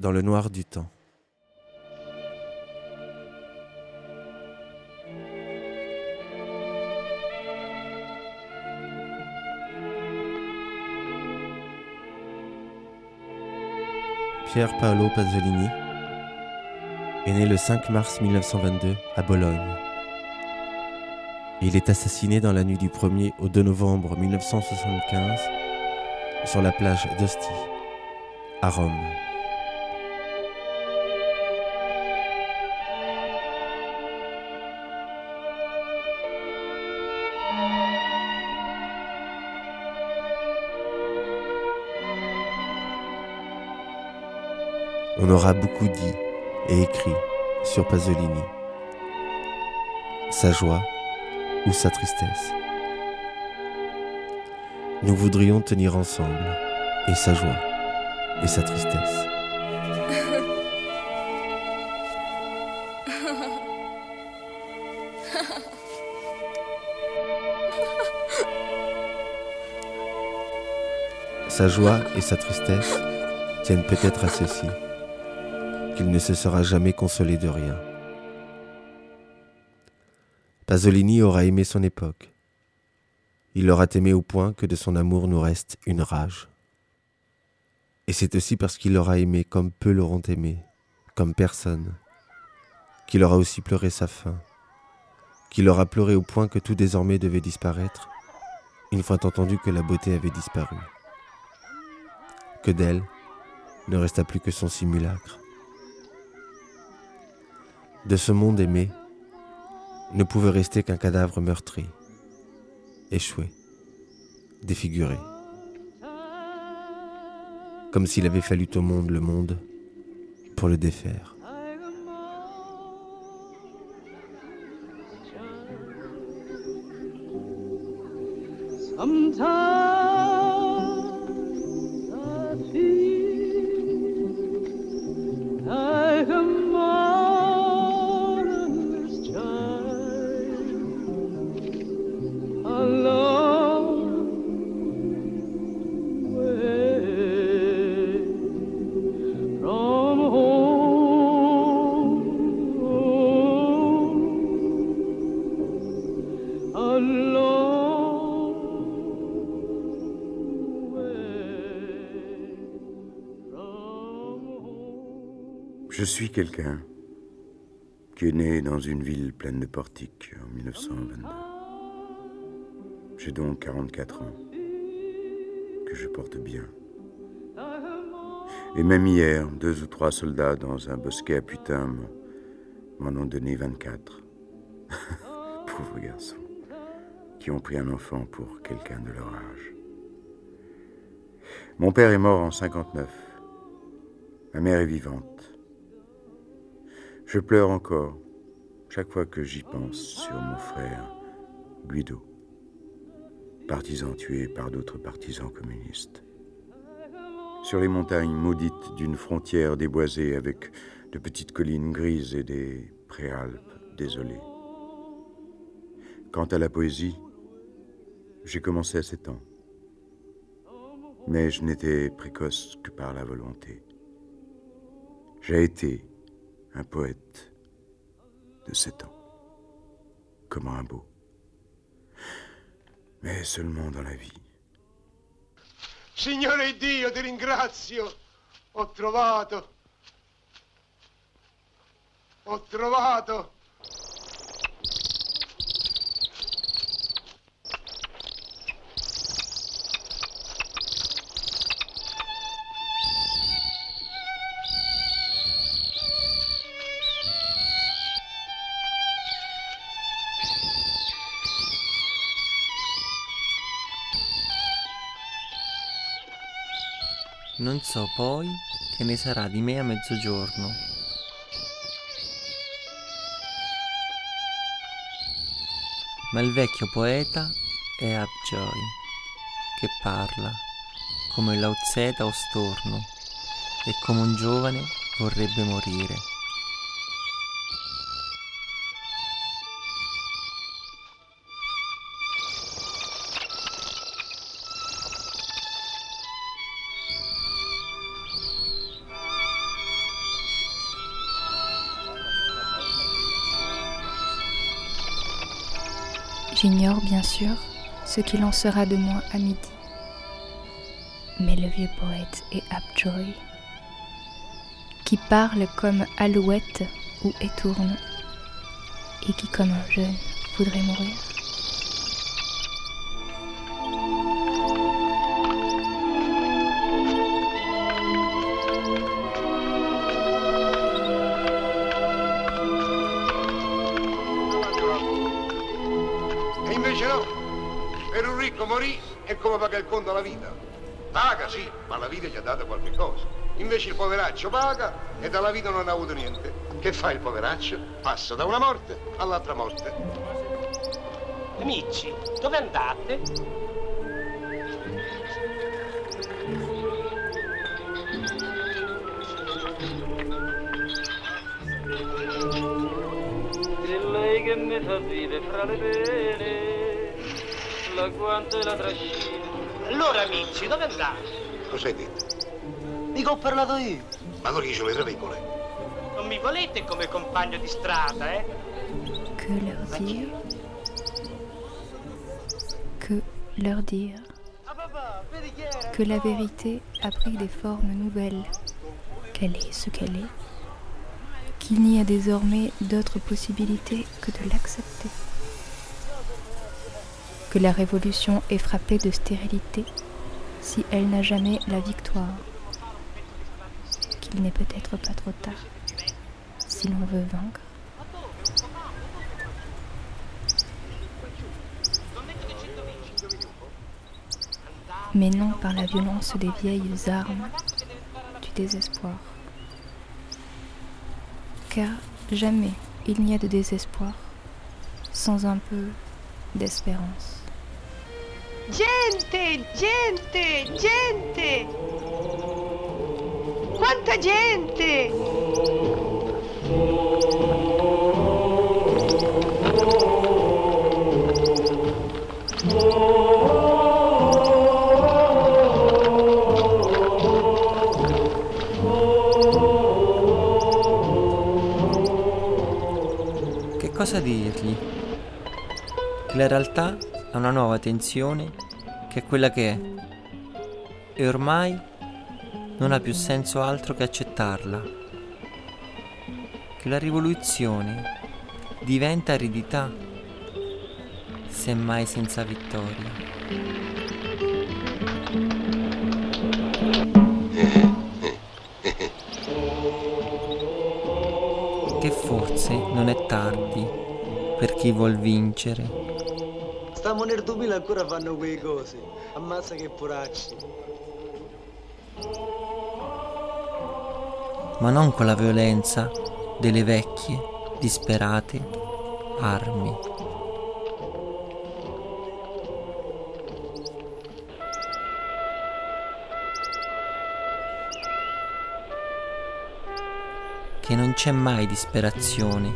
dans le noir du temps. Pier Paolo Pasolini est né le 5 mars 1922 à Bologne. Il est assassiné dans la nuit du 1er au 2 novembre 1975 sur la plage d'Ostie, à Rome. On aura beaucoup dit et écrit sur Pasolini, sa joie ou sa tristesse. Nous voudrions tenir ensemble et sa joie et sa tristesse. Sa joie et sa tristesse tiennent peut-être à ceci qu'il ne se sera jamais consolé de rien. Pasolini aura aimé son époque. Il l'aura aimé au point que de son amour nous reste une rage. Et c'est aussi parce qu'il l'aura aimé comme peu l'auront aimé, comme personne, qu'il aura aussi pleuré sa fin, qu'il aura pleuré au point que tout désormais devait disparaître, une fois entendu que la beauté avait disparu, que d'elle ne resta plus que son simulacre de ce monde aimé ne pouvait rester qu'un cadavre meurtri, échoué, défiguré. Comme s'il avait fallu au monde le monde pour le défaire. Quelqu'un qui est né dans une ville pleine de portiques en 1922. J'ai donc 44 ans, que je porte bien. Et même hier, deux ou trois soldats dans un bosquet à putain m'en ont donné 24. Pauvres garçons, qui ont pris un enfant pour quelqu'un de leur âge. Mon père est mort en 59. Ma mère est vivante. Je pleure encore chaque fois que j'y pense sur mon frère Guido, partisan tué par d'autres partisans communistes. Sur les montagnes maudites d'une frontière déboisée avec de petites collines grises et des préalpes désolées. Quant à la poésie, j'ai commencé à sept ans, mais je n'étais précoce que par la volonté. J'ai été un poète de sept ans. Comment un beau. Mais seulement dans la vie. Signore Dio, ti ringrazio. Ho trovato. Ho trovato. Non so poi che ne sarà di me a mezzogiorno. Ma il vecchio poeta è Abjoy, che parla come Lao Tse da Ostorno e come un giovane vorrebbe morire. Ce qu'il en sera de moi à midi. Mais le vieux poète est Apjoy, qui parle comme alouette ou étourne, et qui comme un jeune voudrait mourir. Paga sì, ma la vita gli ha dato qualche cosa. Invece il poveraccio paga e dalla vita non ha avuto niente. Che fa il poveraccio? Passa da una morte all'altra morte. Amici, dove andate? È lei che mi fa vivere fra le pene, l'agguanto e la trascina. Allora amici, dove andate? Cosa hai detto? Mica ho parlato io. Ma ce le travicole. Non mi volete come compagno di strada, eh? Que leur dire? Que leur dire? Que la vérité a pris des formes nouvelles, qu'elle est ce qu'elle est, qu'il n'y a désormais d'autre possibilité que de l'accepter, que la révolution est frappée de stérilité si elle n'a jamais la victoire, qu'il n'est peut-être pas trop tard si l'on veut vaincre. mais non par la violence des vieilles armes du désespoir. Car jamais il n'y a de désespoir sans un peu d'espérance. Gente, gente, gente! Quanta gente! Che cosa dirgli? La realtà ha una nuova tensione che è quella che è e ormai non ha più senso altro che accettarla. Che la rivoluzione diventa aridità, semmai senza vittoria. Che forse non è tardi per chi vuol vincere. Stiamo nel 2000 ancora fanno quelle cose. Ammazza che poracci. ma non con la violenza delle vecchie, disperate armi. Che non c'è mai disperazione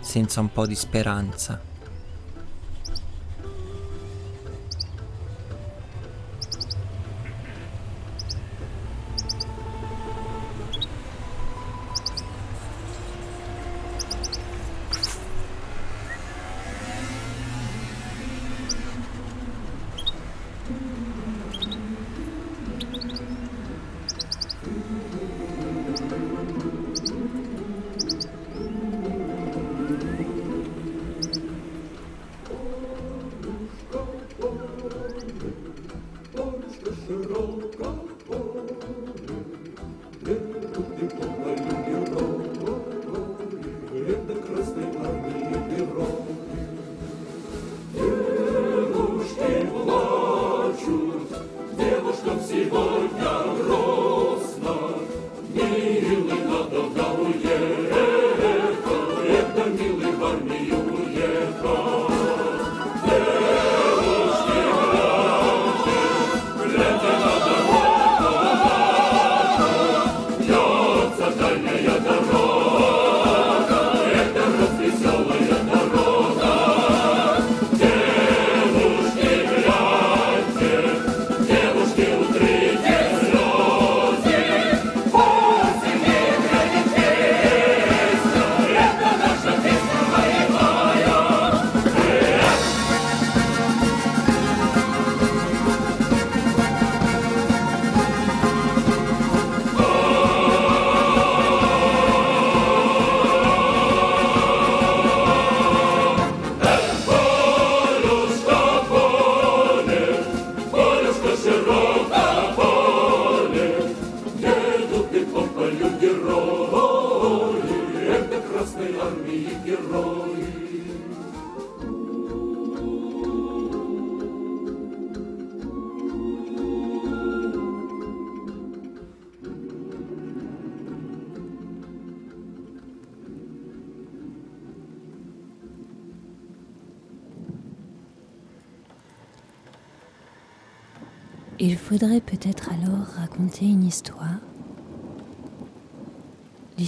senza un po' di speranza.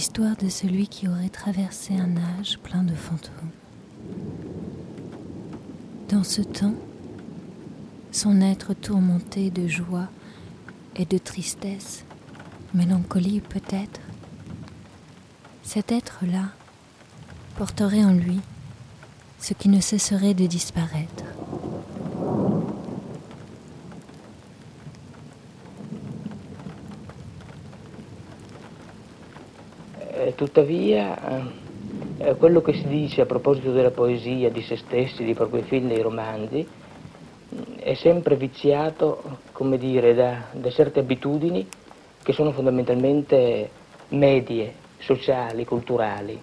L'histoire de celui qui aurait traversé un âge plein de fantômes. Dans ce temps, son être tourmenté de joie et de tristesse, mélancolie peut-être, cet être-là porterait en lui ce qui ne cesserait de disparaître. Eh, tuttavia, eh, quello che si dice a proposito della poesia, di se stessi, dei propri film, dei romanzi, è sempre viziato, come dire, da, da certe abitudini che sono fondamentalmente medie, sociali, culturali.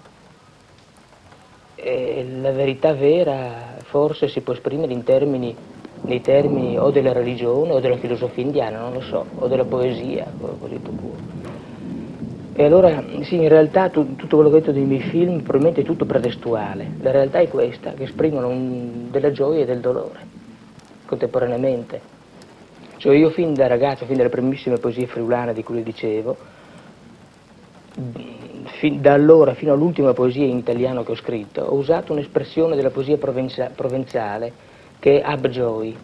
E la verità vera forse si può esprimere in termini, nei termini o della religione o della filosofia indiana, non lo so, o della poesia, così pure. E allora, sì, in realtà tu, tutto quello che ho detto dei miei film probabilmente è tutto pretestuale. La realtà è questa, che esprimono un, della gioia e del dolore, contemporaneamente. Cioè io fin da ragazzo, fin dalle primissime poesie friulane di cui le dicevo, fin da allora fino all'ultima poesia in italiano che ho scritto, ho usato un'espressione della poesia provenza, provenzale che è abjoy,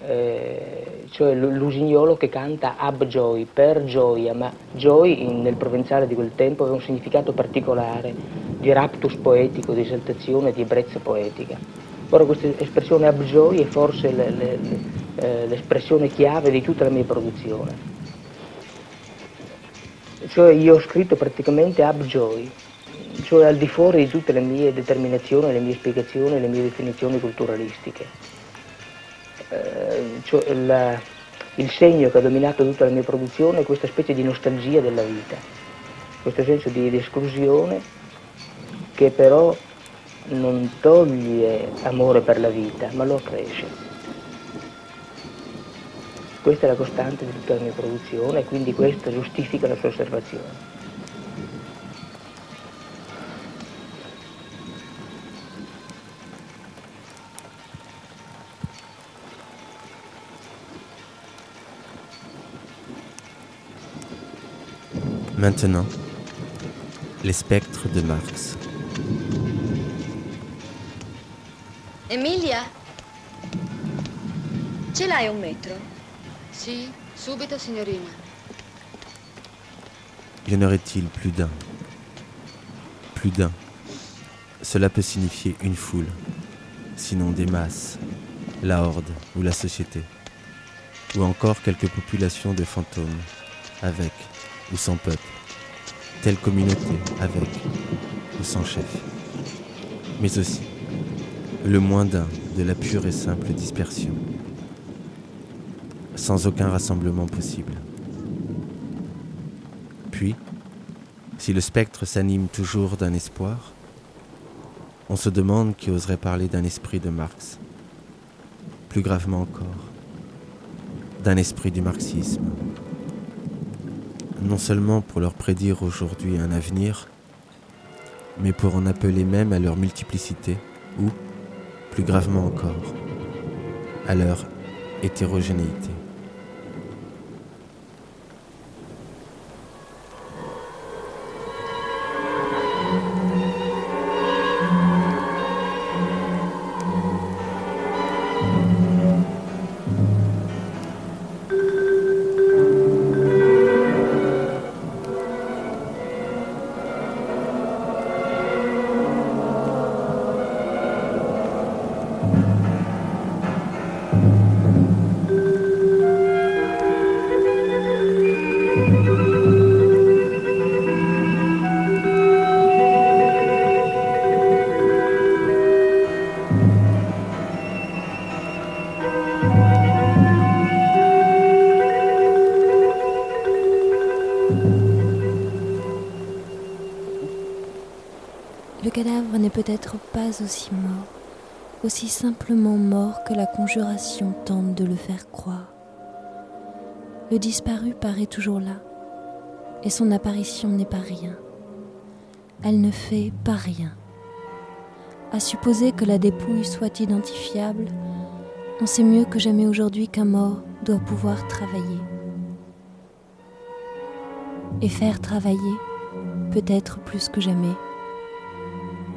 eh, cioè l'usignolo che canta ab joy, per gioia, ma joy in, nel provenzale di quel tempo aveva un significato particolare di raptus poetico, di esaltazione, di ebbrezza poetica. Ora questa espressione ab joy è forse le, le, le, eh, l'espressione chiave di tutta la mia produzione. Cioè io ho scritto praticamente ab joy, cioè al di fuori di tutte le mie determinazioni, le mie spiegazioni, le mie definizioni culturalistiche eh, cioè la, il segno che ha dominato tutta la mia produzione è questa specie di nostalgia della vita, questo senso di, di esclusione che però non toglie amore per la vita, ma lo accresce. Questa è la costante di tutta la mia produzione e quindi questo giustifica la sua osservazione. Maintenant, les spectres de Marx. Emilia? Ce l'hai un metro? Sì, subito, signorina. Y en aurait-il plus d'un? Plus d'un. Cela peut signifier une foule, sinon des masses, la horde ou la société, ou encore quelques populations de fantômes, avec ou sans peuple, telle communauté avec ou sans chef, mais aussi le moins de la pure et simple dispersion, sans aucun rassemblement possible. Puis, si le spectre s'anime toujours d'un espoir, on se demande qui oserait parler d'un esprit de Marx, plus gravement encore, d'un esprit du marxisme non seulement pour leur prédire aujourd'hui un avenir, mais pour en appeler même à leur multiplicité ou, plus gravement encore, à leur hétérogénéité. Aussi simplement mort que la conjuration tente de le faire croire. Le disparu paraît toujours là, et son apparition n'est pas rien. Elle ne fait pas rien. À supposer que la dépouille soit identifiable, on sait mieux que jamais aujourd'hui qu'un mort doit pouvoir travailler. Et faire travailler, peut-être plus que jamais.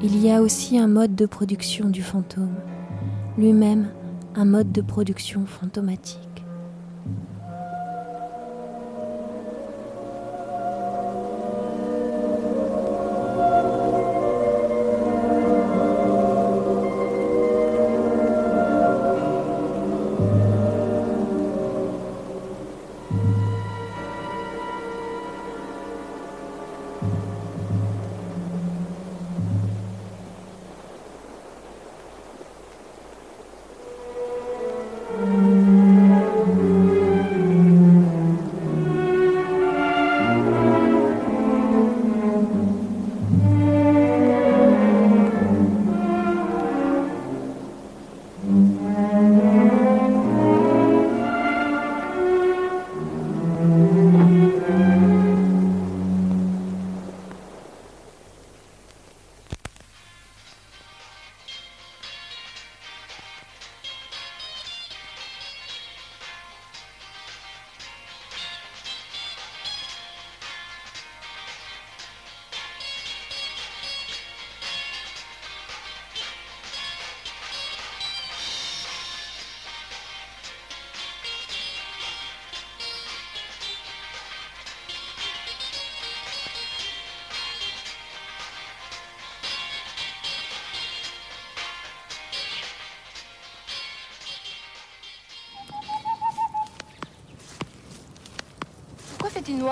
Il y a aussi un mode de production du fantôme, lui-même un mode de production fantomatique.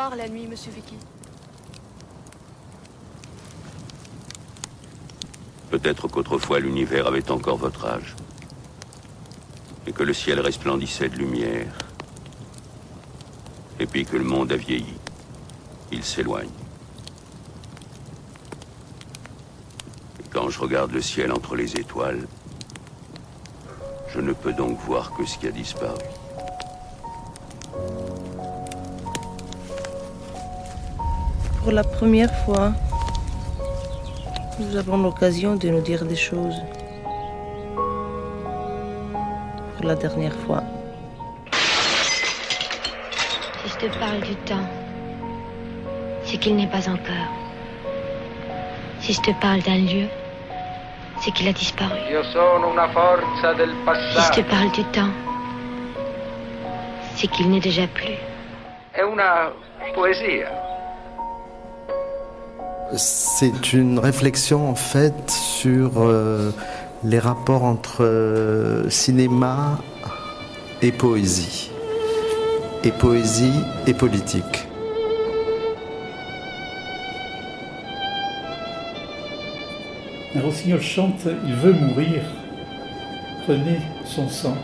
La nuit, monsieur Vicky Peut-être qu'autrefois l'univers avait encore votre âge. Et que le ciel resplendissait de lumière. Et puis que le monde a vieilli. Il s'éloigne. Et quand je regarde le ciel entre les étoiles, je ne peux donc voir que ce qui a disparu. Pour la première fois, nous avons l'occasion de nous dire des choses. Pour la dernière fois. Si je te parle du temps, c'est qu'il n'est pas encore. Si je te parle d'un lieu, c'est qu'il a disparu. Si je te parle du temps, c'est qu'il n'est déjà plus. È una poesia. C'est une réflexion en fait sur euh, les rapports entre euh, cinéma et poésie, et poésie et politique. Un rossignol chante Il veut mourir. Prenez son sang.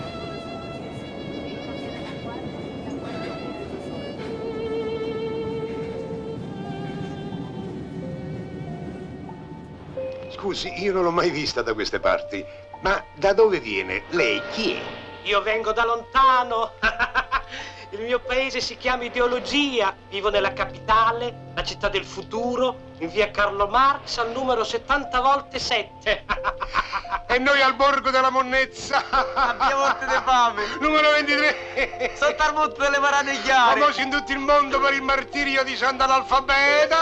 Scusi, io non l'ho mai vista da queste parti. Ma da dove viene? Lei chi è? Io vengo da lontano. Il mio paese si chiama Ideologia. Vivo nella capitale, la città del futuro, in via Carlo Marx al numero 70 volte 7. e noi al borgo della monnezza. Abbiamo morte di fame. Numero 23. Sotto al monte delle Maranigliare. Famosi in tutto il mondo per il martirio di Sant'Analfabeta.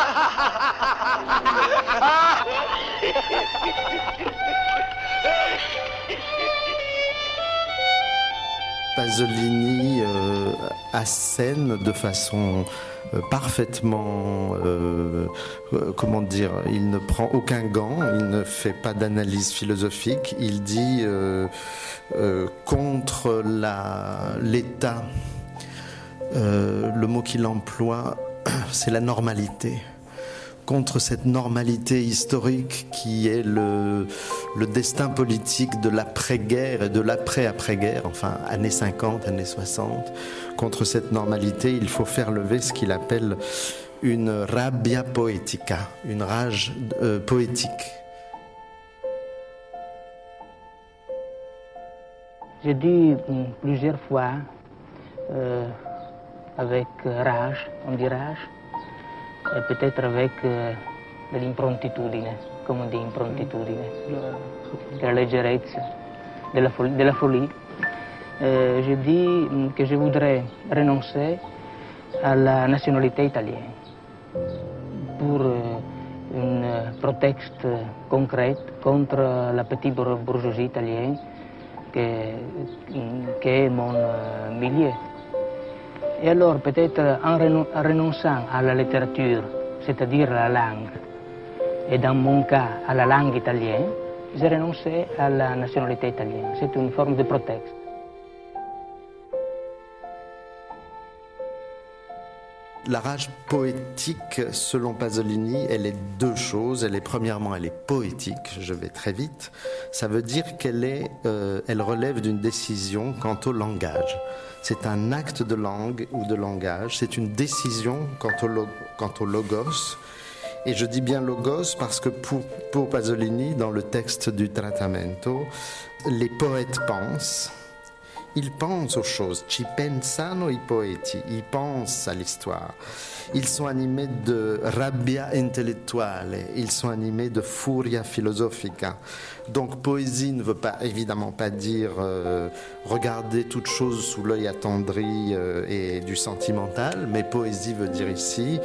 Pasolini euh, assène de façon euh, parfaitement, euh, euh, comment dire, il ne prend aucun gant, il ne fait pas d'analyse philosophique, il dit contre l'État, le mot qu'il emploie, c'est la normalité contre cette normalité historique qui est le, destin politique de l'après-guerre et de l'après-après-guerre, enfin années 50, années 60. Contre cette normalité, il faut faire lever ce qu'il appelle une rabia poetica, une rage euh, poétique. J'ai dit euh, plusieurs fois, euh, avec rage, on dit rage, et peut-être avec euh, de l'improntitudine, come on dit improntitudine, de la leggerezza, de la, fol- de la folie. Euh, je dis mm, que je voudrais renoncer à la nationalité italienne pour euh, un euh, prétexte concret contre la petite bour- bourgeoisie italienne que- qui est mon euh, milieu. Et alors peut-être en, renon- en renonçant à la littérature, c'est-à-dire la langue, et dans mon cas à la langue italienne, j'ai renoncé à la nationalité italienne. C'est une forme de prétexte. La rage poétique, selon Pasolini, elle est deux choses. Elle est premièrement, elle est poétique. Je vais très vite. Ça veut dire qu'elle est, euh, elle relève d'une décision quant au langage. C'est un acte de langue ou de langage. C'est une décision quant au, logos. Et je dis bien logos parce que pour Pasolini, dans le texte du Trattamento, les poètes pensent. Ils pensent aux choses, ci pensano i poeti, ils pensent à l'histoire. Ils sont animés de rabbia intellettuale, ils sont animés de furia philosophica. Donc poésie ne veut pas évidemment pas dire euh, regarder toute chose sous l'œil attendri euh, et du sentimental, mais poésie veut dire ici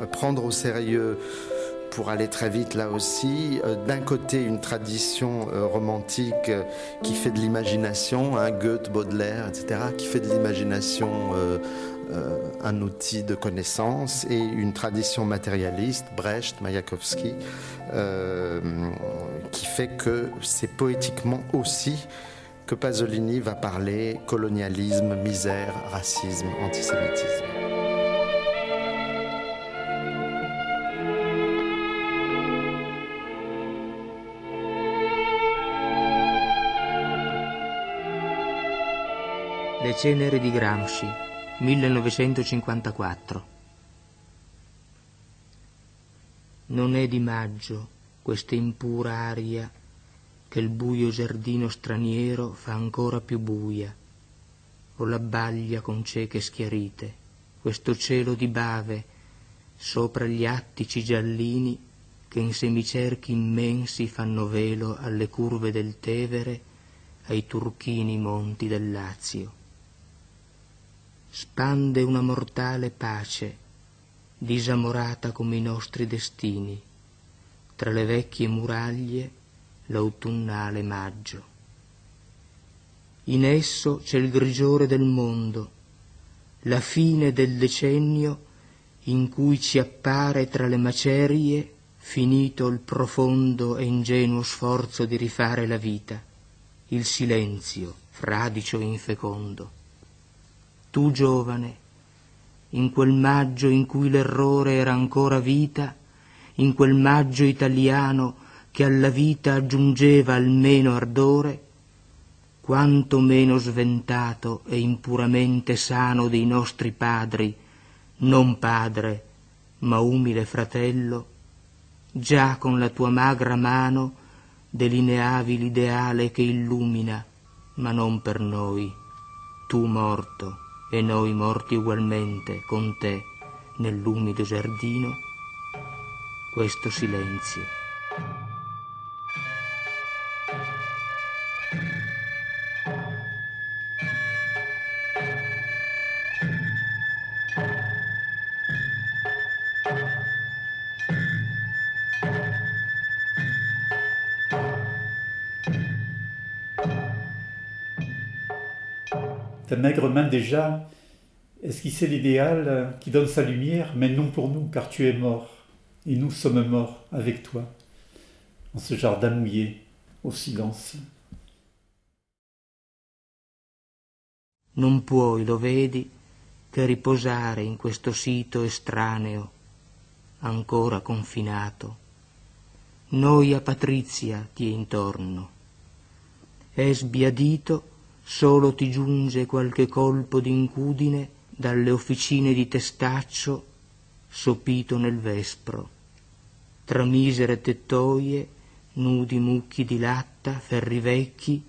euh, prendre au sérieux pour aller très vite là aussi, euh, d'un côté une tradition euh, romantique euh, qui fait de l'imagination, hein, Goethe, Baudelaire, etc., qui fait de l'imagination un outil de connaissance, et une tradition matérialiste, Brecht, Mayakovsky, qui fait que c'est poétiquement aussi que Pasolini va parler colonialisme, misère, racisme, antisémitisme. Le ceneri di Gramsci, 1954. Non è di maggio questa impura aria che il buio giardino straniero fa ancora più buia, o l'abbaglia con cieche schiarite, questo cielo di bave sopra gli attici giallini che in semicerchi immensi fanno velo alle curve del Tevere, ai turchini monti del Lazio spande una mortale pace, disamorata come i nostri destini, tra le vecchie muraglie l'autunnale maggio. In esso c'è il grigiore del mondo, la fine del decennio in cui ci appare tra le macerie finito il profondo e ingenuo sforzo di rifare la vita, il silenzio fradicio infecondo tu giovane, in quel maggio in cui l'errore era ancora vita, in quel maggio italiano che alla vita aggiungeva almeno ardore, quanto meno sventato e impuramente sano dei nostri padri, non padre, ma umile fratello, già con la tua magra mano delineavi l'ideale che illumina, ma non per noi, tu morto e noi morti ugualmente con te nell'umido giardino, questo silenzio. Ta maigre main déjà esquissait l'idéal qui donne sa lumière, mais non pour nous, car tu es mort, et nous sommes morts avec toi, en ce jardin mouillé, au silence. Non puoi, lo vedi, che riposare in questo sito estraneo, ancora confinato. Noia patrizia ti è intorno. È sbiadito, solo ti giunge qualche colpo d'incudine dalle officine di testaccio sopito nel vespro. Tra misere tettoie, nudi mucchi di latta, ferri vecchi,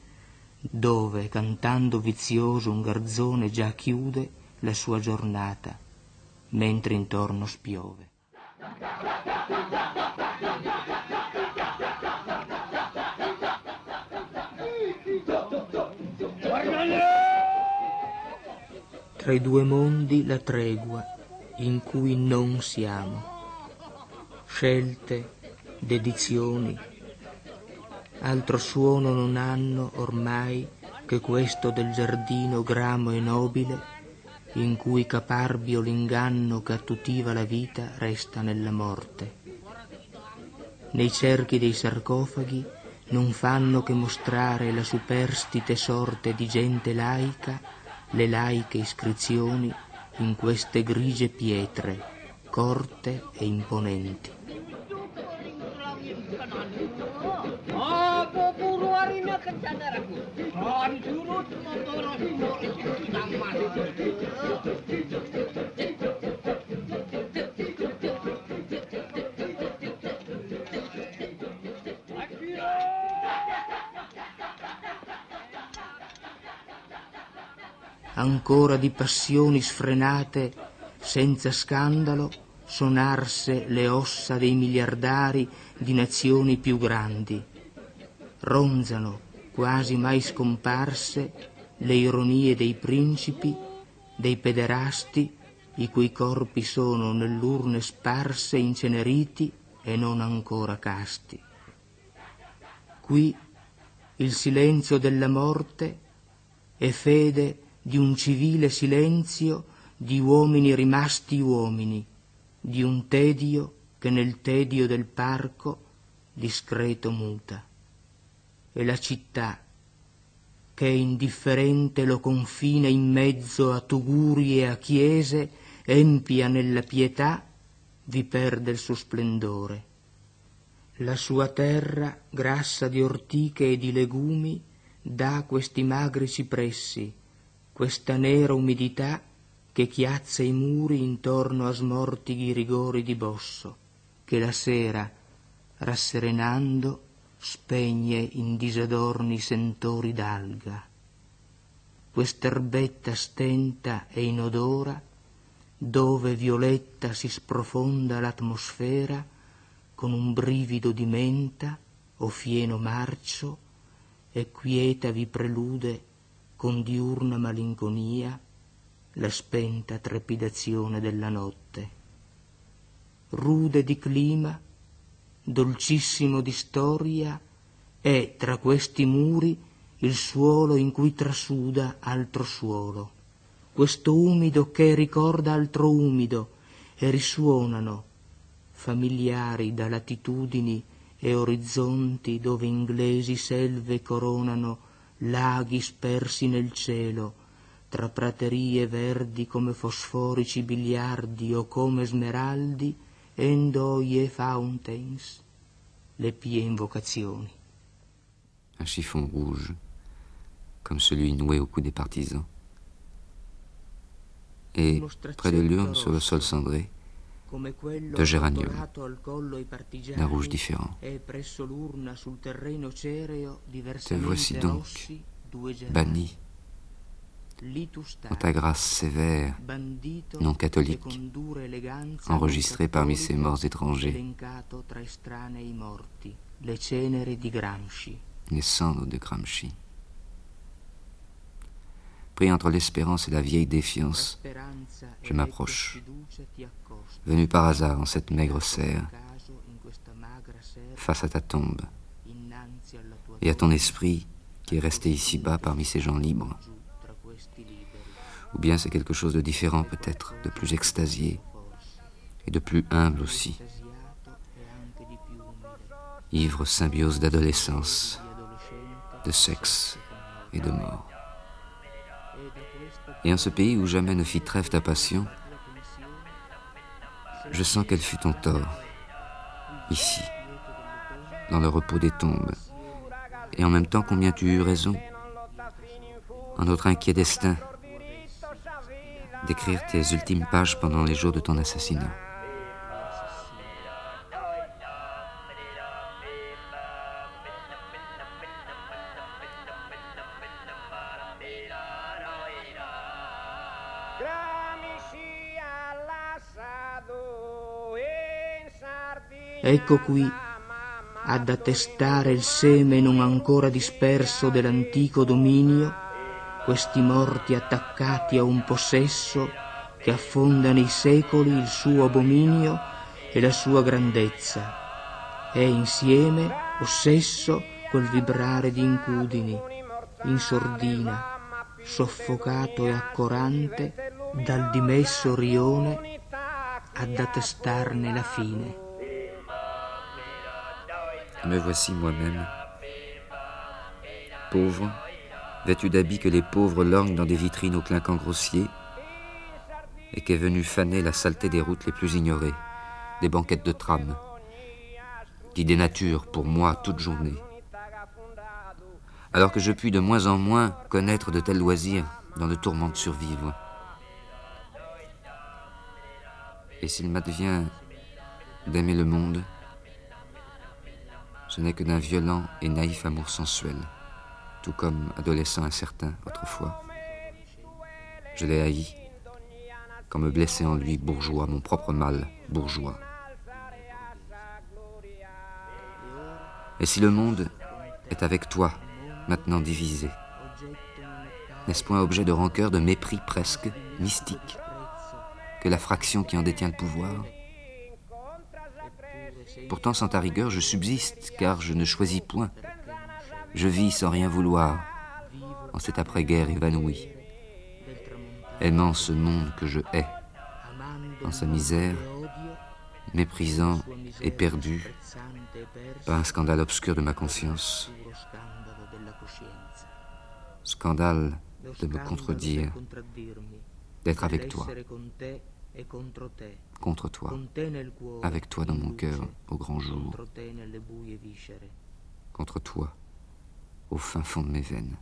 dove cantando vizioso un garzone già chiude la sua giornata, mentre intorno spiove. Tra i due mondi la tregua in cui non siamo. Scelte, dedizioni, altro suono non hanno ormai che questo del giardino gramo e nobile in cui caparbio l'inganno che attutiva la vita resta nella morte. Nei cerchi dei sarcofagi non fanno che mostrare la superstite sorte di gente laica, le laiche iscrizioni in queste grigie pietre, corte e imponenti. Ancora di passioni sfrenate, senza scandalo, sonarse le ossa dei miliardari di nazioni più grandi. Ronzano, quasi mai scomparse, le ironie dei principi, dei pederasti, i cui corpi sono nell'urne sparse, inceneriti e non ancora casti. Qui il silenzio della morte è fede di un civile silenzio di uomini rimasti uomini, di un tedio che nel tedio del parco discreto muta. E la città, che indifferente lo confina in mezzo a tuguri e a chiese, empia nella pietà, vi perde il suo splendore. La sua terra, grassa di ortiche e di legumi, dà questi magri cipressi, questa nera umidità che chiazza i muri intorno a smortighi rigori di bosso, che la sera, rasserenando, spegne in disadorni sentori d'alga. Quest'erbetta stenta e inodora, dove violetta si sprofonda l'atmosfera con un brivido di menta o fieno marcio, e quieta vi prelude con diurna malinconia la spenta trepidazione della notte. Rude di clima, dolcissimo di storia, è tra questi muri il suolo in cui trasuda altro suolo. Questo umido che ricorda altro umido e risuonano, familiari da latitudini e orizzonti dove inglesi selve coronano laghi spersi nel cielo, tra praterie verdi come fosforici biliardi o come smeraldi, endoie fountains, le pie invocazioni. Un chiffon rouge, comme celui noué au cou des partisans. Et près de l'urne, sur le sol cendré, de géranium, d'un rouge différent. Te voici donc, banni, en ta grâce sévère, non catholique, enregistré parmi ces morts étrangers, les cendres de Gramsci. Entre l'espérance et la vieille défiance, je m'approche venu par hasard en cette maigre serre, face à ta tombe, et à ton esprit qui est resté ici-bas parmi ces gens libres. Ou bien c'est quelque chose de différent peut-être, de plus extasié, et de plus humble aussi. Ivre symbiose d'adolescence, de sexe et de mort. Et en ce pays où jamais ne fit trêve ta passion, je sens qu'elle fut ton tort, ici, dans le repos des tombes, et en même temps combien tu eus raison, en notre inquiet destin, d'écrire tes ultimes pages pendant les jours de ton assassinat. Ecco qui ad attestare il seme non ancora disperso dell'antico dominio, questi morti attaccati a un possesso che affonda nei secoli il suo abominio e la sua grandezza, e insieme ossesso quel vibrare di incudini, in sordina, soffocato e accorante dal dimesso rione ad attestarne la fine. Me voici moi-même, pauvre, vêtu d'habits que les pauvres lorgnent dans des vitrines au clinquant grossier, et qu'est venu faner la saleté des routes les plus ignorées, des banquettes de tram, qui dénaturent pour moi toute journée. Alors que je puis de moins en moins connaître de tels loisirs dans le tourment de survivre. Et s'il m'advient d'aimer le monde, ce n'est que d'un violent et naïf amour sensuel, tout comme adolescent incertain autrefois. Je l'ai haï, quand me blessait en lui bourgeois, mon propre mal bourgeois. Et si le monde est avec toi, maintenant divisé, n'est-ce point objet de rancœur, de mépris presque, mystique, que la fraction qui en détient le pouvoir Pourtant, sans ta rigueur, je subsiste, car je ne choisis point. Je vis sans rien vouloir, en cette après-guerre évanouie, aimant ce monde que je hais, en sa misère, méprisant et perdu par un scandale obscur de ma conscience. Scandale de me contredire, d'être avec toi, contre toi, avec toi dans mon cœur au grand jour, contre toi au fin fond de mes veines.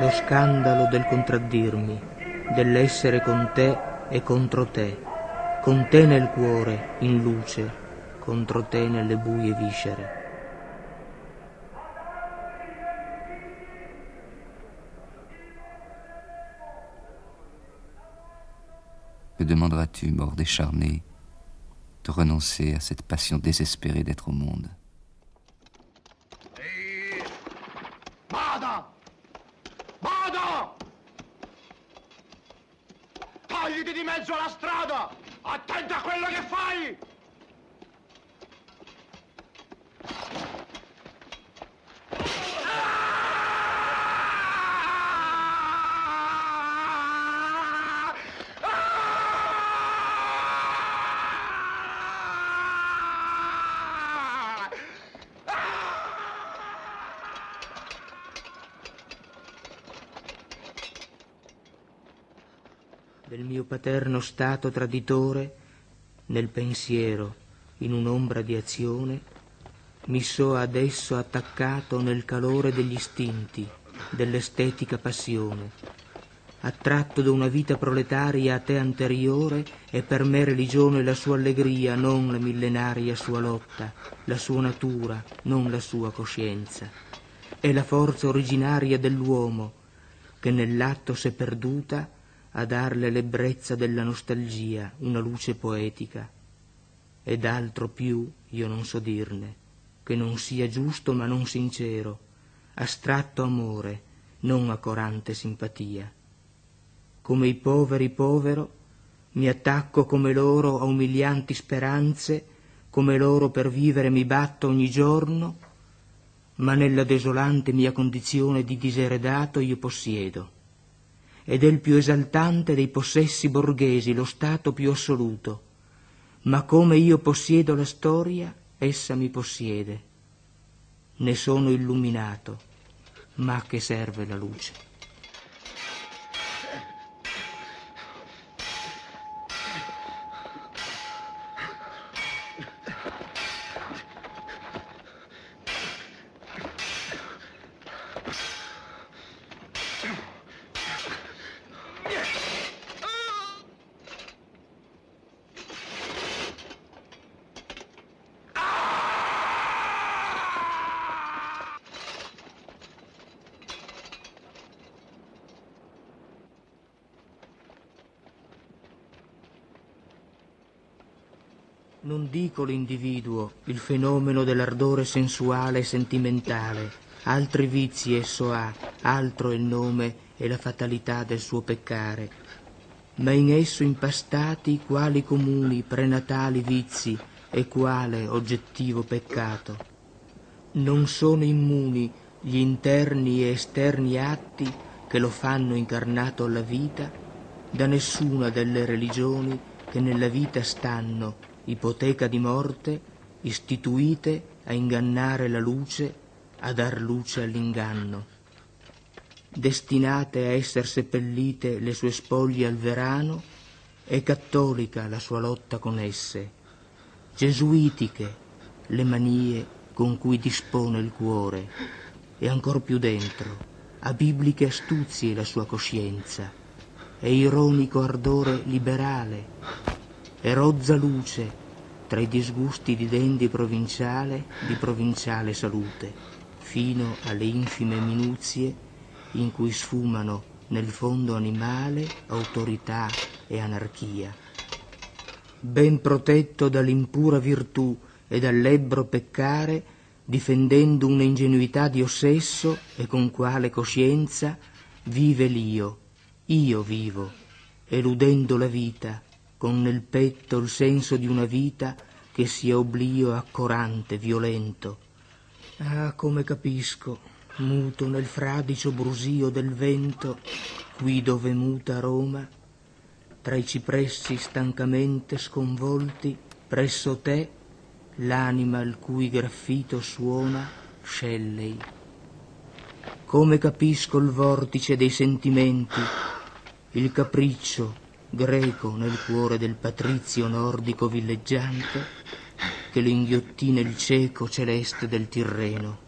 Lo scandalo del contraddirmi, dell'essere con te e contro te, con te nel cuore, in luce, contro te nelle buie viscere. Me demanderas-tu, mort décharné, de renoncer à cette passion désespérée d'être au monde? Vada! Vada! Togliti di mezzo alla strada! Attenta a quello che fai! Paterno stato traditore, nel pensiero, in un'ombra di azione, mi so adesso attaccato nel calore degli istinti, dell'estetica passione, attratto da una vita proletaria a te anteriore e per me religione la sua allegria, non la millenaria sua lotta, la sua natura, non la sua coscienza. È la forza originaria dell'uomo che nell'atto s'è perduta a darle l'ebbrezza della nostalgia, una luce poetica. Ed altro più io non so dirne, che non sia giusto ma non sincero, astratto amore, non accorante simpatia. Come i poveri povero, mi attacco come loro a umilianti speranze, come loro per vivere mi batto ogni giorno, ma nella desolante mia condizione di diseredato io possiedo ed è il più esaltante dei possessi borghesi, lo stato più assoluto. Ma come io possiedo la storia, essa mi possiede. Ne sono illuminato, ma a che serve la luce? Non dico l'individuo, il fenomeno dell'ardore sensuale e sentimentale. Altri vizi esso ha, altro è il nome e la fatalità del suo peccare. Ma in esso impastati quali comuni prenatali vizi e quale oggettivo peccato. Non sono immuni gli interni e esterni atti che lo fanno incarnato alla vita da nessuna delle religioni che nella vita stanno, ipoteca di morte, istituite a ingannare la luce, a dar luce all'inganno. Destinate a esser seppellite le sue spoglie al verano, è cattolica la sua lotta con esse, gesuitiche le manie con cui dispone il cuore, e ancor più dentro, a bibliche astuzie la sua coscienza, e ironico ardore liberale, e rozza luce tra i disgusti di dendi provinciale di provinciale salute, fino alle infime minuzie in cui sfumano nel fondo animale autorità e anarchia. Ben protetto dall'impura virtù e dall'ebbro peccare, difendendo un'ingenuità di ossesso e con quale coscienza vive l'io, io vivo, eludendo la vita, con nel petto il senso di una vita che sia oblio accorante, violento. Ah, come capisco, muto nel fradicio brusio del vento, qui dove muta Roma, tra i cipressi stancamente sconvolti, presso te l'anima il cui graffito suona scellei. Come capisco il vortice dei sentimenti, il capriccio greco nel cuore del patrizio nordico villeggiante che lo inghiottì nel cieco celeste del Tirreno,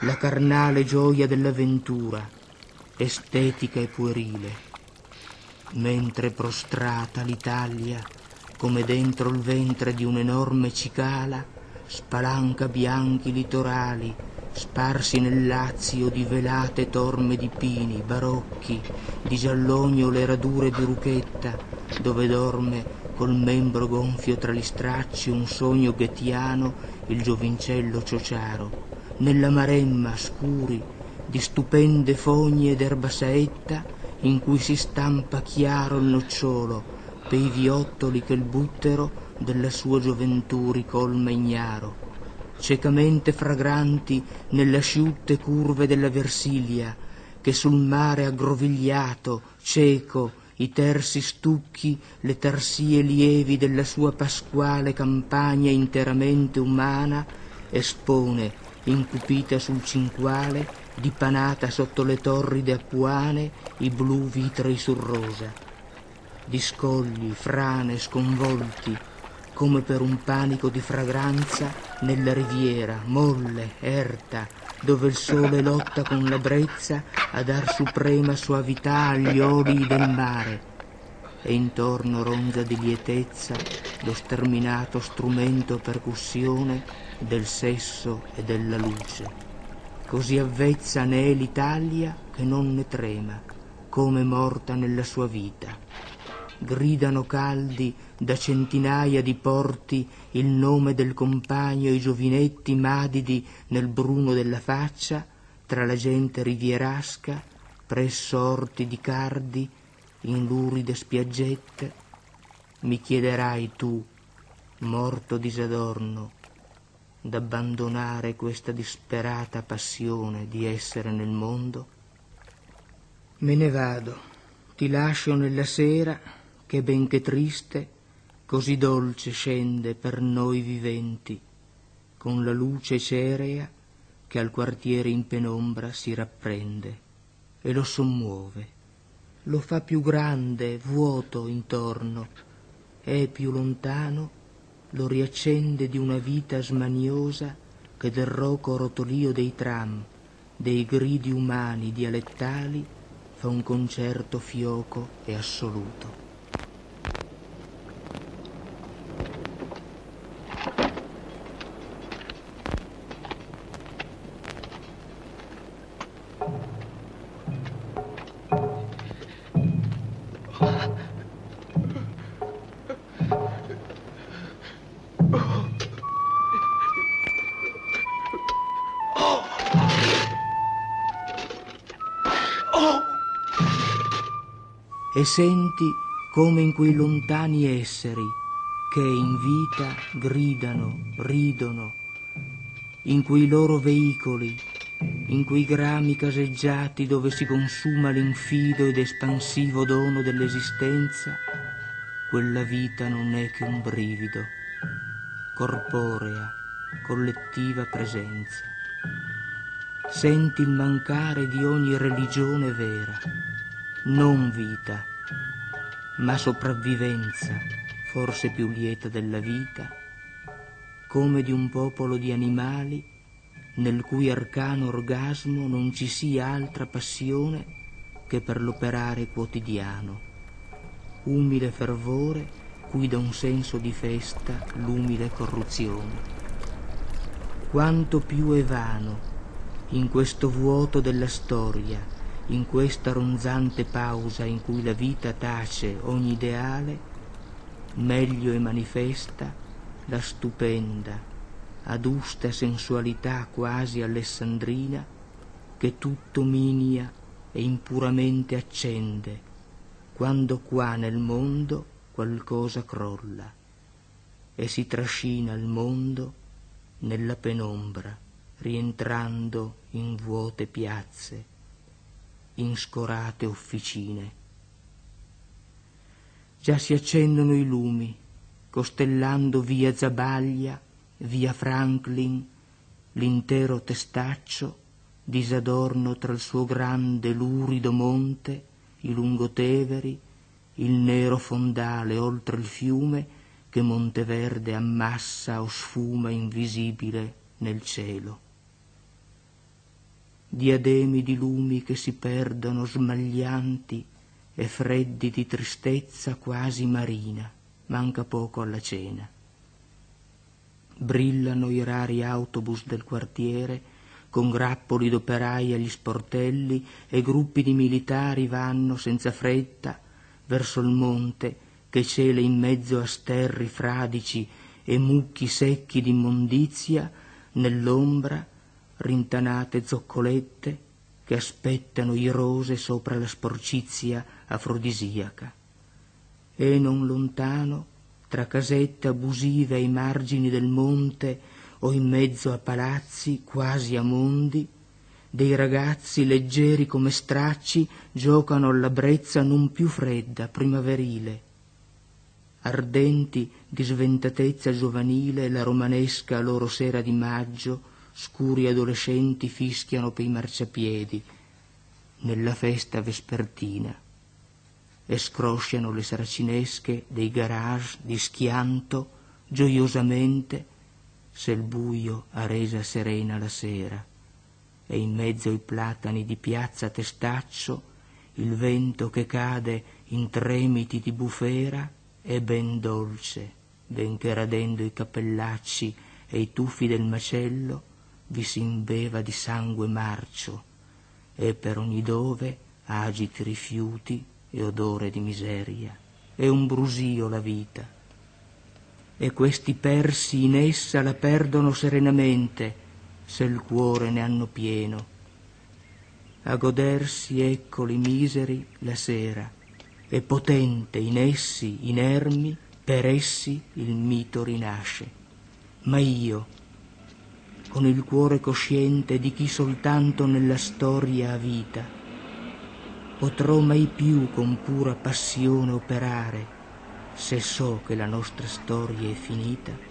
la carnale gioia dell'avventura, estetica e puerile, mentre prostrata l'Italia come dentro il ventre di un'enorme cicala, spalanca bianchi litorali, sparsi nel lazio di velate torme di pini, barocchi, di giallogno le radure di Ruchetta, dove dorme col membro gonfio tra gli stracci un sogno ghettiano il giovincello ciociaro. Nella maremma scuri di stupende fogne d'erba saetta in cui si stampa chiaro il nocciolo, pei viottoli che il buttero della sua gioventù ricolma ignaro, ciecamente fragranti nelle asciutte curve della Versilia, che sul mare aggrovigliato, cieco, i tersi stucchi, le tarsie lievi della sua pasquale campagna interamente umana, espone, incupita sul cinquale, dipanata sotto le torride appuane, i blu vitrei sul rosa. Di scogli, frane, sconvolti, come per un panico di fragranza nella riviera, molle, erta, dove il sole lotta con la brezza a dar suprema suavità agli oli del mare, e intorno ronza di lietezza lo sterminato strumento percussione del sesso e della luce. Così avvezza ne è l'Italia che non ne trema, come morta nella sua vita gridano caldi da centinaia di porti il nome del compagno i giovinetti madidi nel bruno della faccia tra la gente rivierasca presso orti di cardi in luride spiaggette mi chiederai tu morto disadorno d'abbandonare questa disperata passione di essere nel mondo? Me ne vado ti lascio nella sera che benché triste, così dolce scende per noi viventi, con la luce cerea che al quartiere in penombra si rapprende e lo sommuove, lo fa più grande, vuoto intorno, e più lontano lo riaccende di una vita smaniosa che del roco rotolio dei tram, dei gridi umani dialettali, fa un concerto fioco e assoluto. E senti come in quei lontani esseri che in vita gridano, ridono, in quei loro veicoli, in quei grami caseggiati dove si consuma l'infido ed espansivo dono dell'esistenza, quella vita non è che un brivido, corporea, collettiva presenza. Senti il mancare di ogni religione vera, non vita, ma sopravvivenza, forse più lieta della vita, come di un popolo di animali nel cui arcano orgasmo non ci sia altra passione che per l'operare quotidiano, umile fervore cui da un senso di festa l'umile corruzione. Quanto più è vano in questo vuoto della storia, in questa ronzante pausa in cui la vita tace ogni ideale, meglio è manifesta la stupenda, adusta sensualità quasi alessandrina che tutto minia e impuramente accende quando qua nel mondo qualcosa crolla e si trascina il mondo nella penombra rientrando in vuote piazze in scorate officine già si accendono i lumi, costellando via Zabaglia, via Franklin, l'intero testaccio, disadorno tra il suo grande lurido monte, i lungoteveri, il nero fondale oltre il fiume che Monteverde ammassa o sfuma invisibile nel cielo. Diademi di lumi che si perdono smaglianti e freddi di tristezza quasi marina, manca poco alla cena. Brillano i rari autobus del quartiere, con grappoli d'operai agli sportelli e gruppi di militari vanno senza fretta verso il monte che cela in mezzo a sterri fradici e mucchi secchi d'immondizia, nell'ombra rintanate zoccolette che aspettano irose sopra la sporcizia afrodisiaca. E non lontano, tra casette abusive ai margini del monte o in mezzo a palazzi quasi a mondi, dei ragazzi leggeri come stracci giocano alla brezza non più fredda, primaverile. Ardenti di sventatezza giovanile la romanesca loro sera di maggio, scuri adolescenti fischiano pei marciapiedi nella festa vespertina e scrosciano le saracinesche dei garage di schianto gioiosamente se il buio ha resa serena la sera e in mezzo ai platani di piazza Testaccio il vento che cade in tremiti di bufera è ben dolce, benché radendo i cappellacci e i tuffi del macello vi si imbeva di sangue marcio e per ogni dove agiti rifiuti e odore di miseria. È un brusio la vita. E questi persi in essa la perdono serenamente, se il cuore ne hanno pieno. A godersi eccoli miseri la sera, e potente in essi, inermi, per essi il mito rinasce. Ma io, con il cuore cosciente di chi soltanto nella storia ha vita, potrò mai più con pura passione operare se so che la nostra storia è finita?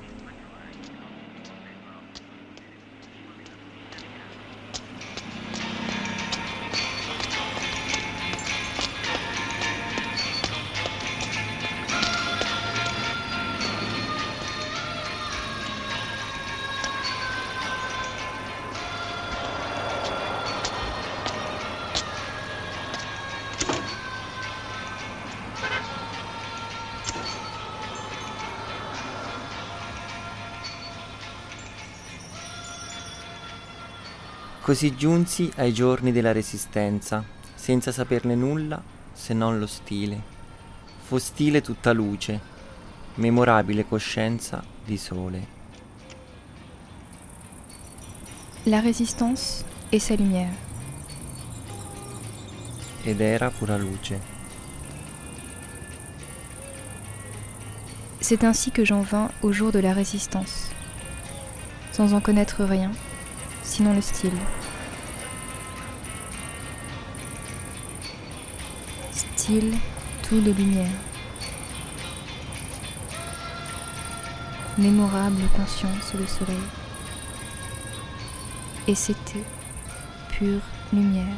Così giunsi ai giorni della resistenza, senza saperne nulla se non lo stile. Fu stile tutta luce, memorabile coscienza di sole. La résistance e sa lumière. Ed era pura luce. C'est ainsi que j'en vins au jour de la résistance. Sans en connaître rien, sinon le style. Style tout de lumière. Mémorable conscience le soleil. Et c'était pure lumière.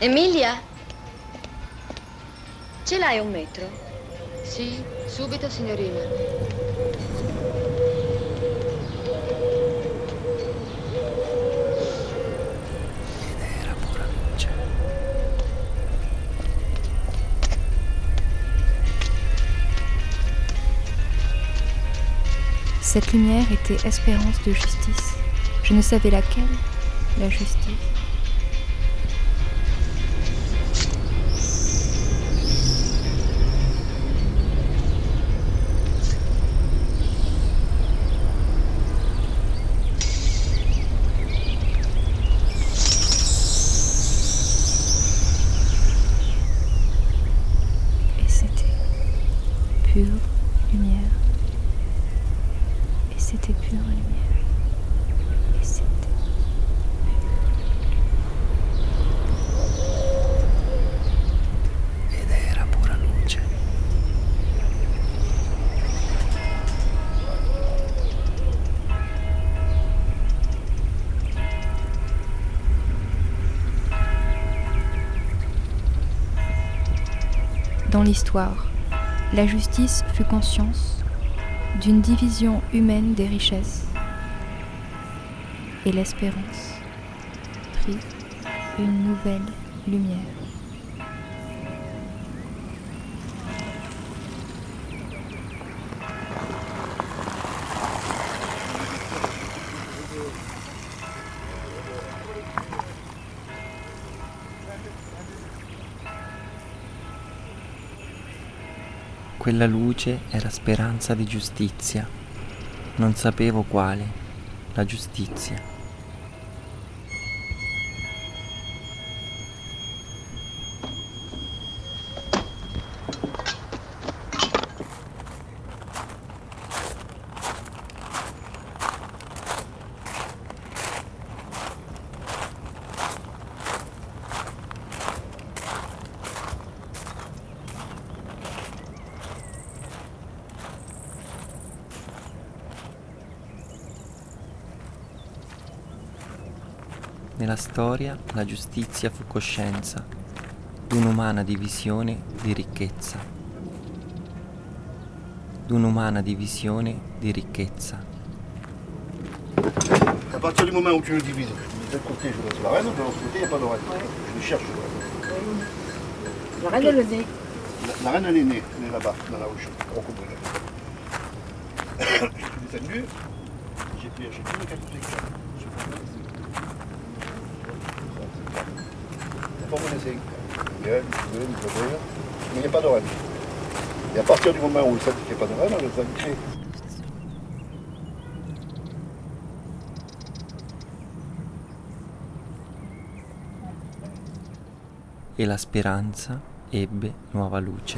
Emilia? Ce l'hai un metro? Sì, subito signorina. Cette lumière était espérance de justice. Je ne savais laquelle, la justice. L'histoire, la justice fut conscience d'une division humaine des richesses. Et l'espérance prit une nouvelle lumière. Quella luce era speranza di giustizia. Non sapevo quale, la giustizia. Storia la giustizia fu coscienza d'un'umana divisione di ricchezza. D'un'umana divisione di ricchezza. À partir du moment où tu nous divises, d'un côté je laisse la reine, de l'autre côté il n'y a pas de reine. Je cherche. La reine, elle est née. La, la reine elle est née, elle est là-bas, dans la ruche. au Copenhague. J'ai descendu, j'ai pris j'ai pris les quelques hectares. 1er, 2 niveau 2, mais il n'y a pas d'orelle. Et à partir du moment où le sadique n'est pas d'orelle, on le sadique E la speranza ebbe nuova luce.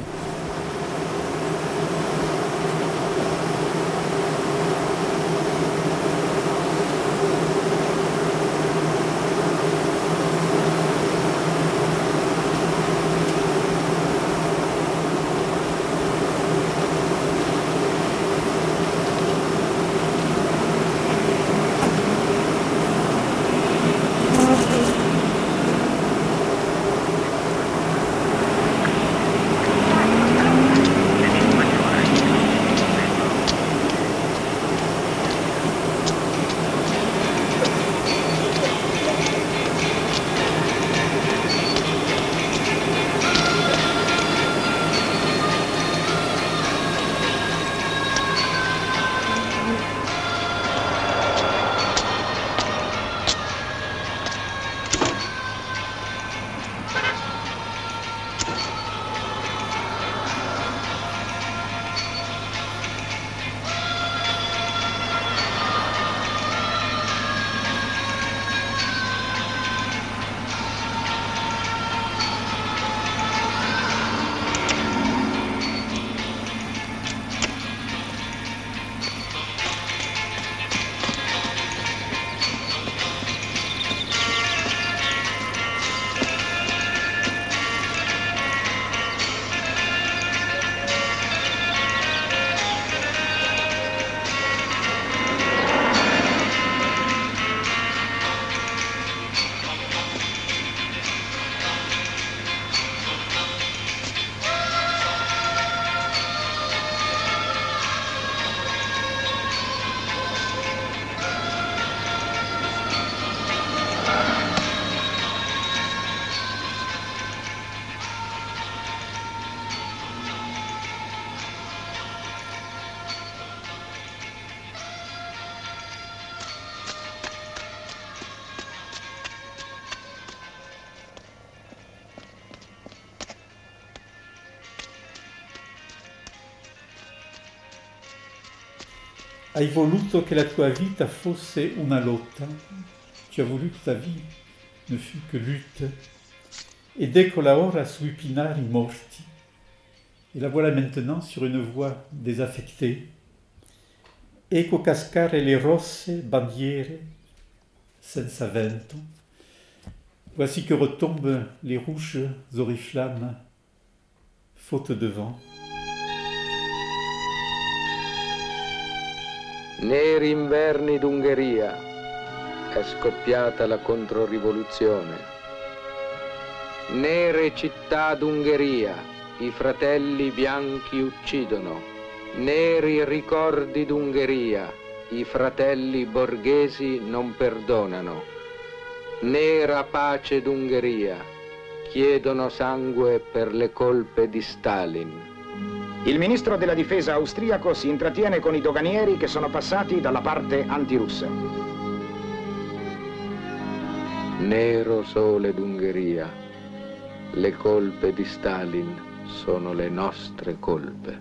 Hai voluto che la tua vita fosse una lotta. Tu as voulu que ta vie ne fût que lutte. Ed eccola ora sui pinari morti. Et la voilà maintenant sur une voie désaffectée. Ecco cascare le rosse bandiere senza vento. Voici que retombent les rouges oriflammes, faute de vent. Neri inverni d'Ungheria, è scoppiata la controrivoluzione. Nere città d'Ungheria, i fratelli bianchi uccidono. Neri ricordi d'Ungheria, i fratelli borghesi non perdonano. Nera pace d'Ungheria, chiedono sangue per le colpe di Stalin. Il ministro della difesa austriaco si intrattiene con i doganieri che sono passati dalla parte antirussa. Nero sole d'Ungheria, le colpe di Stalin sono le nostre colpe.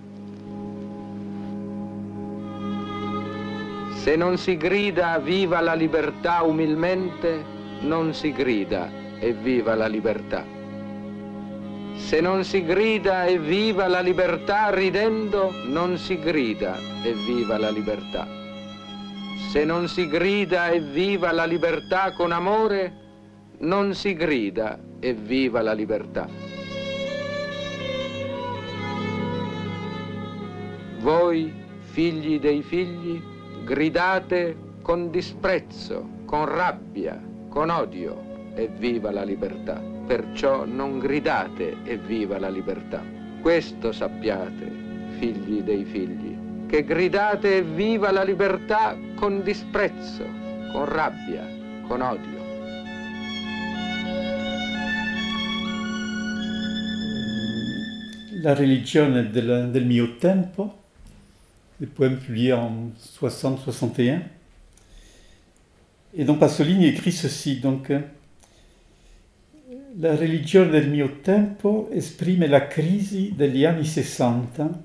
Se non si grida viva la libertà umilmente, non si grida e viva la libertà. Se non si grida e viva la libertà ridendo, non si grida e viva la libertà. Se non si grida e viva la libertà con amore, non si grida e viva la libertà. Voi, figli dei figli, gridate con disprezzo, con rabbia, con odio e viva la libertà. Perciò non gridate e viva la libertà. Questo sappiate, figli dei figli, che gridate e viva la libertà con disprezzo, con rabbia, con odio. La religione del, del mio tempo, des poèmes publiés en 60-61. Et donc Pasolini écrit ceci, donc la religione del mio tempo esprime la crisi degli anni 60,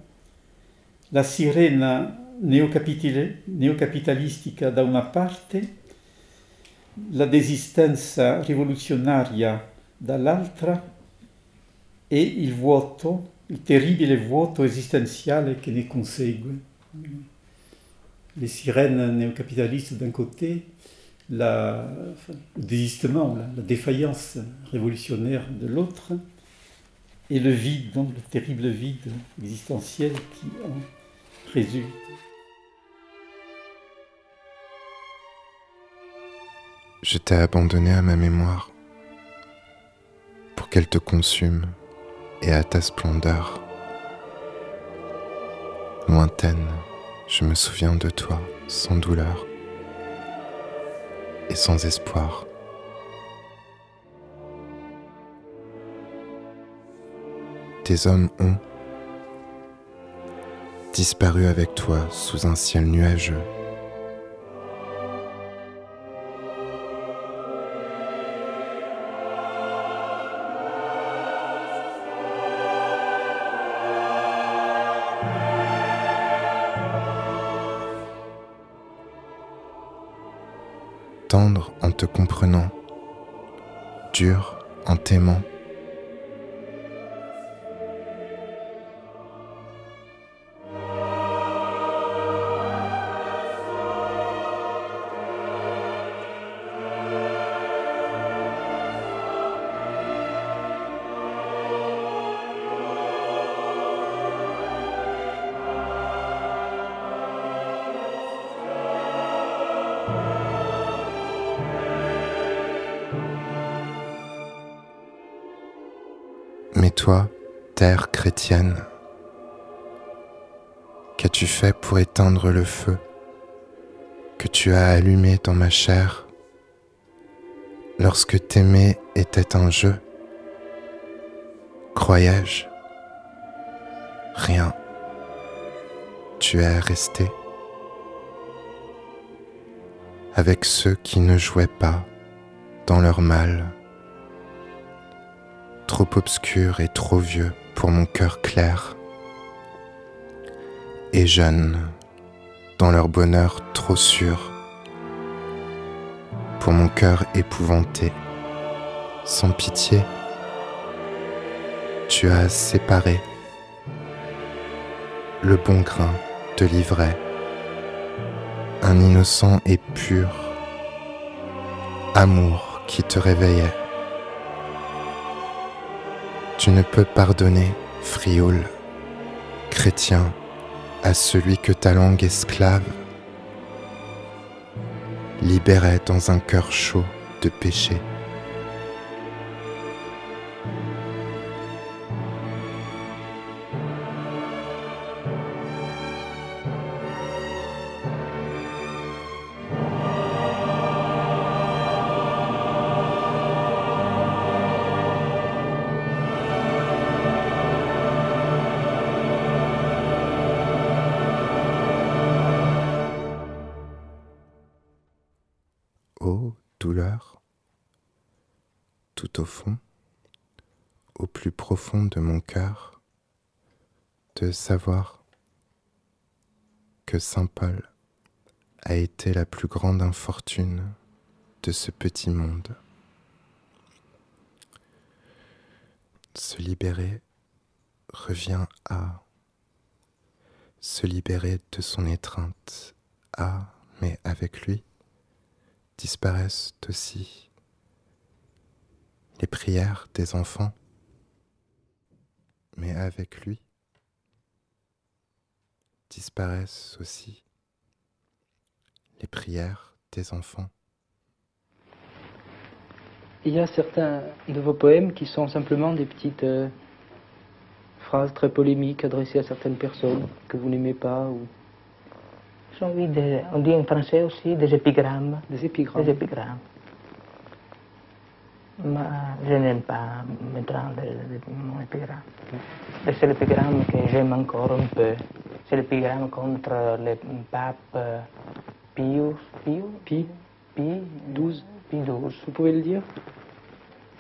la sirena neocapitalistica da una parte, la desistenza rivoluzionaria dall'altra e il vuoto, il terribile vuoto esistenziale che ne consegue. Les sirènes néocapitalistes d'un côté, le désistement, la, la, défaillance révolutionnaire de l'autre, et le vide, donc le terrible vide existentiel qui en résulte. Je t'ai abandonné à ma mémoire pour qu'elle te consume et à ta splendeur. Lointaine, je me souviens de toi sans douleur et sans espoir. Tes hommes ont disparu avec toi sous un ciel nuageux. Tendre en te comprenant, dur en t'aimant. Pour éteindre le feu que tu as allumé dans ma chair lorsque t'aimer était un jeu. Croyais-je? Rien. Tu es resté avec ceux qui ne jouaient pas dans leur mal. Trop obscur et trop vieux pour mon cœur clair, et jeune, dans leur bonheur trop sûr, pour mon cœur épouvanté, sans pitié, tu as séparé le bon grain de l'ivraie, un innocent et pur amour qui te réveillait. Tu ne peux pardonner, frioul, chrétien, à celui que ta langue esclave libérait dans un cœur chaud de péché. Savoir que Saint Paul a été la plus grande infortune de ce petit monde. Se libérer revient à se libérer de son étreinte à, mais avec lui, disparaissent aussi les prières des enfants, mais avec lui disparaissent aussi les prières des enfants. Il y a certains de vos poèmes qui sont simplement des petites euh, phrases très polémiques adressées à certaines personnes que vous n'aimez pas ou sont, oui, des- on dit en français aussi des épigrammes. Des épigrammes. Des épigrammes. Mais je n'aime pas maintenant le- le- mon épigramme. C'est l'épigramme que j'aime encore un peu. C'est l'épigramme contre le pape Pius. Pius Pi Pi 12. Pi 12. Vous pouvez le dire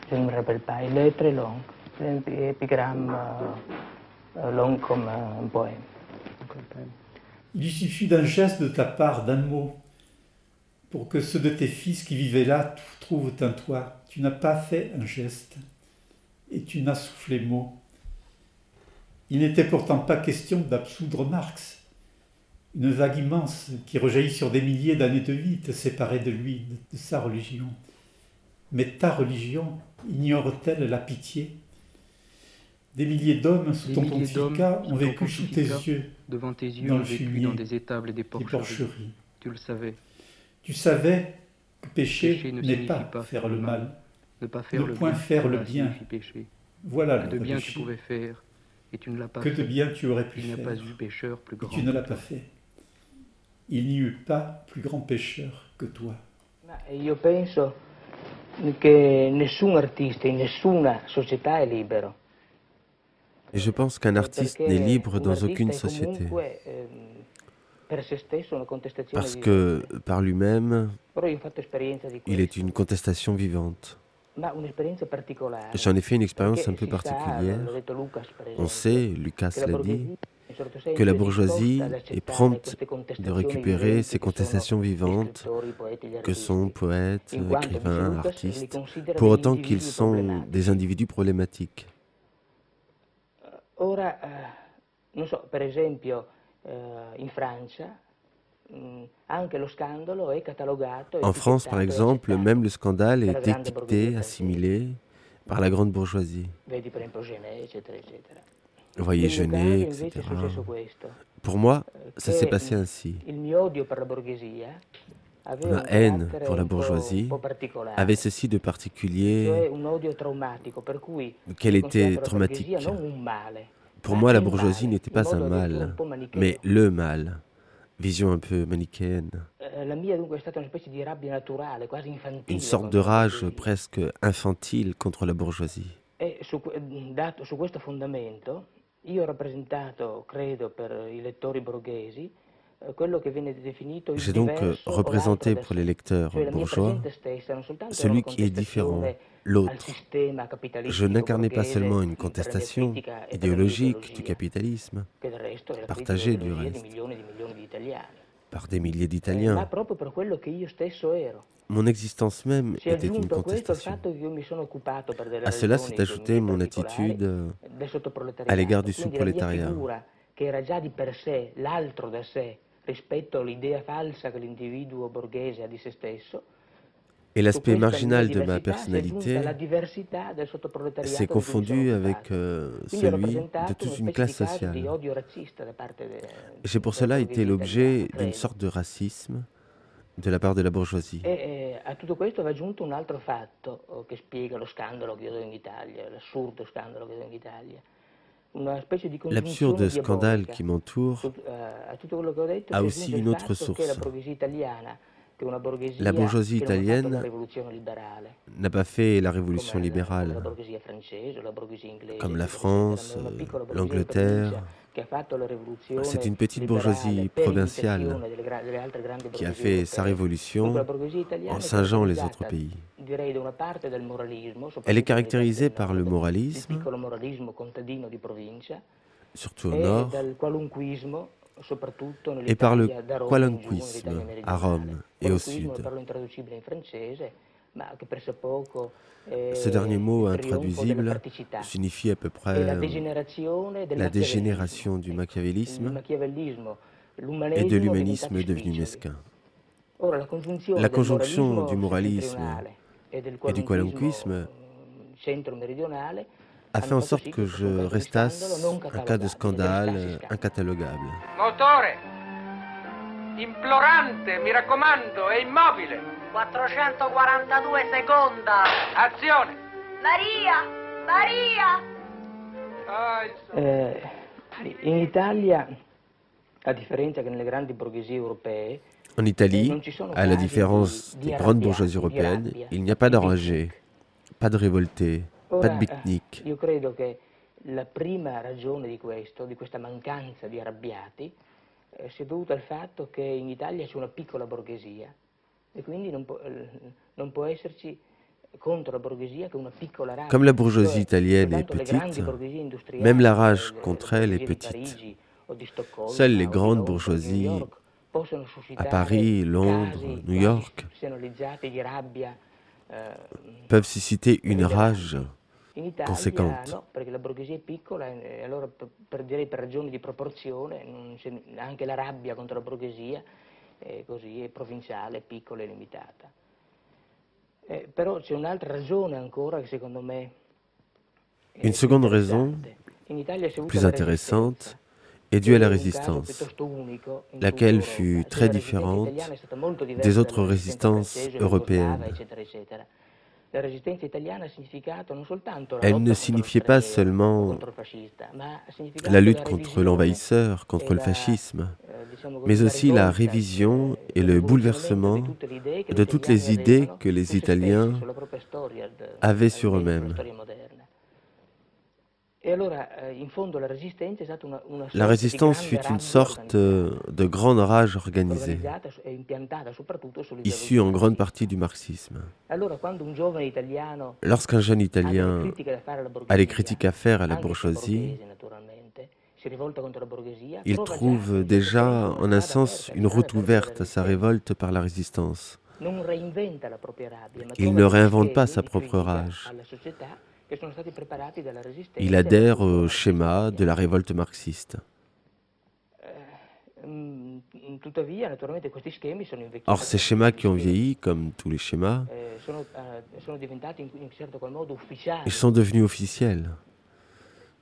Je ne me rappelle pas. Il est très long. C'est un épi- épigramme euh, long comme un poème. Il suffit d'un geste de ta part, d'un mot, pour que ceux de tes fils qui vivaient là trouvent un toit. Tu n'as pas fait un geste, et tu n'as soufflé mot. Il n'était pourtant pas question d'absoudre Marx. Une vague immense qui rejaillit sur des milliers d'années de vie te séparait de lui, de, sa religion. Mais ta religion ignore-t-elle la pitié? Des milliers d'hommes sous Des ton pontificat ont vécu sous tes yeux, devant tes yeux, dans le fumier, dans des étables et des porcheries. porcheries. Tu le savais. Tu savais que pécher, Pécher ne n'est signifie pas, pas faire le mal, Ne pas faire ne le point bien, faire le bien. Voilà Que le de bien tu péché. pouvais faire et tu ne l'as pas Que fait. de bien tu aurais pu Il n'y a faire. pas eu pécheur plus et grand. tu ne l'as pas fait. Il n'y eut pas plus grand pécheur que toi. Ma io penso che nessun artista in nessuna società è libero. Et je pense qu'un artiste n'est libre dans aucune société. ehm, Parce que par lui-même, il est une contestation vivante. J'en ai fait une expérience un peu particulière. On sait, Lucas la dit, que la bourgeoisie est prompte de récupérer ces contestations vivantes que sont poètes, écrivains, artistes, pour autant qu'ils sont des individus problématiques. Ora, eh, non so, per esempio in Francia En France, par e exemple, même le scandale est étiqueté, assimilé par la grande bourgeoisie. Vous voyez Genet, etc. Pour moi, ça che, s'est passé ainsi. Ma haine pour la bourgeoisie avait ceci de particulier qu'elle était traumatique. Pour moi, la bourgeoisie n'était pas un mal, mais le mal. Vision un peu manichéenne. Infantile. Une sorte de rage presque infantile contre la bourgeoisie. E su, que- dato, su questo fondamento io ho rappresentato, credo, per i lettori borghesi, eh, J'ai donc euh, représenté pour les lecteurs bourgeois celui qui est différent, l'autre. Je n'incarnais pas seulement une contestation e idéologique du capitalisme, partagée du reste. e par des milliers eh, d'Italiens. Mon existence même était une contestation. À cela ragioni s'est ajoutée mon attitude à l'égard du sous-prolétariat. Figura, che era già di per sé l'altro da sé rispetto all'idea falsa che l'individuo borghese ha di se stesso, Et l'aspect su questa mia marginal de ma diversità si è aggiunta personnalité la diversità del sottoproletariato s'est di cui mi sono confondu avec occupato. euh, Quindi ho celui de rappresentato toute una une specie classe di caso di sociale. odio razzista da parte de- Et j'ai pour della cela été borghesia l'objet italiana, d'une credo. sorte de racisme de la part de la bourgeoisie. E eh, a tutto questo va aggiunto un altro fatto oh, che spiega lo scandalo che io do in Italia, l'assurdo scandalo che do in Italia. Una specie di congiunzione L'absurde scandale qui m'entoure eh, a aussi une autre source. La bourgeoisie italienne n'a pas fait la révolution libérale, comme la France, euh, l'Angleterre. C'est une petite bourgeoisie provinciale qui a fait sa révolution en singeant les autres pays. Elle est caractérisée par le moralisme, surtout au e nord, et par le qualunquisme à. Rome et au sud. Pressappoco è Ce dernier mot intraduisible signifie à peu près la euh, dégénération du machiavélisme et de l'humanisme devenu mesquin. La conjonction du moralisme e et du qualunquisme centro-meridionale a fait en sorte que je restasse un cas de scandale incatalogable. Motore! Implorante, mi raccomando, è immobile. 442 seconda. Azione! Maria! Maria! Eh, in Italia, a differenza che nelle grandi borghesie europee, En Italie, non ci sono à la différence di- des grandes bourgeoisies européennes, il n'y a pas d'enragés, pas de révoltés, pas de pique-nique. eh, io credo che la prima ragione di questo, di questa mancanza di arrabbiati, eh, sia dovuta al fatto che in Italia c'è una piccola borghesia e quindi non può, non può esserci contro la borghesia che una piccola rabbia. Comme la bourgeoisie italienne est grandi petite, même la rage contre elle est petite. Parigi o di Stoccolma Seules les grandes Londra o di New bourgeoisies York possono à suscitare Paris, Londres, casi New quasi York personalizzati di rabbia eh, peuvent susciter une rage in Italia conséquente. E e è così è provinciale, piccola e limitata. Eh, però c'è un'altra ragione ancora che secondo me Une seconde più raison, plus intéressante, est due à la résistance, laquelle fut très différente des autres résistances européennes. Elle ne signifiait pas seulement la lutte contre l'envahisseur, contre e le la, fascisme, eh, mais aussi la révision eh, et le bouleversement le de toutes les idées que les Italiens avaient sur eux-mêmes. Di résistance grande fut une sorte euh, de grande rage organisée, e issue en grande partie du marxisme. Lorsqu'un jeune Italien a des critiques à faire à la bourgeoisie, la il trouve déjà en un sens une route ouverte à sa révolte par la résistance. la Il ne réinvente pas sa di propre rage. Il adhère au schéma de la révolte marxiste. Mm, sono invecchiati. Or, ces schémas qui ont vieilli, comme tous les schémas, eh, eh, ils sont devenus officiels.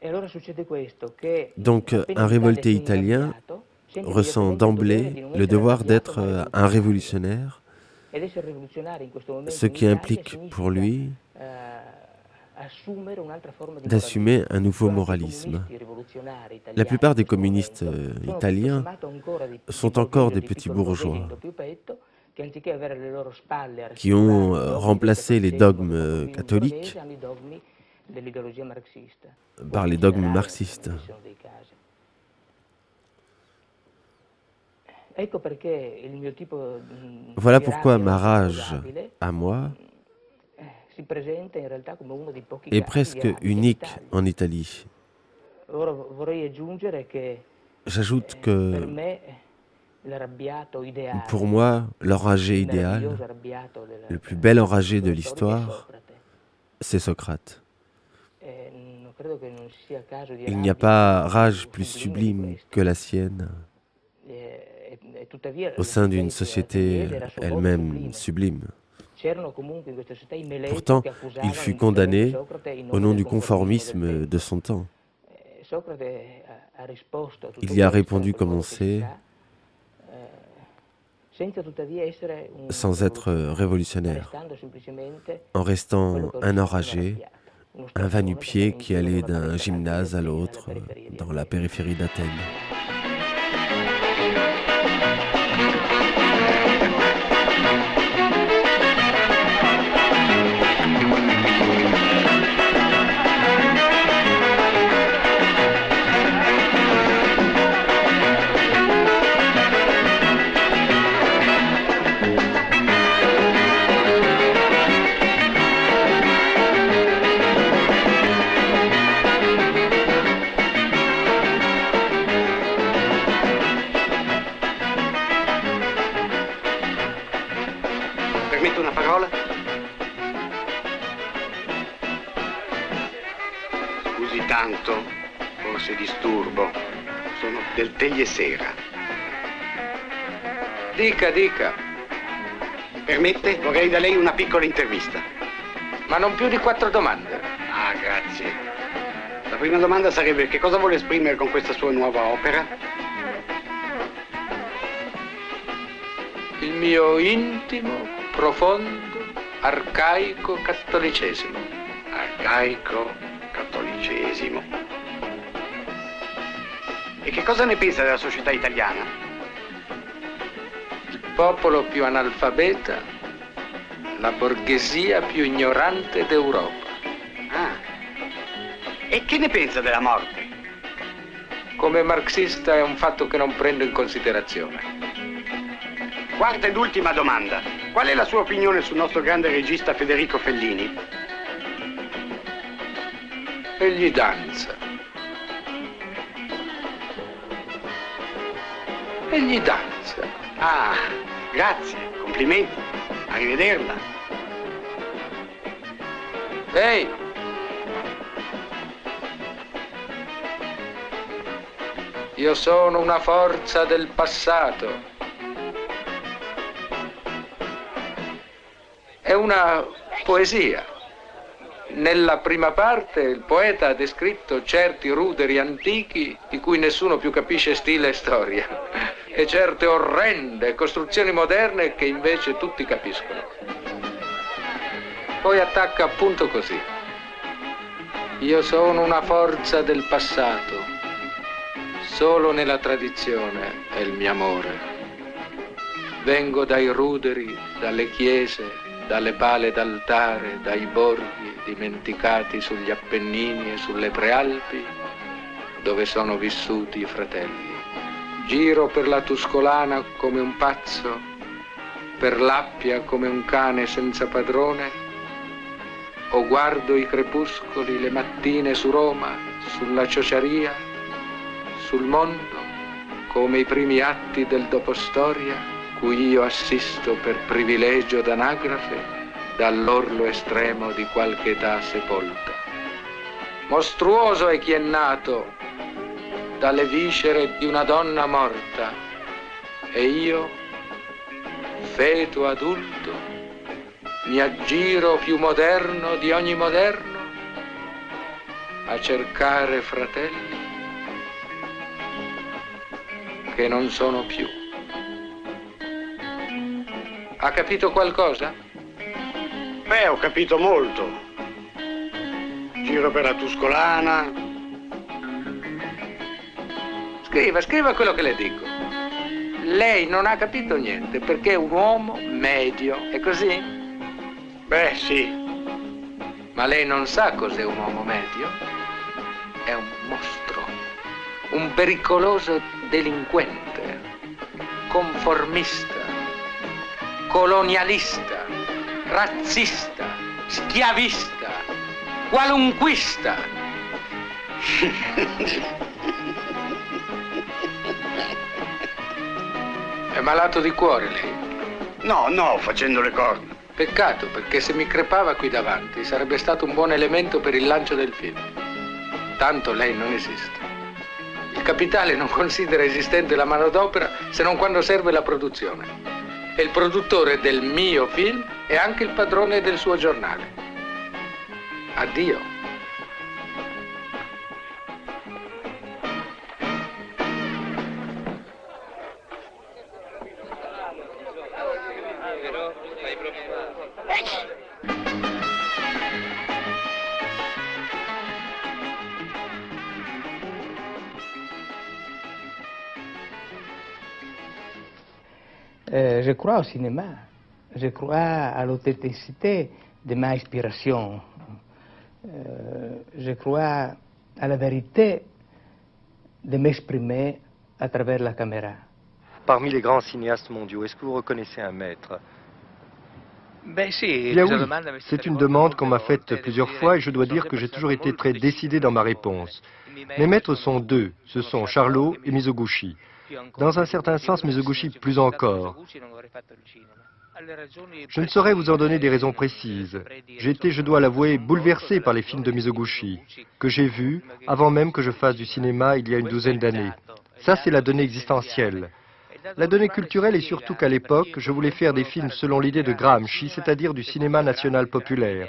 E Donc, un révolté italien ressent d'emblée le devoir d'être euh, un révolutionnaire, ce qui implique pour lui d'assumer un nouveau moralisme. La plupart des communistes euh, italiens sont encore des petits bourgeois. qui ont euh, remplacé les dogmes euh, catholiques. par les dogmes marxistes. Mm, Voilà pourquoi ma rage à moi si presenta in realtà come uno dei pochi est presque unique en Italie. J'ajoute per que Pour moi, l'enragé idéal, le plus bel enragé de l'histoire, c'est Socrate. Il n'y a pas rage plus sublime que la sienne au sein d'une société elle-même sublime. Pourtant, il fut condamné au nom du conformisme de son temps. Il y a répondu comme on sait, sans être révolutionnaire, en restant un enragé, un va-nu-pied qui allait d'un gymnase à l'autre dans la périphérie d'Athènes. Teglie Sera. Dica, dica. Permette? Vorrei da lei una piccola intervista. Ma non più di quattro domande. Ah, grazie. La prima domanda sarebbe che cosa vuole esprimere con questa sua nuova opera? Il mio intimo, profondo, arcaico cattolicesimo. Arcaico cattolicesimo. E che cosa ne pensa della società italiana? Il popolo più analfabeta, la borghesia più ignorante d'Europa. Ah. E che ne pensa della morte? Come marxista è un fatto che non prendo in considerazione. Quarta ed ultima domanda. Qual è la sua opinione sul nostro grande regista Federico Fellini? Egli danza. E gli danza. Ah, grazie, complimenti. Arrivederla. Ehi! Io sono una forza del passato. È una poesia. Nella prima parte il poeta ha descritto certi ruderi antichi di cui nessuno più capisce stile e storia e certe orrende costruzioni moderne che invece tutti capiscono. Poi attacca appunto così. Io sono una forza del passato, solo nella tradizione è il mio amore. Vengo dai ruderi, dalle chiese, dalle pale d'altare, dai borghi dimenticati sugli Appennini e sulle Prealpi, dove sono vissuti i fratelli. Giro per la Tuscolana come un pazzo, per l'Appia come un cane senza padrone, o guardo i crepuscoli le mattine su Roma, sulla ciociaria, sul mondo, come i primi atti del dopostoria, cui io assisto per privilegio d'anagrafe dall'orlo estremo di qualche età sepolta. Mostruoso è chi è nato dalle viscere di una donna morta e io, feto adulto, mi aggiro più moderno di ogni moderno a cercare fratelli che non sono più. Ha capito qualcosa? Beh, ho capito molto. Giro per la Tuscolana, Scriva, scriva quello che le dico. Lei non ha capito niente perché è un uomo medio, è così? Beh, sì. Ma lei non sa cos'è un uomo medio? È un mostro, un pericoloso delinquente, conformista, colonialista, razzista, schiavista, qualunquista. È malato di cuore lei? No, no, facendo le corna. Peccato, perché se mi crepava qui davanti sarebbe stato un buon elemento per il lancio del film. Tanto lei non esiste. Il capitale non considera esistente la manodopera se non quando serve la produzione. E il produttore del mio film è anche il padrone del suo giornale. Addio. Euh, je crois au cinéma. Je crois à l'authenticité de ma inspiration. Euh, je crois à la vérité de m'exprimer à travers la caméra. Parmi les grands cinéastes mondiaux, est-ce que vous reconnaissez un maître? Ben si, Bien oui, c'est une demande qu'on m'a faite plusieurs fois et je dois dire que j'ai toujours été très décidé dans ma réponse. Mes maîtres sont deux, ce sont Charlot et Mizoguchi. Dans un certain sens, Mizoguchi plus encore. Je ne saurais vous en donner des raisons précises. Été, je dois l'avouer, bouleversé par les films de Mizoguchi, que j'ai vus avant même que je fasse du cinéma il y a une douzaine d'années. Ça, c'est la donnée existentielle. La donnée culturelle est surtout qu'à l'époque, je voulais faire des films selon l'idée de Gramsci, c'est-à-dire du cinéma national populaire.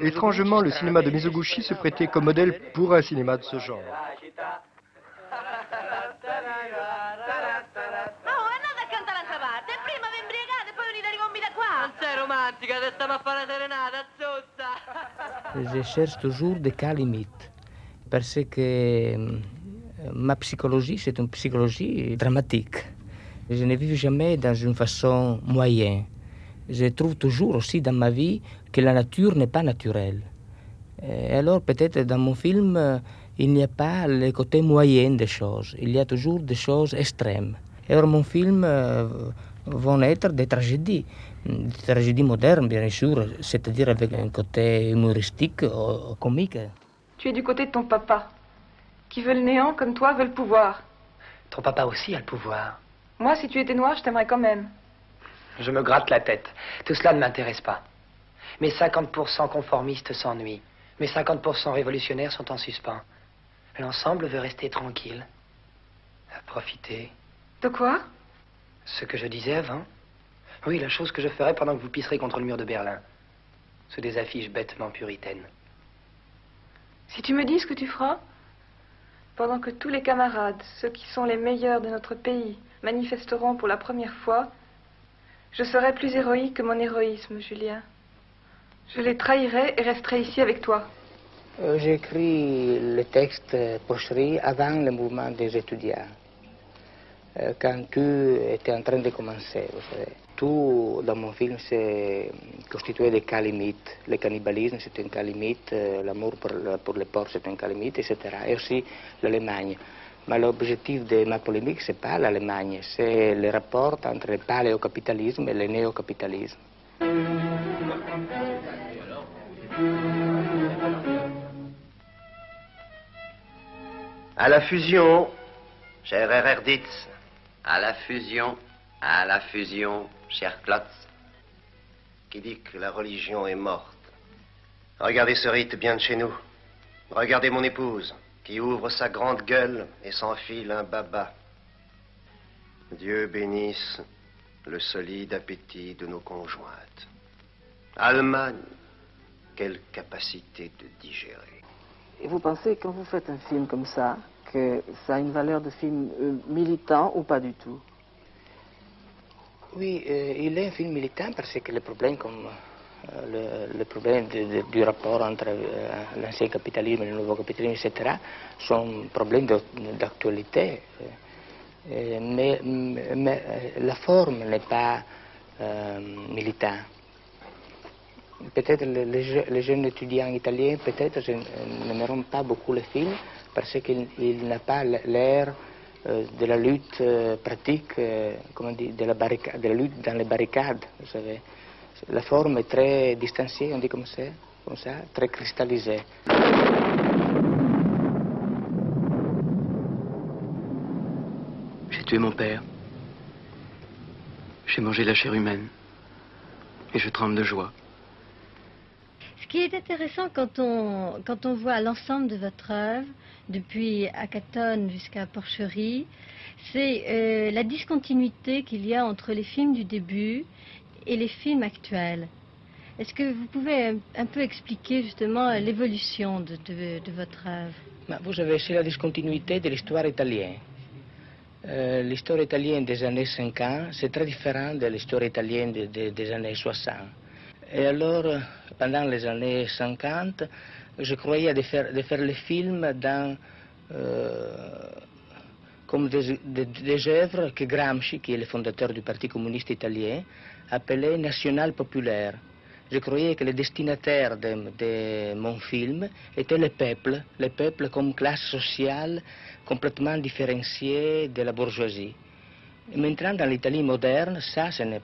Étrangement, le cinéma de Mizoguchi se prêtait comme modèle pour un cinéma de ce genre. Je cherche toujours des cas limites parce que ma psychologie, c'est une psychologie dramatique. Je ne vis jamais dans une façon moyenne. Je trouve toujours aussi dans ma vie que la nature n'est pas naturelle. Et alors peut-être dans mon film, il n'y a pas le côté moyen des choses. Il y a toujours des choses extrêmes. Et alors mon film euh, vont être des tragédies, des tragédies modernes bien sûr, c'est-à-dire avec un côté humoristique, ou comique. Tu es du côté de ton papa, qui veut le néant comme toi veut le pouvoir. Ton papa aussi a le pouvoir. Moi, si tu étais noir, je t'aimerais quand même. Je me gratte la tête. Tout cela ne m'intéresse pas. Mes 50% conformistes s'ennuient. Mes 50% révolutionnaires sont en suspens. L'ensemble veut rester tranquille. À profiter. De quoi? Ce que je disais avant. Oui, la chose que je ferais pendant que vous pisserez contre le mur de Berlin. Sous des affiches bêtement puritaines. Si tu me dis ce que tu feras, pendant que tous les camarades, ceux qui sont les meilleurs de notre pays, manifesteront pour la première fois, je serai plus héroïque que mon héroïsme, Julien. Je les trahirai et resterai ici avec toi. Euh, J'ai écrit le texte Pocherie avant le mouvement des étudiants. Euh, quand tu étais en train de commencer. Tout dans mon film c'est constitué de cas limites. Le cannibalisme c'est un cas limite, euh, l'amour pour les porcs c'est un cas limite, etc. Et aussi l'Allemagne. Mais l'objectif de ma polémique, c'est pas l'Allemagne, c'est le rapport entre le paléocapitalisme et le néocapitalisme. À la fusion, cher Ererditz. À la fusion, à la fusion, cher Klotz. Qui dit que la religion est morte. Regardez ce rite bien de chez nous. Regardez mon épouse, qui ouvre sa grande gueule et s'enfile un baba. Dieu bénisse le solide appétit de nos conjointes. Allemagne, quelle capacité de digérer. Et vous pensez, quand vous faites un film comme ça, que ça a une valeur de film euh, militant ou pas du tout? Oui, euh, il est un film militant parce que les problèmes comme le, le problème du rapport entre euh, l'ancien capitalisme et le nouveau capitalisme, etc., sont problèmes d'actualité. Euh, mais mais, euh, la forme n'est pas euh, militant. Peut-être les, les je- les jeunes étudiants italiens, peut-être, euh, n'aimeront pas beaucoup le film parce qu'il il n'a pas l'air euh, de la lutte euh, pratique, comment de la lutte dans les barricades, vous savez. La forme est très distanciée, on dit comme ça, comme ça très cristallisée. tué mon père. J'ai mangé la chair humaine. Et je tremble de joie. Ce qui est intéressant quand on, quand on voit l'ensemble de votre œuvre, depuis Akaton jusqu'à Porcherie, c'est euh, la discontinuité qu'il y a entre les films du début et les films actuels. Est-ce que vous pouvez un, peu expliquer justement l'évolution de, votre œuvre? Vous c'est la discontinuité de l'histoire italienne. Euh, l'histoire italienne des années 50, c'est très différent de l'histoire italienne de, de, des années 60. Et alors, pendant les années 50, je croyais de faire, de faire les films dans, euh, comme des, œuvres que Gramsci, qui est le fondateur du Parti communiste italien, appelait national populaire. Je croyais que les destinataires de, mon film étaient le peuple, le peuple comme classe sociale complètement différenciée de la bourgeoisie. Et maintenant, dans l'Italie moderne, ça, ce n'est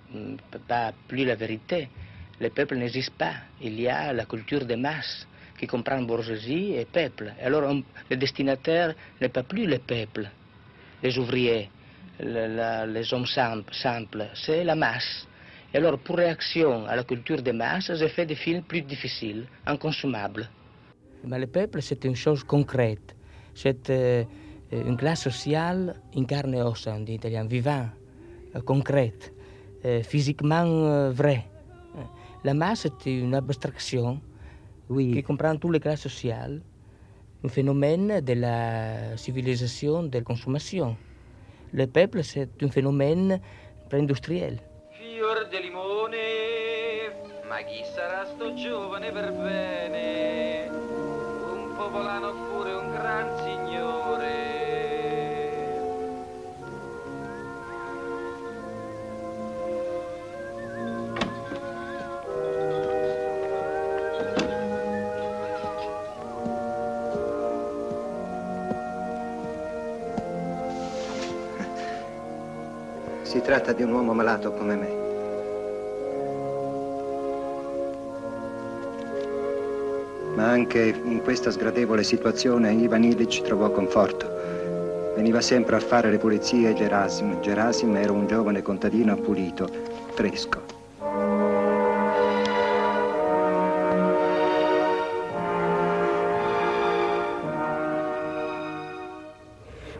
pas plus la vérité. Le peuple n'existe pas. Il y a la culture des masses qui comprend bourgeoisie et peuple. Alors, on, le destinataire n'est pas plus le peuple, les ouvriers, les hommes simples c'est la masse. Et alors, pour réaction à la culture des masses, j'ai fait des films plus difficiles, inconsommables. Mais le peuple, c'est une chose concrète. C'est euh, une classe sociale incarne et ossa, en italien, vivant, euh, concrète, euh, physiquement vraie. La masse est une abstraction oui. qui comprend toutes les classes sociales, un phénomène de la civilisation de la consommation. Le peuple, c'est un phénomène pré-industriel. Fior di limone, ma chi sarà sto giovane per bene? Un popolano oppure un gran signore? Si tratta di un uomo malato come me. Ma anche in questa sgradevole situazione Ivan Illich trovò conforto. Veniva sempre a fare le pulizie Gerasim. Gerasim era un giovane contadino pulito, fresco.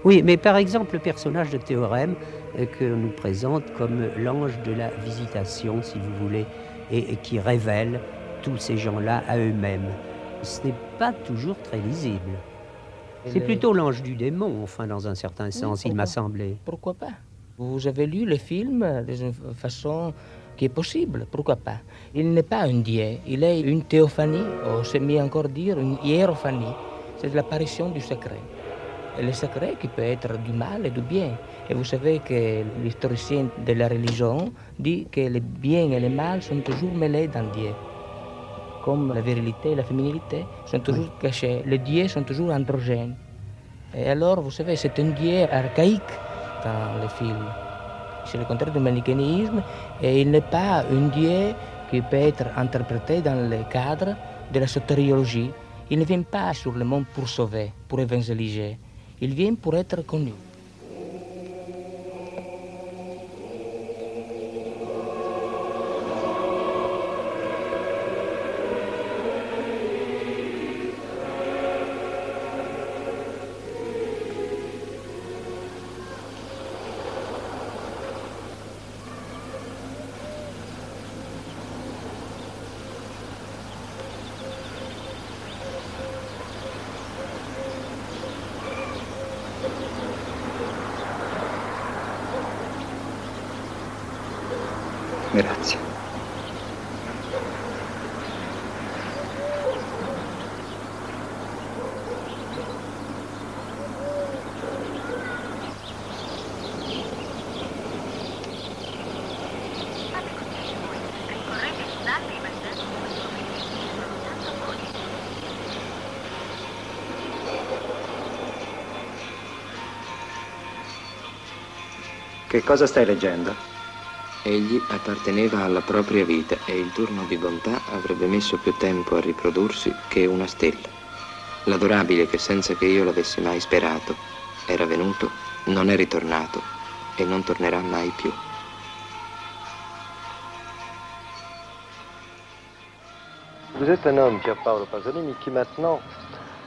Oui, mais par exemple, le personnage de Théorème euh, que nous présente comme l'ange de la visitation, si vous voulez, et, et qui révèle tous ces gens-là à eux-mêmes, ce n'est pas toujours très lisible. C'est plutôt l'ange du démon, enfin, dans un certain sens, oui, il m'a semblé. Pourquoi pas? Vous avez lu le film d'une façon qui est possible, pourquoi pas? Il n'est pas un dieu, il est une théophanie, ou c'est mieux encore dire une hiérophanie. C'est l'apparition du secret. Et le secret qui peut être du mal et du bien. Et vous savez que l'historicien de la religion dit que le bien et le mal sont toujours mêlés dans Dieu. Comme la virilité et la féminité sont toujours cachés. Les dieux sont toujours androgènes. Et alors, vous savez, c'est un dieu archaïque dans le film. C'est le contraire du manichéisme et il n'est pas un dieu qui peut être interprété dans le cadre de la sotériologie. Il ne vient pas sur le monde pour sauver, pour évangéliser. Il vient pour être connu. Cosa stai leggendo? Egli apparteneva alla propria vita e il turno di bontà avrebbe messo più tempo a riprodursi che una stella. L'adorabile che senza che io l'avessi mai sperato era venuto, non è ritornato e non tornerà mai più. Vous êtes un homme, Pierre Paolo Pasolini, qui maintenant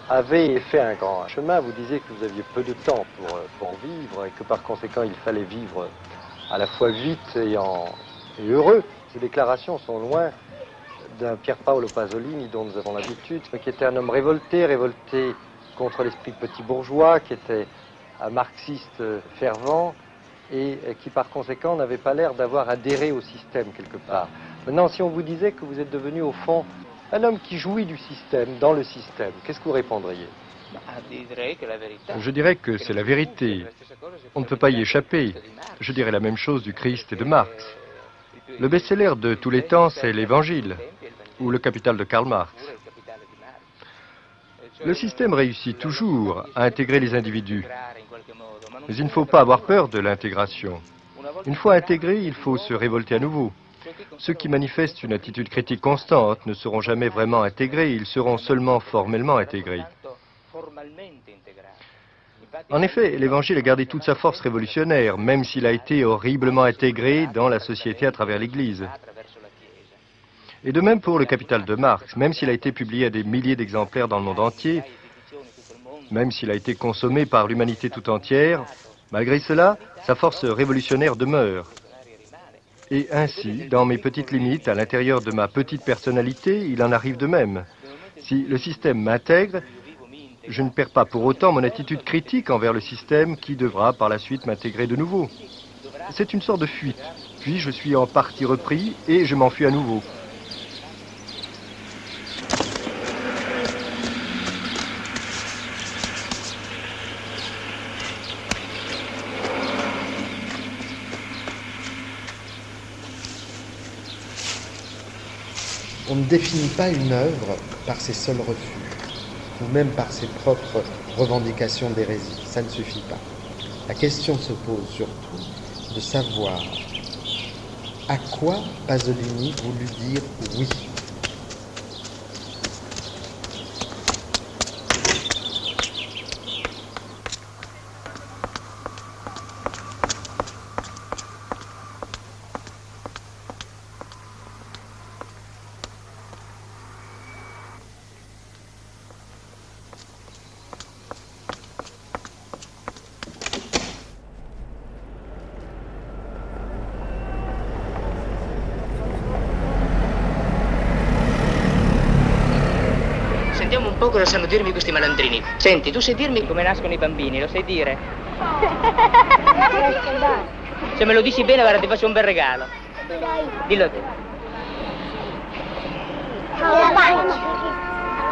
avait fait un grand chemin. Vous disiez que vous aviez peu de temps pour, euh, pour vivre et que par conséquent il fallait vivre à la fois vite et, et heureux. Ces déclarations sont loin d'un Pierre Paolo Pasolini dont nous avons l'habitude, qui était un homme révolté, révolté contre l'esprit petit bourgeois, qui était un marxiste fervent et qui par conséquent n'avait pas l'air d'avoir adhéré au système quelque part. Maintenant, si on vous disait que vous êtes devenu au fond un homme qui jouit du système, dans le système, qu'est-ce que vous répondriez? Je dirais que c'est la vérité. On ne peut pas y échapper. Je dirais la même chose du Christ et de Marx. Le best-seller de tous les temps, c'est l'Évangile, ou le Capital de Karl Marx. Le système réussit toujours à intégrer les individus, mais il ne faut pas avoir peur de l'intégration. Une fois intégré, il faut se révolter à nouveau. Ceux qui manifestent une attitude critique constante ne seront jamais vraiment intégrés, ils seront seulement formellement intégrés. En effet, l'Évangile a gardé toute sa force révolutionnaire, même s'il a été horriblement intégré dans la société à travers l'Église. Et de même pour le Capital de Marx, même s'il a été publié à des milliers d'exemplaires dans le monde entier, même s'il a été consommé par l'humanité tout entière, malgré cela, sa force révolutionnaire demeure. Et ainsi, dans mes petites limites, à l'intérieur de ma petite personnalité, il en arrive de même. Si le système m'intègre, je ne perds pas pour autant mon attitude critique envers le système qui devra par la suite m'intégrer de nouveau. C'est une sorte de fuite. Puis je suis en partie repris et je m'enfuis à nouveau. Définit pas une œuvre par ses seuls refus, ou même par ses propres revendications d'hérésie. Ça ne suffit pas. La question se pose surtout de savoir à quoi Pasolini voulut dire oui. Sanno dirmi questi malandrini. Senti, tu sai dirmi come nascono i bambini, lo sai dire? Se me lo dici bene, guarda, ti faccio un bel regalo. Dillo te. Dalla pancia.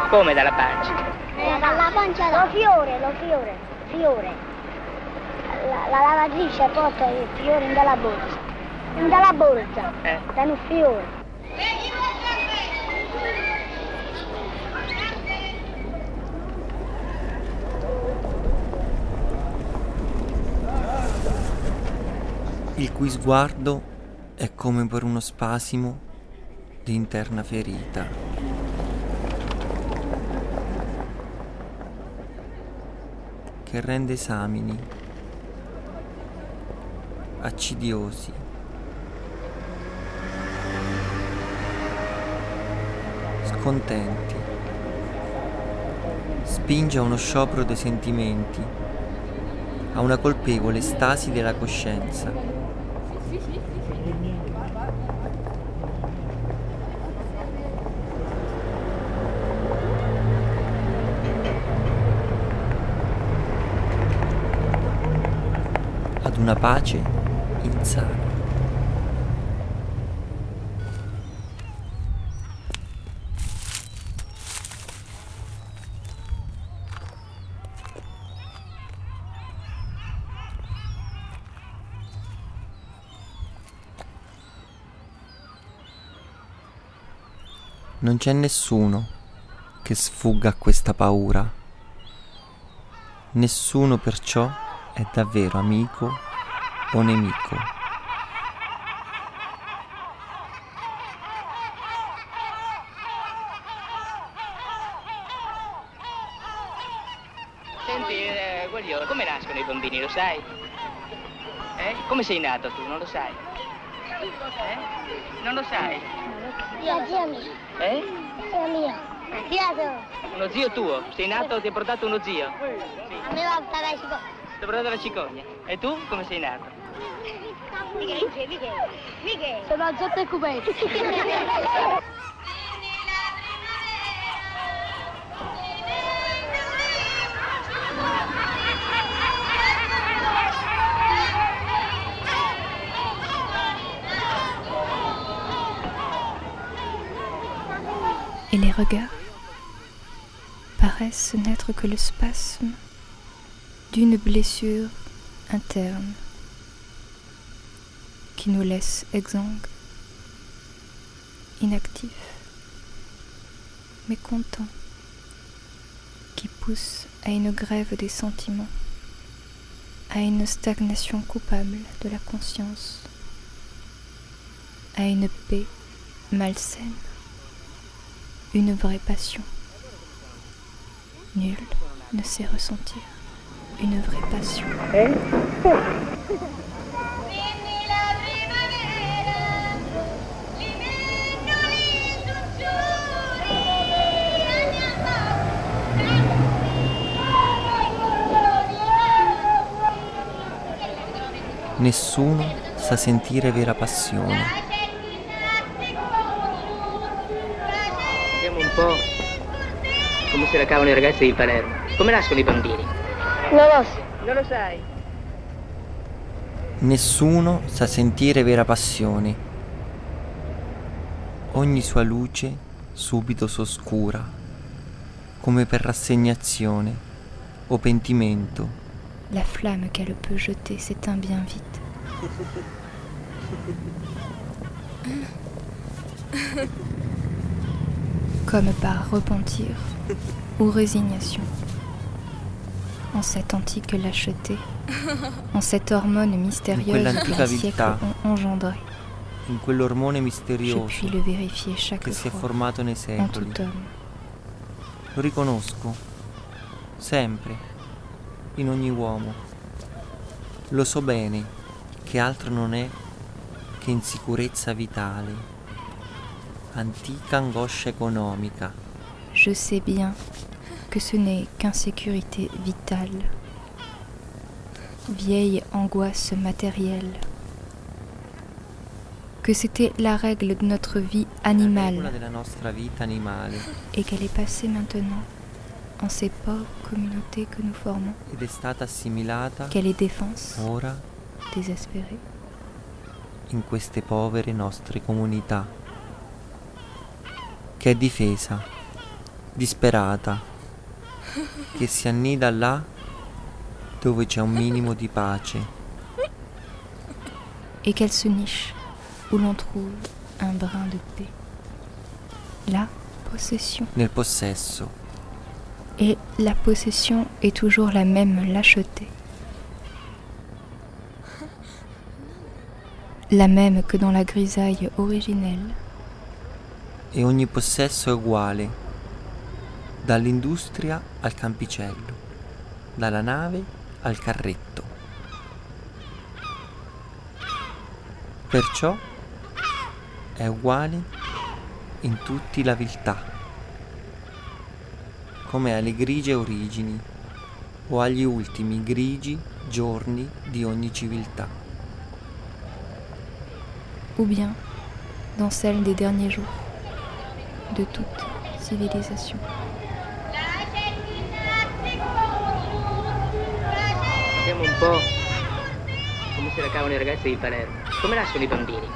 Come dalla pancia? Dalla pancia lo fiore, lo fiore, fiore. La, la lavatrice porta il fiore in dalla borsa. In dalla borsa. Eh. Da un fiore. Cui sguardo è come per uno spasimo di interna ferita. che rende esamini accidiosi. Scontenti. Spinge a uno sciopero dei sentimenti, a una colpevole stasi della coscienza. ad una pace insana. Non c'è nessuno che sfugga a questa paura. Nessuno perciò è davvero amico o nemico. Senti, eh, Guaglione, come nascono i bambini, lo sai? Eh? Come sei nato tu? Non lo sai? Eh? Non lo sai? La zia mia. Eh? Zia mia. Zia Uno zio tuo? Sei nato, ti ha portato uno zio? A me va a dare Ti ha portato la cicogna. E tu come sei nato? Michele, Michele, Michele. Sono a Zotto e Cubetti. Et les regards paraissent n'être que le spasme d'une blessure interne qui nous laisse exsangues, inactifs, mécontents, qui pousse à une grève des sentiments, à une stagnation coupable de la conscience, à une paix malsaine, une vraie passion. Nul ne sait ressentir une vraie passion. Nessuno sa sentire vera passione. Vediamo un po' come se la cavano i ragazzi di Palermo. Come nascono i bambini? Non lo so. Non lo sai? Nessuno sa sentire vera passione. Ogni sua luce subito s'oscura, come per rassegnazione o pentimento. La flamme qu'elle peut jeter s'éteint bien vite. Comme par repentir ou résignation. En cette antique lâcheté, en cette hormone mystérieuse siècles viltà. ont engendrée, in quell'ormone misterioso che si è formato nei secoli. Lo riconosco, sempre, in ogni uomo. Lo so bene che altro non è che insicurezza vitale, antica angoscia economica, Je sais bien que ce n'est qu'insécurité vitale, vieille angoisse matérielle, que c'était la règle de notre vie animale. Et qu'elle est passée maintenant en ces pauvres communautés que nous formons, qu'elle est défense désespérée. in queste povere nostre comunità, che è difesa, disperata, che si annida là dove c'è un minimo di pace, et qu'elle se niche où l'on trouve un brin de paix. La possession. nel possesso, Et la possession est toujours la même lâcheté. La même que dans la grisaille originelle, e ogni possesso è uguale, dall'industria al campicello, dalla nave al carretto. Perciò è uguale in tutti la viltà, come alle grigie origini o agli ultimi grigi giorni di ogni civiltà. ou bien dans celle des derniers jours de toute civilisation. Vediamo un po' come se la cavano i ragazzi di Palermo. Come nascono i bambini?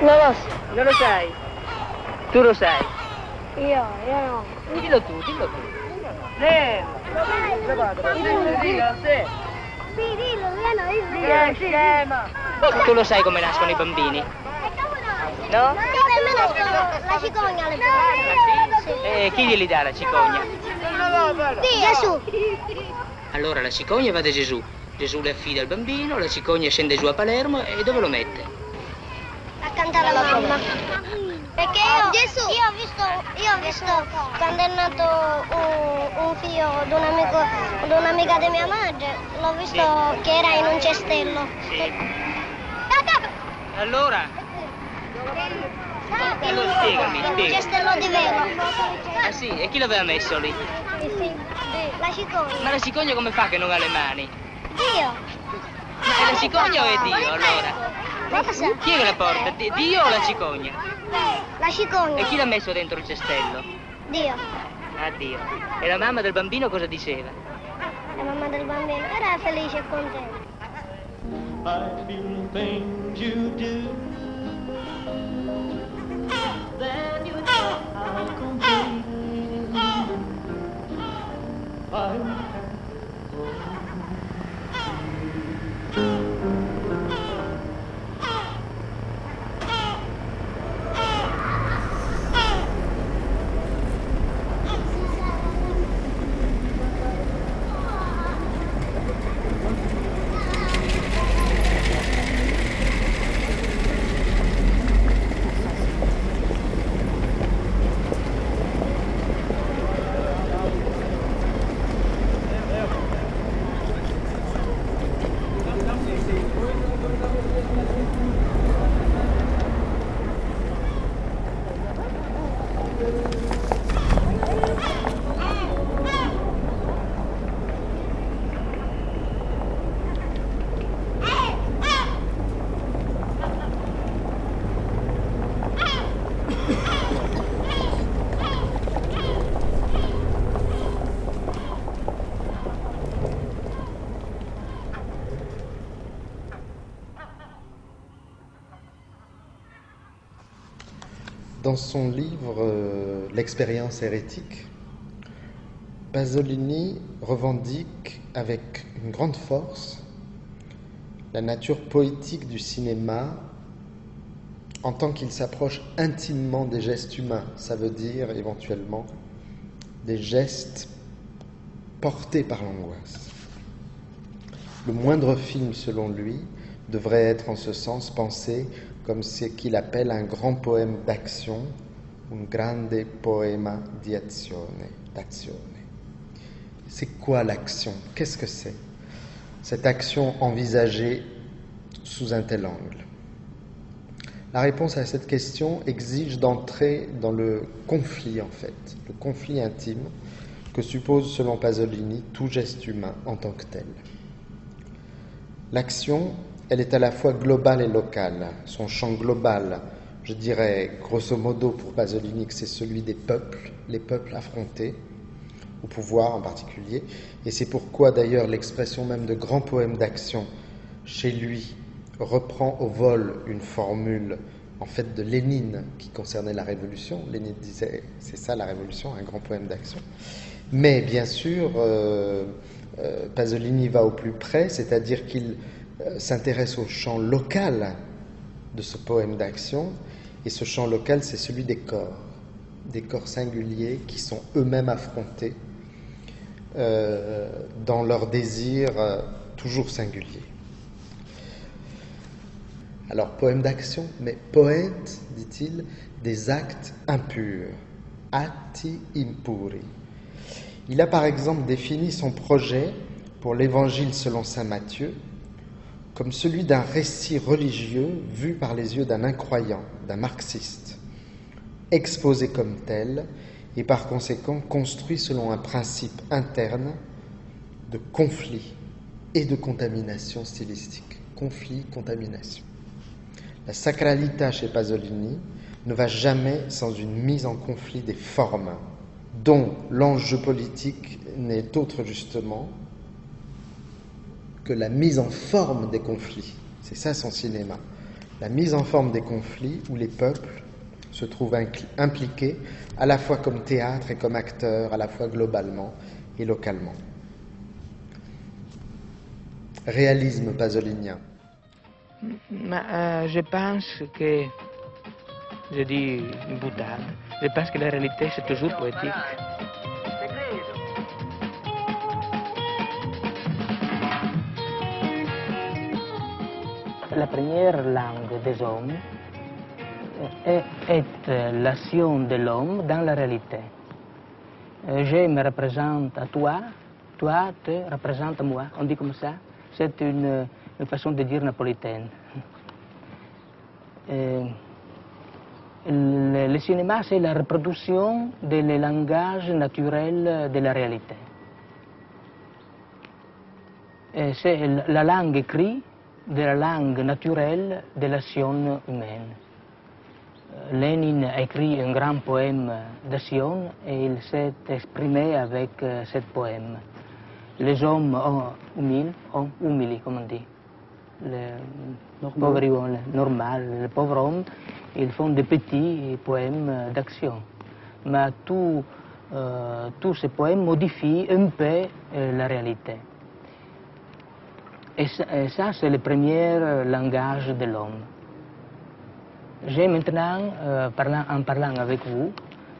Non lo so. Non lo sai? Tu lo sai? Io, io no. Dillo tu, dillo tu. Sì, dillo, vieni, Tu lo sai come nascono i bambini? No? Io per me nascono la cicogna le E chi glieli dà la cicogna? Gesù. Allora la cicogna va da Gesù. Gesù le affida al bambino, la cicogna scende giù a Palermo e dove lo mette? accanto alla mamma. Perché io, io, ho visto, io ho visto quando è nato un, un figlio di un amico, di un'amica di mia madre, l'ho visto che era in un cestello. Allora? Allora spiegami, In un spiegami. cestello di velo. Ah sì, e chi l'aveva messo lì? La cicogna. Ma la cicogna come fa che non ha le mani? Dio. Ma è la cicogna o è Dio allora? Cosa? Chi è che la porta? Di- Dio o la cicogna? La cicogna. E chi l'ha messo dentro il cestello? Dio. Ah Dio. E la mamma del bambino cosa diceva? La mamma del bambino era felice e contenta. I feel things you do. Then you know how complete I Dans son livre euh, L'expérience hérétique, Pasolini revendique avec une grande force la nature poétique du cinéma en tant qu'il s'approche intimement des gestes humains. Ça veut dire éventuellement des gestes portés par l'angoisse. Le moindre film, selon lui, devrait être en ce sens pensé comme ce qu'il appelle un grand poème d'action, un grande poema di azione. C'est quoi l'action? Qu'est-ce que c'est? Cette action envisagée sous un tel angle. La réponse à cette question exige d'entrer dans le conflit, en fait, le conflit intime que suppose, selon Pasolini, tout geste humain en tant que tel. L'action, elle est à la fois globale et locale. Son champ global, je dirais grosso modo pour Pasolini c'est celui des peuples, les peuples affrontés, au pouvoir en particulier. Et c'est pourquoi d'ailleurs l'expression même de grand poème d'action chez lui reprend au vol une formule en fait de Lénine qui concernait la révolution. Lénine disait c'est ça la révolution, un grand poème d'action. Mais bien sûr, euh, euh, Pasolini va au plus près, c'est-à-dire qu'il s'intéresse au champ local de ce poème d'action, et ce champ local, c'est celui des corps, des corps singuliers qui sont eux-mêmes affrontés euh, dans leur désir euh, toujours singulier. Alors, poème d'action, mais poète, dit-il, des actes impurs, atti impuri. Il a par exemple défini son projet pour l'évangile selon saint Matthieu comme celui d'un récit religieux vu par les yeux d'un incroyant, d'un marxiste, exposé comme tel et par conséquent construit selon un principe interne de conflit et de contamination stylistique. Conflit, contamination. La sacralité chez Pasolini ne va jamais sans une mise en conflit des formes, dont l'enjeu politique n'est autre justement que la mise en forme des conflits. C'est ça son cinéma. La mise en forme des conflits où les peuples se trouvent impliqués à la fois comme théâtre et comme acteurs, à la fois globalement et localement. Réalisme pasolinien. Euh, je pense que, je dis une je pense que la réalité c'est toujours poétique. La première langue des hommes, est, est l'action de l'homme dans la réalité. Euh, Je me représente à toi, toi te représente à moi. On dit comme ça. C'est une, façon de dire napolitaine. Euh, le, le cinéma, c'est la reproduction des langages naturels de la réalité. C'est la langue écrite de la langue naturelle de l'action humaine. Euh, Lénine a écrit un grand poème d'action et il s'est exprimé avec euh, ce poème. Les hommes ont comme on dit. Les pauvres hommes, normal, les pauvres hommes, ils font des petits poèmes d'action. Mais tout, euh, tous ces poèmes modifient un peu euh, la réalité. Et ça, c'est le premier euh, langage de l'homme. J'ai maintenant, euh, parlant- en parlant avec vous,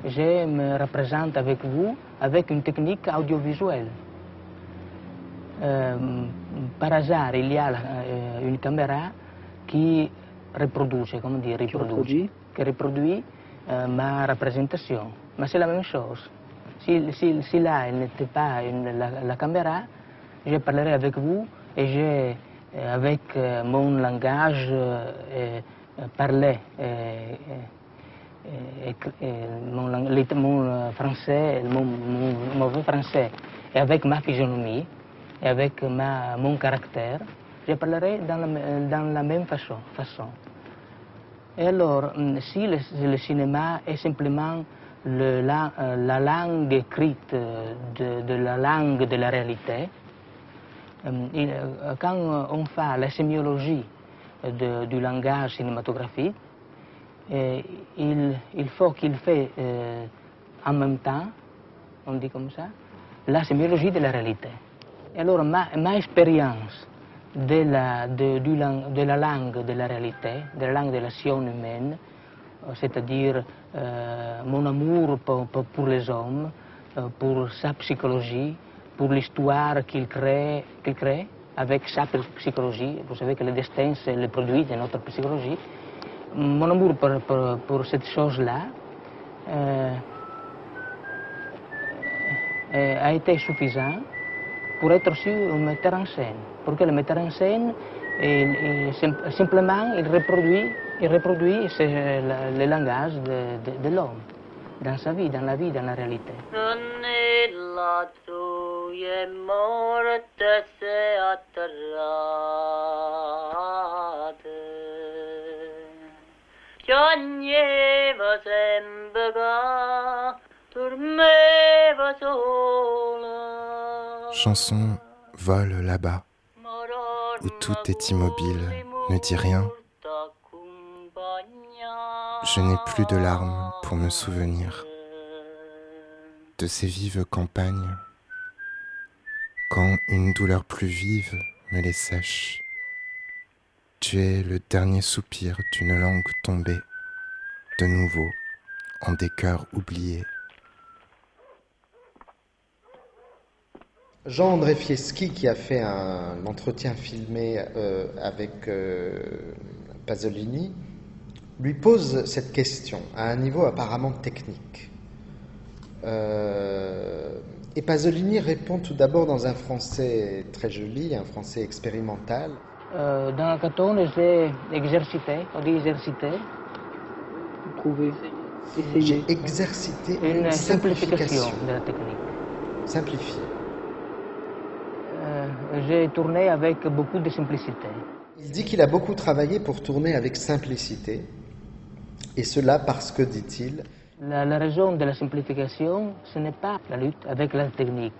je me représente avec vous avec une technique audiovisuelle. Euh, par hasard, il y a euh, une caméra qui reproduce, comment dire, reproduce, qui reproduit ma représentation. Mais c'est la même chose. Si, si- si là, il n'était pas une- la, la caméra, je parlerai avec vous et je, euh, avec euh, mon langage, euh, euh, mon, mon, français, mon, mon français, et avec ma physionomie, et avec ma, mon caractère, je parlerai dans la, dans la même façon. Et alors, hum, si le, cinéma est simplement le- la, la langue écrite de, de la langue de la réalité, il- euh, quand euh, on fait la sémiologie du langage cinématographique, euh, il, faut qu'il fait euh, en même temps, on dit comme ça, la sémiologie de la réalité. Et alors, ma, expérience de la, de, de la langue de la réalité, de la langue de l'action humaine, euh, c'est-à-dire euh, mon amour pour, les hommes, euh, pour sa psychologie, pour l'histoire qu'il crée, qu'il crée avec sa psychologie. Vous savez que le destin, c'est le produit de notre psychologie. Mon amour pour, pour- cette chose-là euh, euh, a été suffisant pour être aussi un metteur en scène. Parce que le metteur en scène, il- il sim- simplement, il reproduit, il reproduit c'est le, langage de l'homme dans sa vie, dans la vie, dans la réalité. Morte se Chanson vole là-bas, où tout est immobile, ne dit rien. Je n'ai plus de larmes pour me souvenir de ces vives campagnes, quand une douleur plus vive me les sèche. Tu es le dernier soupir d'une langue tombée, de nouveau, en des cœurs oubliés. Jean-André Fieschi, qui a fait un entretien filmé euh, avec euh, Pasolini, lui pose cette question à un niveau apparemment technique. Euh, et Pasolini répond tout d'abord dans un français très joli, un français expérimental. Euh, dans la canton, j'ai exercité, on dit exercité, trouver, J'ai exercité une une simplification simplification. de la technique. Simplifié. Euh, j'ai tourné avec beaucoup de simplicité. Il dit qu'il a beaucoup travaillé pour tourner avec simplicité, et cela parce que, dit-il, La, la raison de la simplification, ce n'est pas la lutte avec la technique,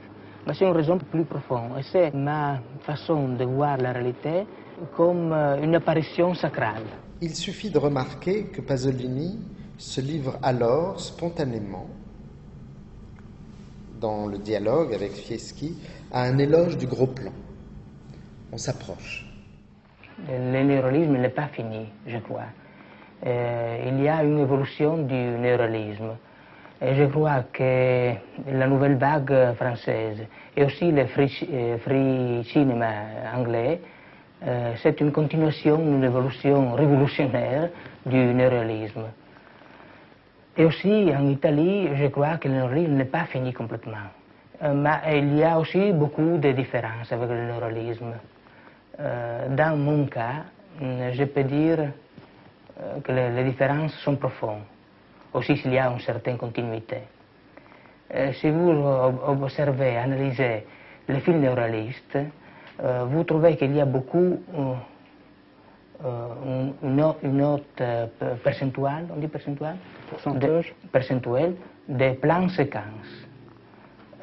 mais c'est une raison plus profonde. Et c'est ma façon de voir la réalité comme euh, une apparition sacrale. il suffit de remarquer que Pasolini se livre alors spontanément, dans le dialogue avec Fieschi, à un éloge du gros plan. On s'approche. Le néoréalisme n'est pas fini, je crois. Euh, il y a une évolution du néoréalisme. Et je crois que la nouvelle vague française et aussi le free, free cinéma anglais Euh, c'est une continuation, une évolution révolutionnaire du néoréalisme. Et aussi en Italie, je crois que le néoréalisme n'est pas fini complètement. Mais il y a aussi beaucoup de différences avec le néoréalisme. Euh, dans mon cas, je peux dire que les, les différences sont profondes, aussi s'il y a une certaine continuité. Euh, si vous ob- observez, analysez les films néoréalistes, euh, vous trouvez qu'il y a beaucoup euh, euh, une, une note euh, per- percentuelle, on dit percentuelle Pourcentage. de, percentuelle des plans séquences.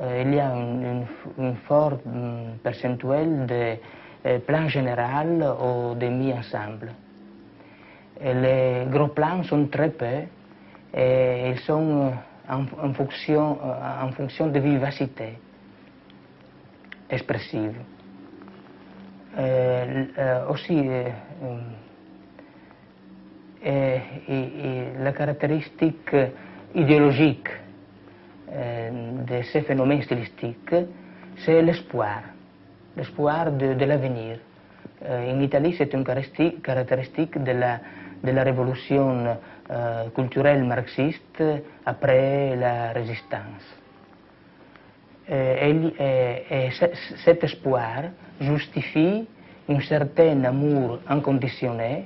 Euh, il y a une, une forte hum, percentuelle de euh, plans général ou de mis ensemble. Et les gros plans sont très peu et ils sont euh, en, fonction, en fonction de vivacité expressive. Aussi, la caractéristique idéologique de ces phénomènes stylistiques, c'est l'espoir, l'espoir de, de l'avenir. En Italie, c'est une caractéristique de la, de la révolution euh, culturelle marxiste après la résistance. Et, et- et ce- cet espoir justifie un certain amour inconditionnel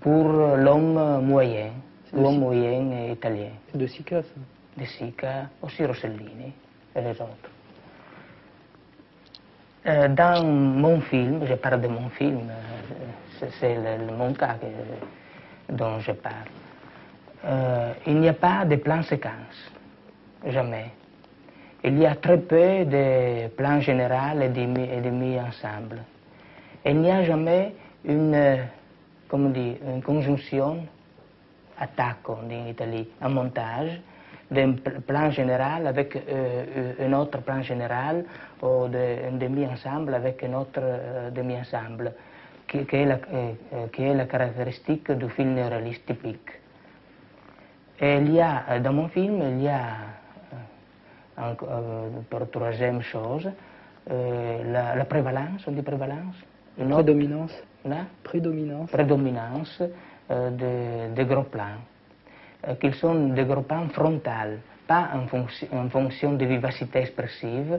pour l'homme moyen, l'homme moyen italien. De Sica, ça. De Sica, aussi Rossellini et les autres. Euh, dans mon film, je parle de mon film, euh, c'est- mon cas que- dont je parle, euh, il n'y a pas de plan séquence, jamais. Il y a très peu de plans généraux et de, mis- et de mis ensemble. Il n'y a jamais une, une conjonction, attaque en Italie, un montage d'un pl- plan général avec euh, un autre plan général ou de, un demi-ensemble avec un autre euh, demi-ensemble, qui, qui est la, euh, euh, qui est la caractéristique du film néoréaliste typique. Et il y a, euh, dans mon film, il y a, en- pour troisième chose, la, la prévalence, on dit prévalence? Une autre- Prédominance. Là? Prédominance. prédominance euh, de, de gros plans, euh, qu'ils sont des gros plans frontales, pas en, fonction- en fonction de vivacité expressive,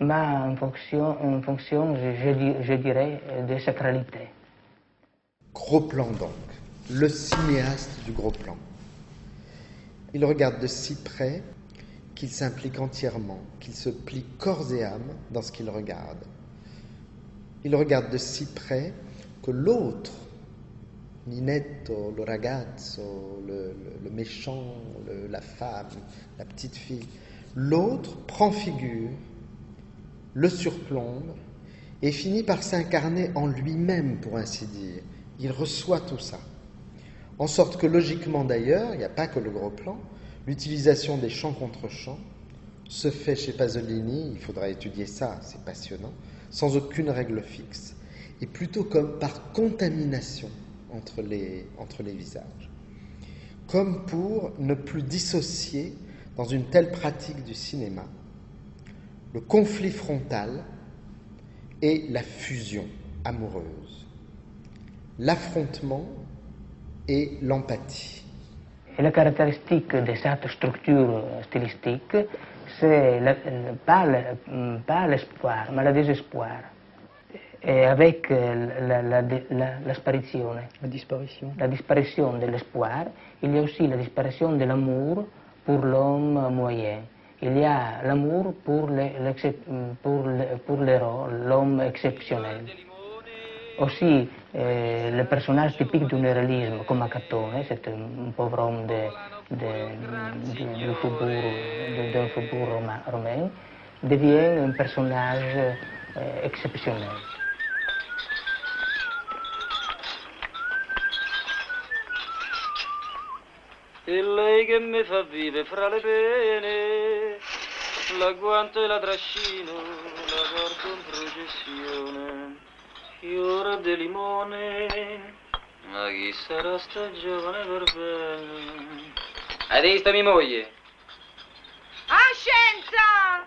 mais en fonction, en fonction je, je di- je dirais, euh, de sacralité. Gros plan donc, le cinéaste du gros plan. Il regarde de si près qu'il s'implique entièrement, qu'il se plie corps et âme dans ce qu'il regarde. Il regarde de si près que l'autre, Ninetto, le ragazzo, le, méchant, la femme, la petite fille, l'autre prend figure, le surplombe et finit par s'incarner en lui-même, pour ainsi dire. Il reçoit tout ça. En sorte que logiquement d'ailleurs, il n'y a pas que le gros plan, l'utilisation des champs contre champs se fait chez Pasolini, il faudra étudier ça, c'est passionnant, sans aucune règle fixe, et plutôt comme par contamination entre les, entre les visages. Comme pour ne plus dissocier dans une telle pratique du cinéma le conflit frontal et la fusion amoureuse, l'affrontement et l'empathie. Et la caractéristique de cette structure stylistique, c'est pas le- pas l'espoir, mais le désespoir. Et avec euh, la, la, la, la sparizione, La disparition. la disparition de l'espoir, il y a aussi la disparition de l'amour pour l'homme moyen. Il y a l'amour pour l'homme exceptionnel. Aussi, euh, le personnage typique du néoréalisme, comme Acatone, c'est un, pauvre homme de, de, faubourg, romain, devient un personnage euh, exceptionnel. E lei che mi fa vivere fra le pene, l'agguanto e la trascino, la porto in processione, fiore di limone, ma chi sarà sta giovane per bene? Hai visto mia moglie? A scienza!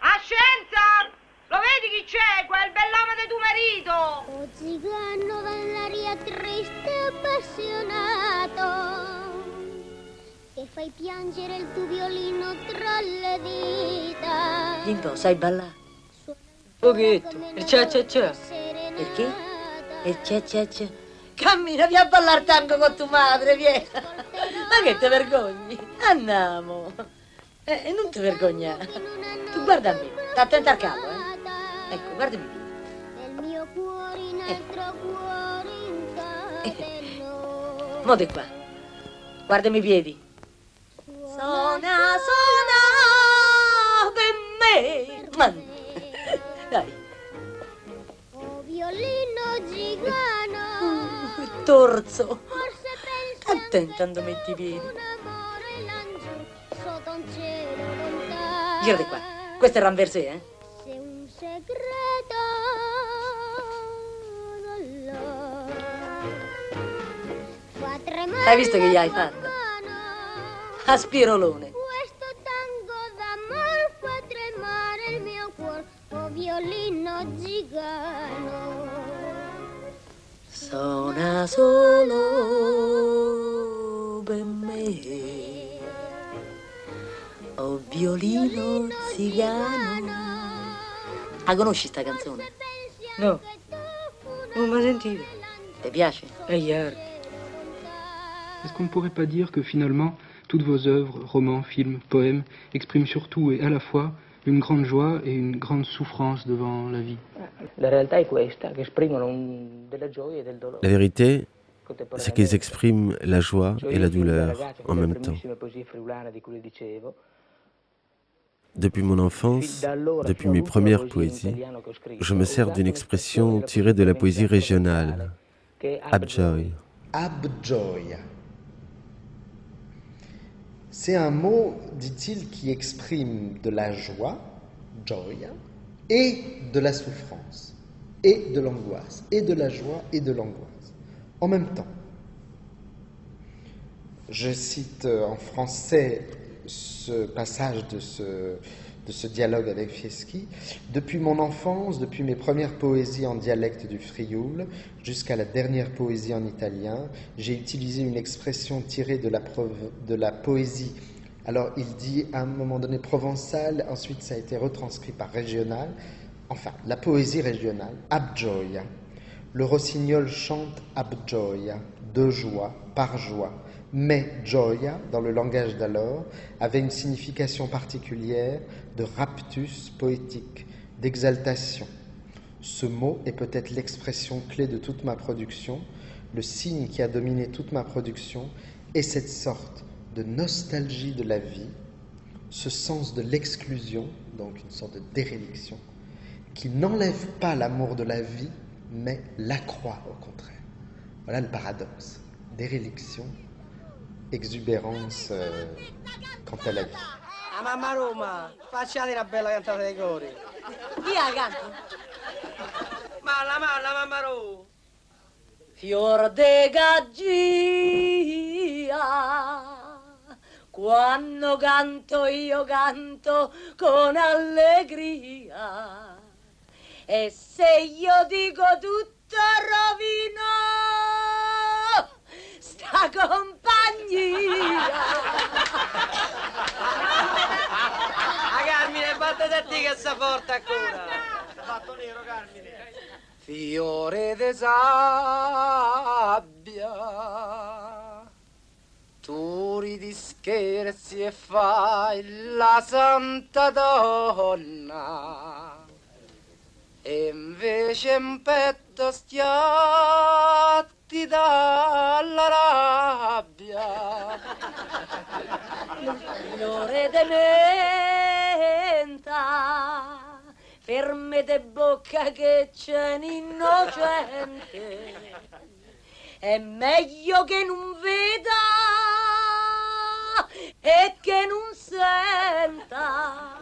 A scienza! Lo vedi chi c'è? Quel bell'uomo come tuo marito! Oh zigano triste e appassionato fai piangere il tuo violino tra le dita. Limpo, sai ballare? Pochetto, il cia cia cia. Perché? Il cia cia cia. Cammina, vieni a ballare tango con tua madre, vieni. Ma che ti vergogni? Andiamo. Eh, e non ti vergognare. Tu guarda a me, sta attenta al capo, eh. Ecco, guardami. Nel mio cuore in altro cuore incateno. Mo di qua. Guardami i piedi. Suona, suona per me. Man. Dai. Oh violino gigano, forse pensi Attenta quando metti i piedi. Gira di qua. Questo è ranversé, eh? Se un segreto d'allora fa tremare Hai visto che gli hai fatto? A spirolone. questo tango d'amor fa tremare il mio cuore, oh violino gigano. Suona solo per me. Oh violino zigano. La conosci sta canzone? No, non mi sentito. Ti piace? E ieri. Est-ce qu'on ne pourrait pas dire que finalement, toutes vos œuvres, romans, films, poèmes, expriment surtout et à la fois une grande joie et une grande souffrance devant la vie La e vérité, c'est qu'ils expriment la joie et la douleur en même temps. Depuis mon enfance, depuis mes premières poésies, je me sers d'une expression tirée de la poésie régionale, abjoy. Abjoy. C'est un mot, dit-il, qui exprime de la joie, joy, et de la souffrance, et de l'angoisse, et de la joie et de l'angoisse, en même temps. Je cite euh, en français ce passage de ce, de ce dialogue avec Fieschi. Depuis mon enfance, depuis mes premières poésies en dialecte du Frioul, jusqu'à la dernière poésie en italien, j'ai utilisé une expression tirée de la, poésie. Alors il dit à un moment donné provençal, ensuite ça a été retranscrit par régional. Enfin, la poésie régionale, abgioia. Le rossignol chante abgioia, de joie, par joie. Mais gioia, dans le langage d'alors, avait une signification particulière de raptus poétique, d'exaltation. Ce mot est peut-être l'expression clé de toute ma production, le signe qui a dominé toute ma production est cette sorte de nostalgie de la vie, ce sens de l'exclusion, donc une sorte de déréliction, qui n'enlève pas l'amour de la vie, mais l'accroît au contraire. Voilà le paradoxe. Déréliction, exubérance euh, quant à la vie. A mamma Roma, facciate una bella cantata dei cori. Chi ha canto? Malla, malla, mamma Roma. Fior de gaggia, quando canto io canto con allegria. E se io dico tutto rovino, sta compagnia. A Carmine, battete a te che sta forte ancora. Fatto nero, Carmine. Fiore de sabbia, tu ridi scherzi e fai la santa donna, e invece in petto stiatti dalla rabbia. Fiore de menta, ferme de bocca che c'è un innocente. È meglio che non veda e che non senta.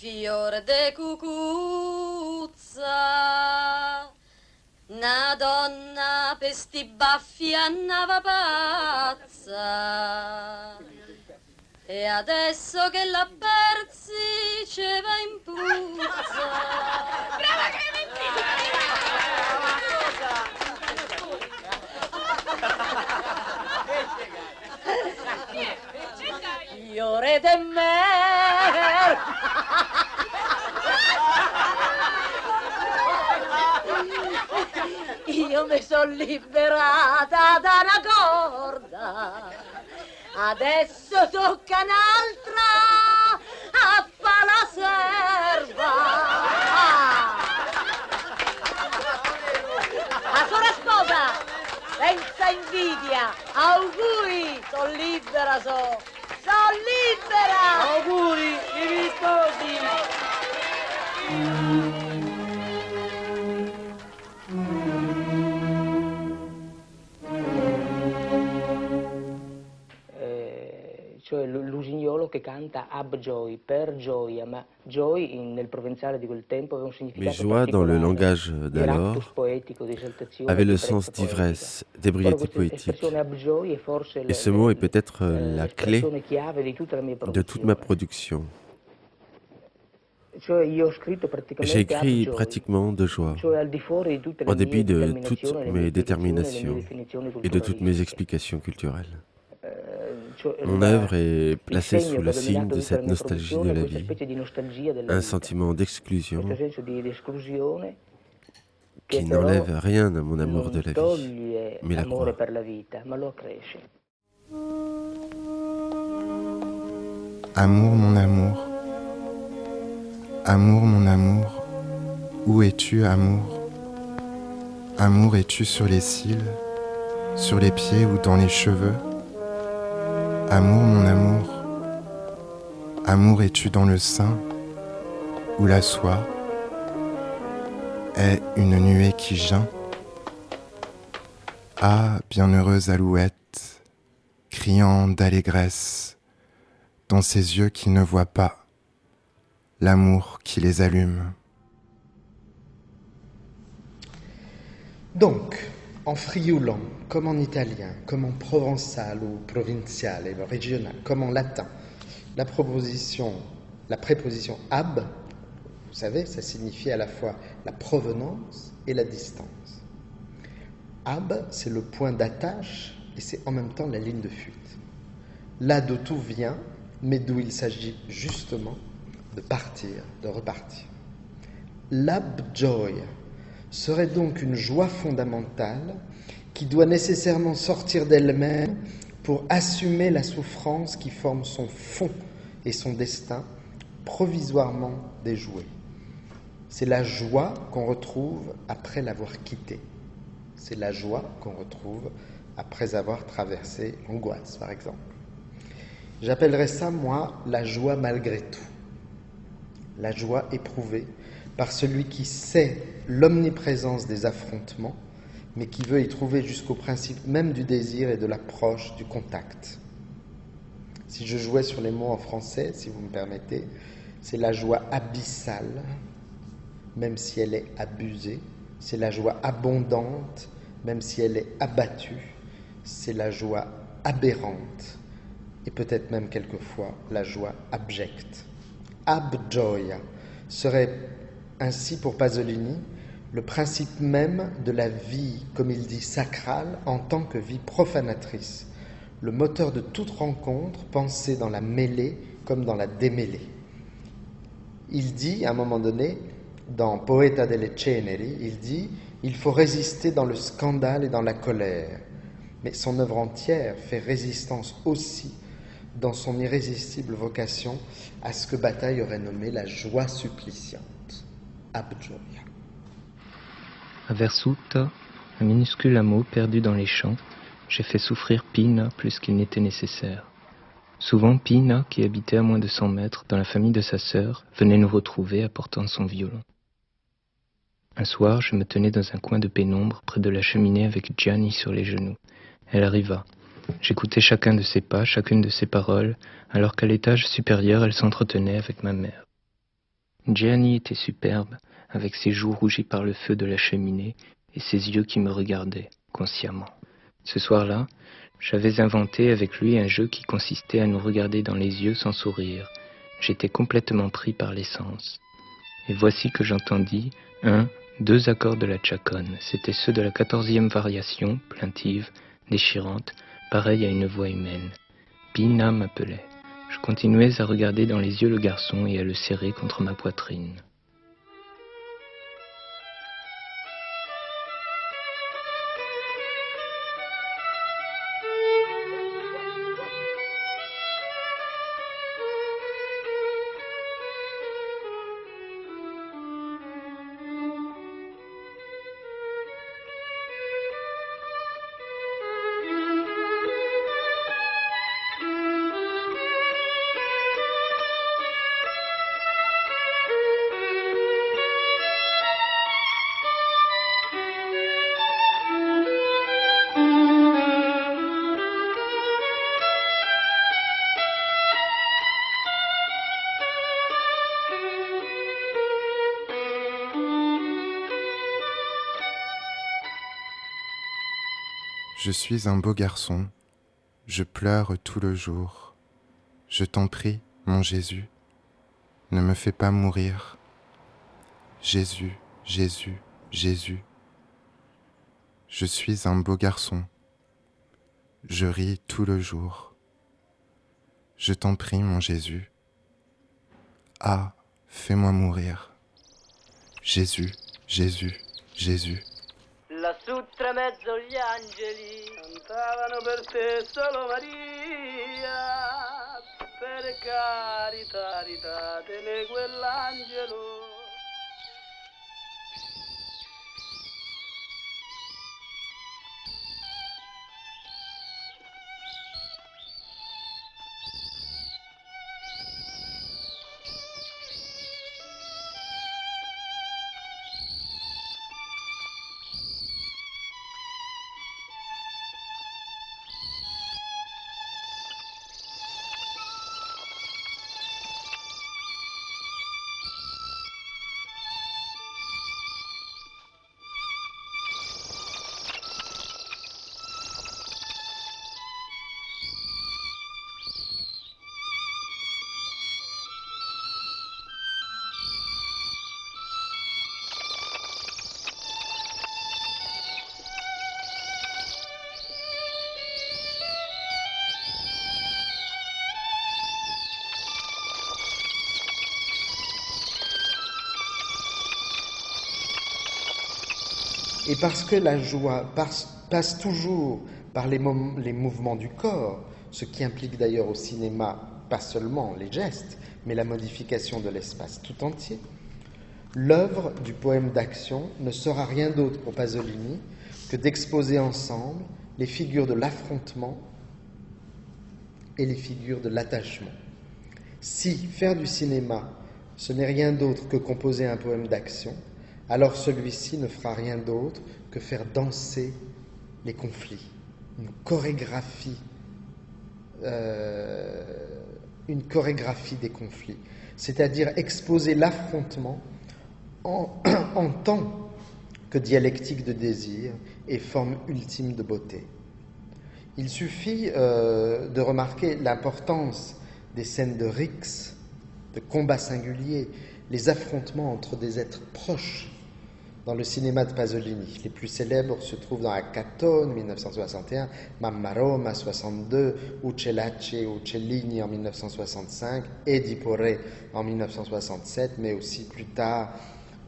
Fiore de cucuzza, una donna per sti baffi andava pazza. E adesso che la persi ce va in puzza. Brava Clementina! Io rete mer! Io mi sono liberata da una corda. Adesso tocca un'altra a fa la serva. La sua sposa, senza invidia, auguri, sono libera, so. Sono libera! Auguri, vivi sposi! Cioè l'usignolo che canta ab joy, per gioia, ma joy nel provenzale di quel tempo aveva un Mais significato joie, dans le langage d'alors, avait le sens d'ivresse, d'ébriété poétique. Et ce mot est peut-être euh, la clé de toute ma production. J'ai écrit pratiquement de joie, en dépit de toutes mes déterminations et de toutes mes explications culturelles. Mon œuvre est placée sous le signe de cette nostalgie de la vie, un sentiment d'exclusion qui n'enlève rien à mon amour de la vie, mais la accresce. Amour, mon amour. Amour, mon amour. Où es-tu, amour? Amour, es-tu sur les cils, sur les pieds ou dans les cheveux? Amour, mon amour. Amour, es-tu dans le sein ou la soie Est une nuée qui geint? Ah, bienheureuse alouette, criant d'allégresse dans ces yeux qui ne voient pas l'amour qui les allume. Donc, en frioulant, comme en italien, comme en provençal ou provincial, régional, comme en latin, la proposition, la préposition ab, vous savez, ça signifie à la fois la provenance et la distance. Ab, c'est le point d'attache et c'est en même temps la ligne de fuite. Là d'où tout vient, mais d'où il s'agit justement de partir, de repartir. L'ab-joy serait donc une joie fondamentale qui doit nécessairement sortir d'elle-même pour assumer la souffrance qui forme son fond et son destin provisoirement déjoué. C'est la joie qu'on retrouve après l'avoir quitté. C'est la joie qu'on retrouve après avoir traversé l'angoisse, par exemple. J'appellerais ça, moi, la joie malgré tout. La joie éprouvée par celui qui sait l'omniprésence des affrontements, mais qui veut y trouver jusqu'au principe même du désir et de l'approche, du contact. Si je jouais sur les mots en français, si vous me permettez, c'est la joie abyssale, même si elle est abusée, c'est la joie abondante, même si elle est abattue, c'est la joie aberrante, et peut-être même quelquefois la joie abjecte. Abjoya serait ainsi pour Pasolini le principe même de la vie, comme il dit, sacrale en tant que vie profanatrice, le moteur de toute rencontre pensée dans la mêlée comme dans la démêlée. Il dit à un moment donné, dans Poeta delle Ceneri, il dit il faut résister dans le scandale et dans la colère. Mais son œuvre entière fait résistance aussi dans son irrésistible vocation à ce que Bataille aurait nommé la joie suppliciante, abjoya. À Versuta, un minuscule hameau perdu dans les champs, j'ai fait souffrir Pina plus qu'il n'était nécessaire. Souvent, Pina, qui habitait à moins de cent mètres dans la famille de sa sœur, venait nous retrouver apportant son violon. Un soir, je me tenais dans un coin de pénombre près de la cheminée avec Gianni sur les genoux. Elle arriva. J'écoutais chacun de ses pas, chacune de ses paroles, alors qu'à l'étage supérieur, elle s'entretenait avec ma mère. Gianni était superbe, avec ses joues rougies par le feu de la cheminée et ses yeux qui me regardaient consciemment. Ce soir-là, J'avais inventé avec lui un jeu qui consistait à nous regarder dans les yeux sans sourire. J'étais complètement pris par l'essence. Et voici que j'entendis un, deux accords de la chaconne. C'étaient ceux de la quatorzième variation, plaintive, déchirante, pareille à une voix humaine. Pina m'appelait. Continuais à regarder dans les yeux le garçon et à le serrer contre ma poitrine. Je suis un beau garçon, je pleure tout le jour. Je t'en prie, mon Jésus, ne me fais pas mourir. Jésus, Jésus, Jésus. Je suis un beau garçon, je ris tout le jour. Je t'en prie, mon Jésus. Ah, fais-moi mourir. Jésus, Jésus, Jésus. Lassù tra mezzo gli angeli cantavano per te solo Maria. Per carità, ritatene quell'angelo. Et parce que la joie passe, toujours par les, les mouvements du corps, ce qui implique d'ailleurs au cinéma pas seulement les gestes, mais la modification de l'espace tout entier, l'œuvre du poème d'action ne sera rien d'autre pour Pasolini que d'exposer ensemble les figures de l'affrontement et les figures de l'attachement. Si faire du cinéma, ce n'est rien d'autre que composer un poème d'action, alors celui-ci ne fera rien d'autre que faire danser les conflits, une chorégraphie, euh, des conflits, c'est-à-dire exposer l'affrontement en, en tant que dialectique de désir et forme ultime de beauté. Il suffit euh, de remarquer l'importance des scènes de rix, de combats singuliers, les affrontements entre des êtres proches dans le cinéma de Pasolini. Les plus célèbres se trouvent dans Acatone, 1961, Mamma Roma, 62, Uccelacci et Uccellini en 1965, Ediporé en 1967, mais aussi plus tard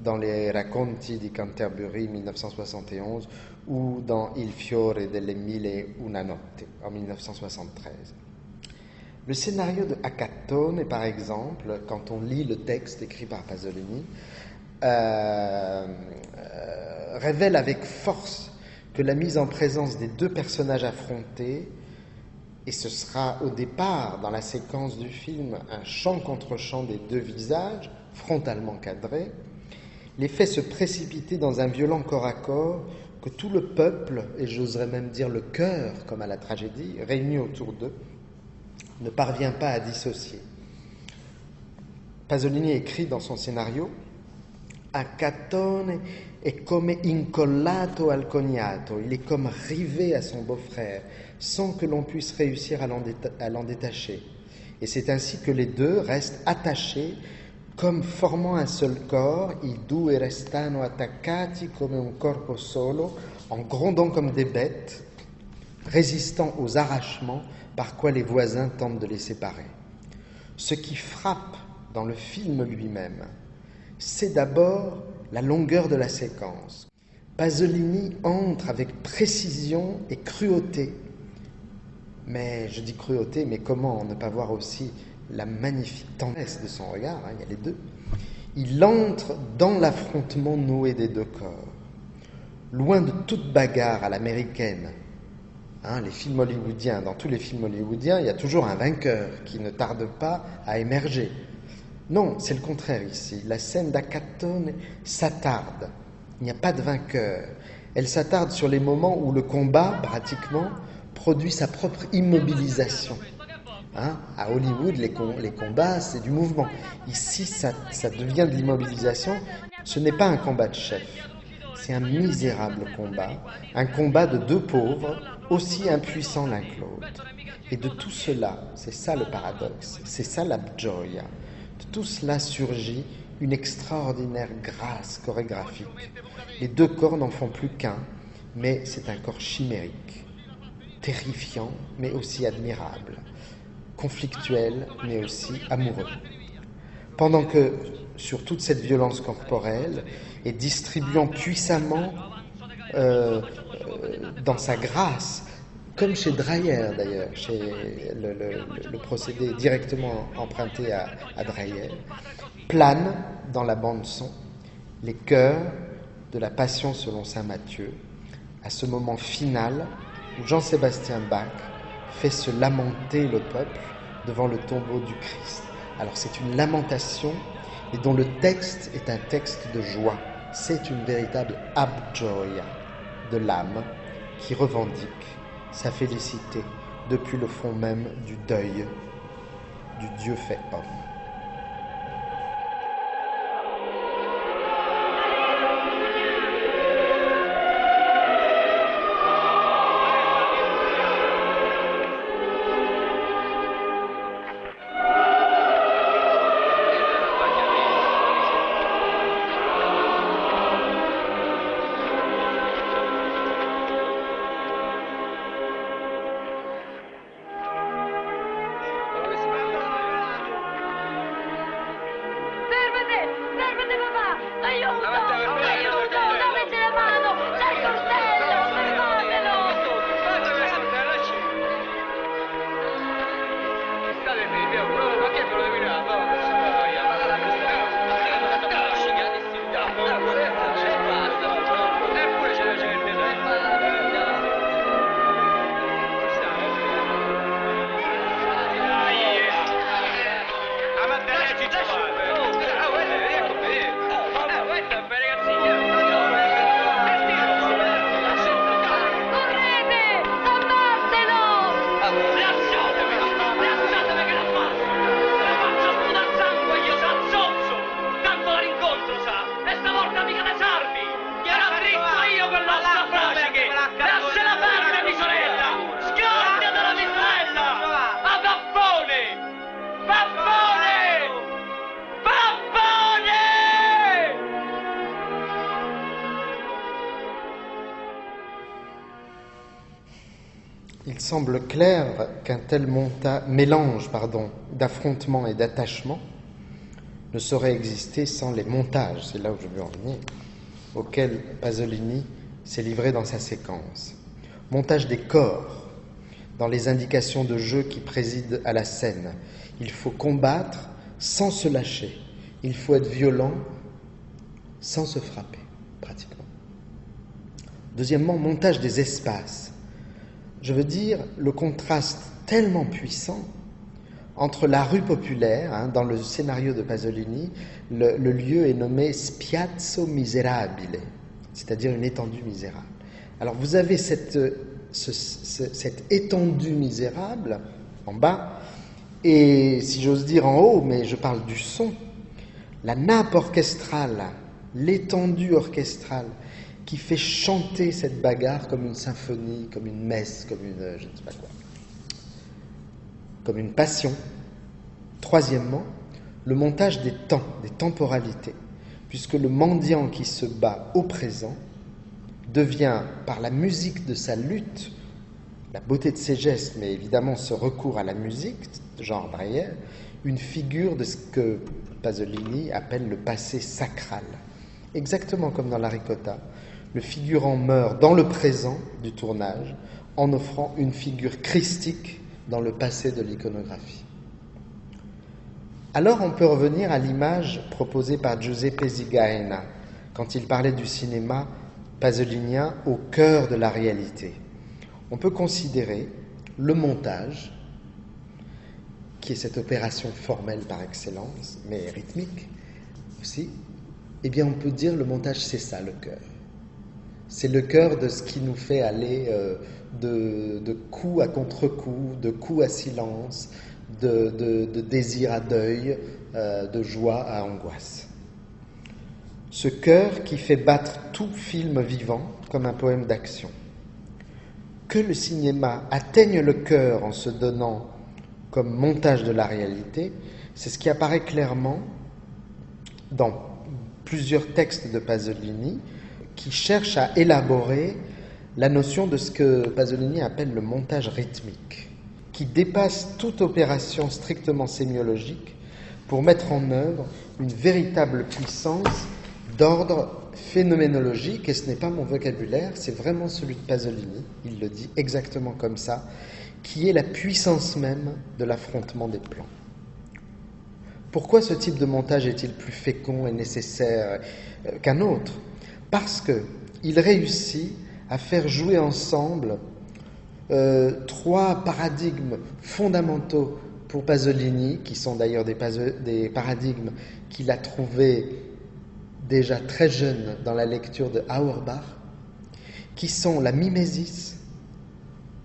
dans les Racconti di Canterbury 1971 ou dans Il fiore delle mille e una notte en 1973. Le scénario de Acatone, par exemple, quand on lit le texte écrit par Pasolini, euh, euh, révèle avec force que la mise en présence des deux personnages affrontés, et ce sera au départ dans la séquence du film un champ contre champ des deux visages, frontalement cadrés, les fait se précipiter dans un violent corps à corps que tout le peuple, et j'oserais même dire le cœur, comme à la tragédie, réunis autour d'eux, ne parvient pas à dissocier. Pasolini écrit dans son scénario A Catone è come incollato al cognato, il est comme rivé à son beau-frère, sans que l'on puisse réussir à l'en déta- à l'en détacher. Et c'est ainsi que les deux restent attachés comme formant un seul corps, i due restano attaccati come un corpo solo, en grondant comme des bêtes, résistant aux arrachements par quoi les voisins tentent de les séparer. Ce qui frappe dans le film lui-même, c'est d'abord la longueur de la séquence. Pasolini entre avec précision et cruauté. Mais je dis cruauté, mais comment ne pas voir aussi la magnifique tendresse de son regard, hein, il y a les deux. Il entre dans l'affrontement noué des deux corps. Loin de toute bagarre à l'américaine, Hein, les films hollywoodiens, dans tous les films hollywoodiens, il y a toujours un vainqueur qui ne tarde pas à émerger. Non, c'est le contraire ici. La scène d'Acatone s'attarde. Il n'y a pas de vainqueur. Elle s'attarde sur les moments où le combat, pratiquement, produit sa propre immobilisation. Hein, à Hollywood, les, com- les combats, c'est du mouvement. Ici, ça, devient de l'immobilisation. Ce n'est pas un combat de chef. C'est un misérable combat, un combat de deux pauvres, aussi impuissants l'un que l'autre. Et de tout cela, c'est ça le paradoxe, c'est ça la gioia. Tout cela surgit une extraordinaire grâce chorégraphique. Les deux corps n'en font plus qu'un, mais c'est un corps chimérique, terrifiant, mais aussi admirable, conflictuel, mais aussi amoureux. Pendant que, sur toute cette violence corporelle, et distribuant puissamment euh, euh, dans sa grâce, comme chez Dreyer d'ailleurs, chez le, procédé directement emprunté à, Dreyer, plane dans la bande son les chœurs de la Passion selon saint Matthieu, à ce moment final où Jean-Sébastien Bach fait se lamenter le peuple devant le tombeau du Christ. Alors c'est une lamentation et dont le texte est un texte de joie. C'est une véritable abgioia de l'âme qui revendique sa félicité depuis le fond même du deuil du Dieu fait homme. Semble clair qu'un tel mélange d'affrontement et d'attachement ne saurait exister sans les montages, c'est là où je veux en venir, auxquels Pasolini s'est livré dans sa séquence. Montage des corps, dans les indications de jeu qui président à la scène. Il faut combattre sans se lâcher. Il faut être violent sans se frapper, pratiquement. Deuxièmement, montage des espaces. Je veux dire le contraste tellement puissant entre la rue populaire, hein, dans le scénario de Pasolini, le, lieu est nommé Spiazzo Miserabile, c'est-à-dire une étendue misérable. Alors vous avez cette, ce- ce- cette étendue misérable en bas, et si j'ose dire en haut, mais je parle du son, la nappe orchestrale l'étendue orchestrale qui fait chanter cette bagarre comme une symphonie, comme une messe, comme une euh, je ne sais pas quoi, comme une passion. Troisièmement, le montage des temps, des temporalités, puisque le mendiant qui se bat au présent devient, par la musique de sa lutte, la beauté de ses gestes, mais évidemment ce recours à la musique, genre Breyer, une figure de ce que Pasolini appelle le passé sacral. Exactement comme dans la ricotta, le figurant meurt dans le présent du tournage en offrant une figure christique dans le passé de l'iconographie. Alors on peut revenir à l'image proposée par Giuseppe Zigaena quand il parlait du cinéma pasolinien au cœur de la réalité. On peut considérer le montage, qui est cette opération formelle par excellence, mais rythmique aussi, eh bien on peut dire le montage c'est ça le cœur. C'est le cœur de ce qui nous fait aller euh, de, coup à contre-coup, de coup à silence, de, désir à deuil, euh, de joie à angoisse. Ce cœur qui fait battre tout film vivant comme un poème d'action. Que le cinéma atteigne le cœur en se donnant comme montage de la réalité, c'est ce qui apparaît clairement dans plusieurs textes de Pasolini, qui cherche à élaborer la notion de ce que Pasolini appelle le montage rythmique, qui dépasse toute opération strictement sémiologique pour mettre en œuvre une véritable puissance d'ordre phénoménologique, et ce n'est pas mon vocabulaire, c'est vraiment celui de Pasolini, il le dit exactement comme ça, qui est la puissance même de l'affrontement des plans. Pourquoi ce type de montage est-il plus fécond et nécessaire euh, qu'un autre? Parce qu'il réussit à faire jouer ensemble euh, trois paradigmes fondamentaux pour Pasolini, qui sont d'ailleurs des, paradigmes qu'il a trouvés déjà très jeune dans la lecture de Auerbach, qui sont la mimésis,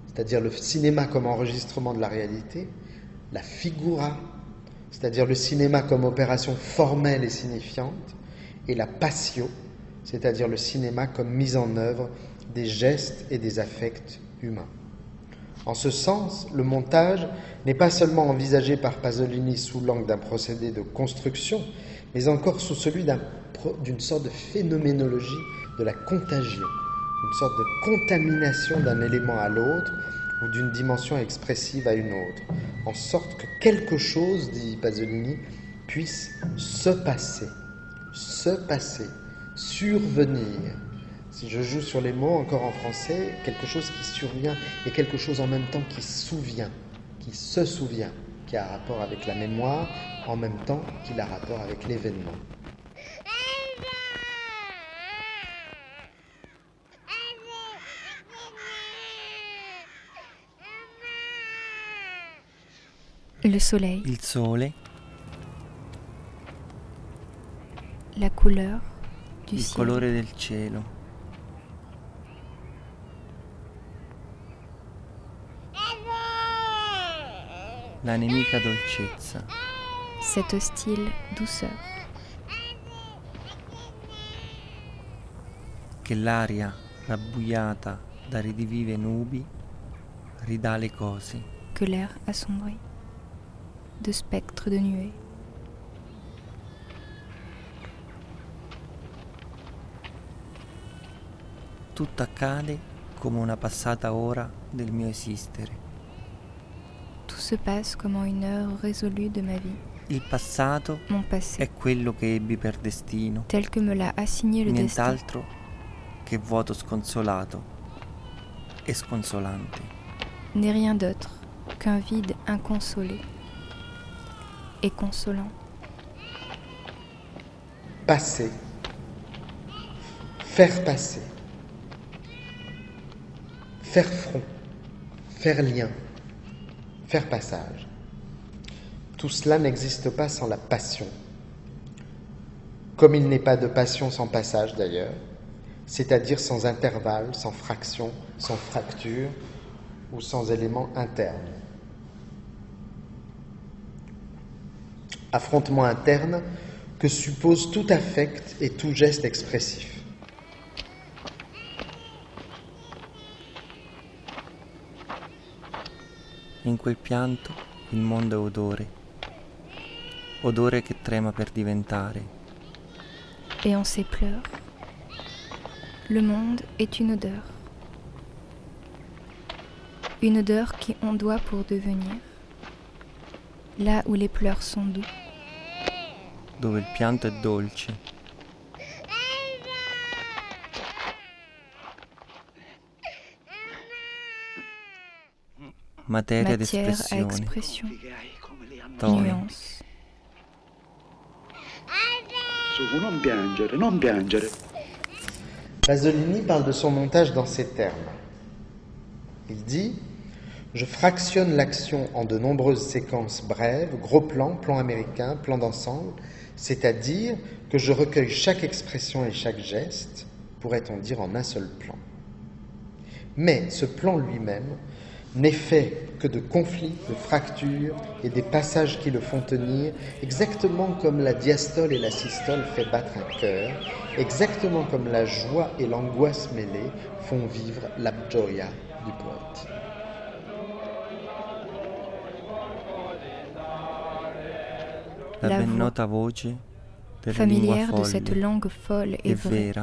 c'est-à-dire le cinéma comme enregistrement de la réalité, la figura, c'est-à-dire le cinéma comme opération formelle et signifiante, et la passio, c'est-à-dire le cinéma comme mise en œuvre des gestes et des affects humains. En ce sens, le montage n'est pas seulement envisagé par Pasolini sous l'angle d'un procédé de construction, mais encore sous celui d'une sorte de phénoménologie de la contagion, une sorte de contamination d'un élément à l'autre ou d'une dimension expressive à une autre, en sorte que quelque chose, dit Pasolini, puisse se passer, se passer, survenir. Si je joue sur les mots encore en français, quelque chose qui survient et quelque chose en même temps qui se souvient, qui se souvient, qui a rapport avec la mémoire, en même temps qu'il a rapport avec l'événement. Le soleil. Il sole. La couleur il colore del cielo. La nemica dolcezza. Cette hostile douceur. Che l'aria rabbuiata da ridivive nubi ridà le cose. Que l'air assombri de spectres de nuées tutto accade come una passata ora del mio esistere. Tout se passe come une heure résolue de ma vie. Il passato Mon passé. è quello che ebbi per destino. Tel que me l'a assigné le Nient'altro che vuoto sconsolato e sconsolante. N'est rien d'autre qu'un vide inconsolé et consolant. Passer. Faire passer faire front, faire lien, faire passage. Tout cela n'existe pas sans la passion. Comme il n'est pas de passion sans passage d'ailleurs, c'est-à-dire sans intervalle, sans fraction, sans fracture ou sans élément interne. Affrontement interne que suppose tout affect et tout geste expressif. In quel pianto il mondo è odore, odore che trema per diventare. Et en ces pleurs, le monde est une odeur. Une odeur qui ondoie pour devenir, là où les pleurs sont doux. dove il pianto è dolce. Materia d'espressione. expression, Tono. nuance. Su, non piangere, non piangere. Pasolini parle de son montage dans ces termes. Il dit Je fractionne l'action en de nombreuses séquences brèves, gros plans, plans américains, plans d'ensemble, c'est-à-dire que je recueille chaque expression et chaque geste, pourrait-on dire en un seul plan. Mais ce plan lui-même n'est fait que de conflits, de fractures et des passages qui le font tenir, exactement comme la diastole et la systole fait battre un cœur, exactement comme la joie et l'angoisse mêlées font vivre la gioia du poète. La, La ben voix Familière de cette langue folle et e vraie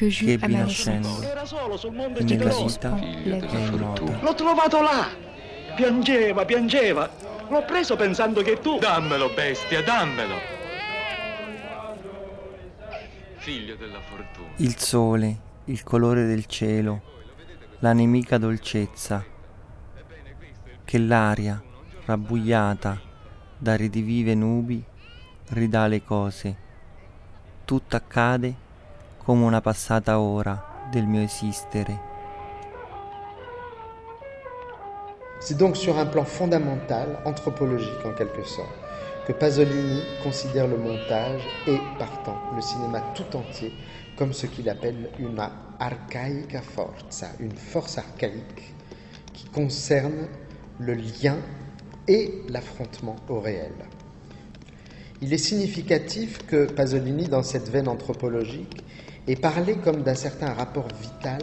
che j'eus à ebbi ma nascendo naissance e nella vita la è vie. immota. L'ho trovato là. Piangeva, piangeva. L'ho preso pensando che tu... Dammelo, bestia, dammelo! Figlio della fortuna. Il sole, il colore del cielo, la nemica dolcezza, che l'aria, rabbuiata da ridivive nubi, ridà le cose. Tutto accade una passata ora del mio esistere. C'est donc sur un plan fondamental, anthropologique en quelque sorte, que Pasolini considère le montage et, partant, le cinéma tout entier comme ce qu'il appelle une archaïca forza, une force archaïque qui concerne le lien et l'affrontement au réel. Il est significatif que Pasolini, dans cette veine anthropologique, ait parlé comme d'un certain rapport vital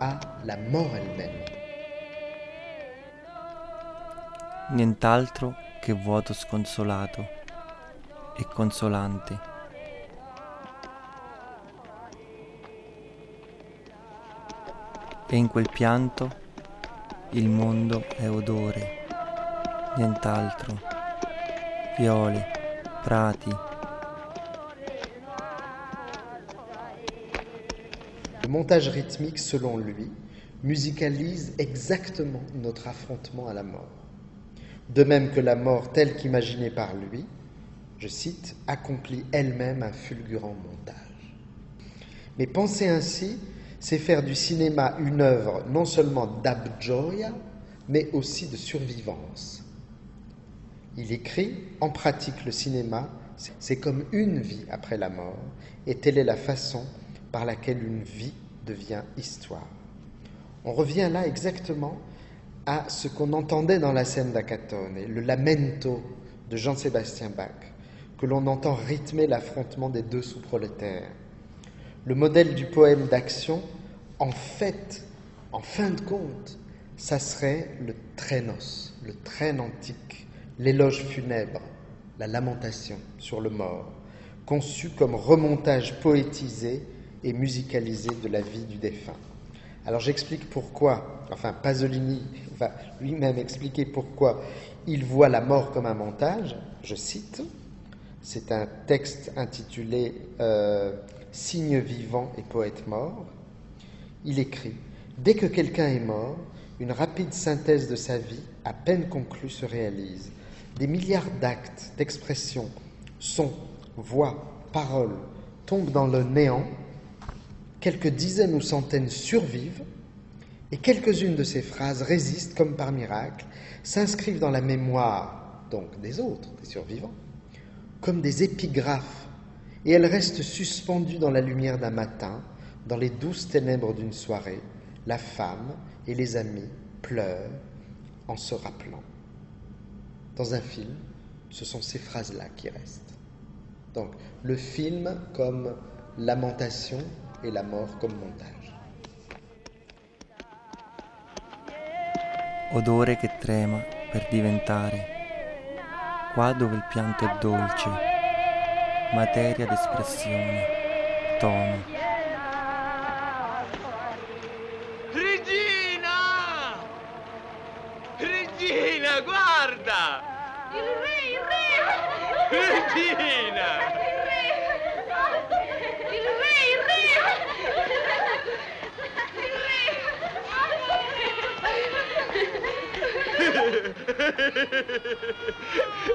à la mort elle-même. Nient'altro che vuoto sconsolato e consolante. E in quel pianto il mondo è odore, nient'altro. Viole, prati, Le montage rythmique, selon lui, musicalise exactement notre affrontement à la mort. De même que la mort telle qu'imaginée par lui, je cite, accomplit elle-même un fulgurant montage. Mais penser ainsi, c'est faire du cinéma une œuvre non seulement d'abgioia, mais aussi de survivance. Il écrit, en pratique le cinéma, c'est comme une vie après la mort, et telle est la façon par laquelle une vie devient histoire. On revient là exactement à ce qu'on entendait dans la scène d'Acatone, le lamento de Jean-Sébastien Bach, que l'on entend rythmer l'affrontement des deux sous-prolétaires. Le modèle du poème d'action, en fait, en fin de compte, ça serait le traînos, le traîne antique, l'éloge funèbre, la lamentation sur le mort, conçu comme remontage poétisé et musicalisé de la vie du défunt. Alors j'explique pourquoi, enfin Pasolini va lui-même expliquer pourquoi il voit la mort comme un montage. Je cite, c'est un texte intitulé euh, Signe vivant et poète mort. Il écrit Dès que quelqu'un est mort, une rapide synthèse de sa vie, à peine conclue, se réalise. Des milliards d'actes, d'expressions, sons, voix, paroles tombent dans le néant quelques dizaines ou centaines survivent, et quelques-unes de ces phrases résistent comme par miracle, s'inscrivent dans la mémoire, donc des autres, des survivants, comme des épigraphes, et elles restent suspendues dans la lumière d'un matin, dans les douces ténèbres d'une soirée, la femme et les amis pleurent en se rappelant. Dans un film, ce sont ces phrases-là qui restent. Donc le film comme lamentation et la mort comme montage. Odore che trema per diventare, qua dove il pianto è dolce, materia d'espressione, tono. Regina! Regina, guarda! Il re, il re! Regina! Il re! Il re, il re!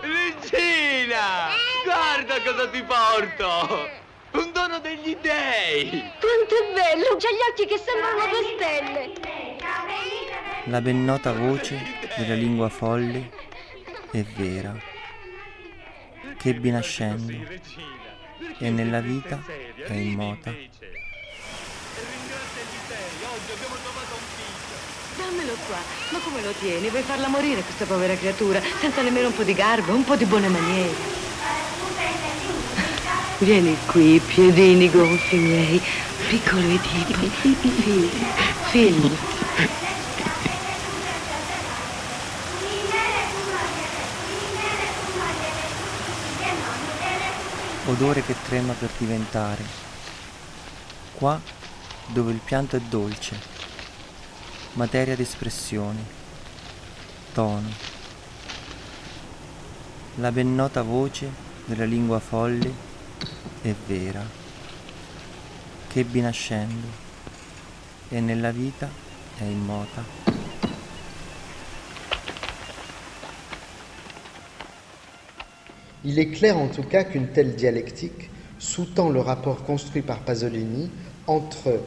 Regina! Guarda cosa ti porto! Un dono degli dei! Quanto è bello! C'ha gli occhi che sembrano due stelle! La ben nota voce della lingua folle è vera, che ebbi nascendo e nella vita è immota. Dammelo qua. Ma come lo tieni? Vuoi farla morire questa povera creatura? Senza nemmeno un po' di garbo, un po' di buone maniere. Vieni qui, piedini gonfi miei, piccolo e tipo. Figlio, figlio. odore che trema per diventare. Qua dove il pianto è dolce, materia d'espressione, tono. La ben nota voce della lingua folle è vera, che ebbi nascendo e nella vita è immota. Il est clair en tout cas qu'une telle dialectique sous-tend le rapport construit par Pasolini entre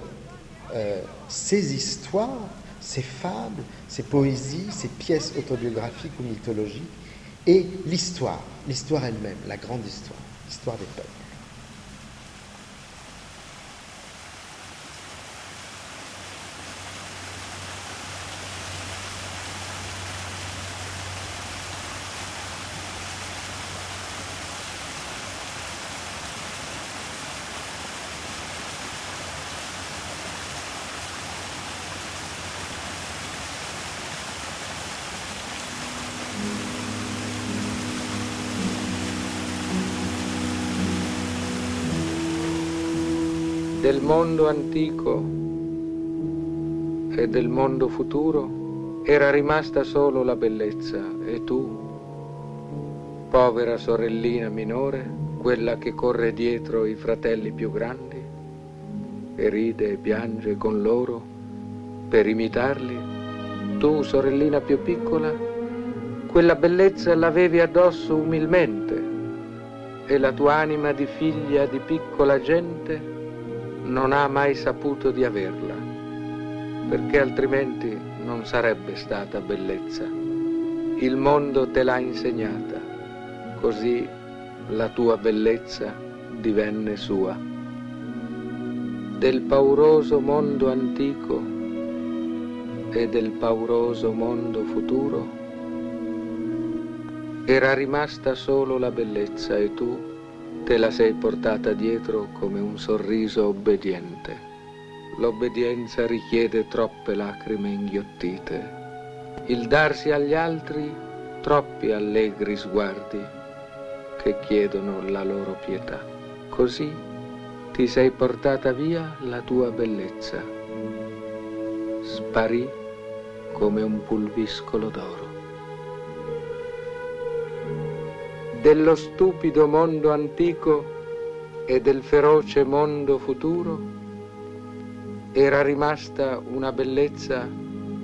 euh, ses histoires, ses fables, ses poésies, ses pièces autobiographiques ou mythologiques, et l'histoire, l'histoire elle-même, la grande histoire, l'histoire des peuples. Mondo antico e del mondo futuro era rimasta solo la bellezza. E tu, povera sorellina minore, quella che corre dietro i fratelli più grandi e ride e piange con loro per imitarli, tu, sorellina più piccola, quella bellezza l'avevi addosso umilmente e la tua anima di figlia di piccola gente non ha mai saputo di averla, perché altrimenti non sarebbe stata bellezza. Il mondo te l'ha insegnata, così la tua bellezza divenne sua. Del pauroso mondo antico e del pauroso mondo futuro era rimasta solo la bellezza e tu te la sei portata dietro come un sorriso obbediente. L'obbedienza richiede troppe lacrime inghiottite, il darsi agli altri troppi allegri sguardi che chiedono la loro pietà. Così ti sei portata via la tua bellezza. Sparì come un pulviscolo d'oro. Dello stupido mondo antico e del feroce mondo futuro, era rimasta una bellezza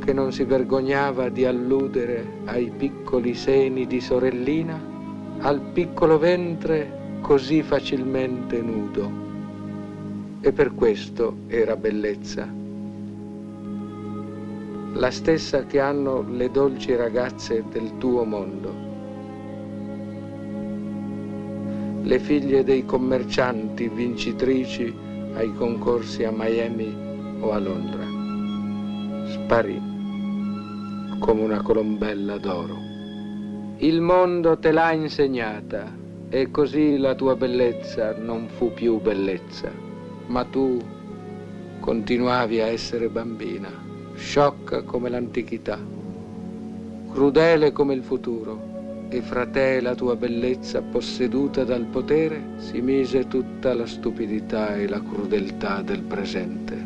che non si vergognava di alludere ai piccoli seni di sorellina, al piccolo ventre così facilmente nudo. E per questo era bellezza. La stessa che hanno le dolci ragazze del tuo mondo le figlie dei commercianti vincitrici ai concorsi a Miami o a Londra. Sparì come una colombella d'oro. Il mondo te l'ha insegnata E così la tua bellezza non fu più bellezza, ma tu continuavi a essere bambina, sciocca come l'antichità, crudele come il futuro, e fra te e la tua bellezza posseduta dal potere si mise tutta la stupidità e la crudeltà del presente.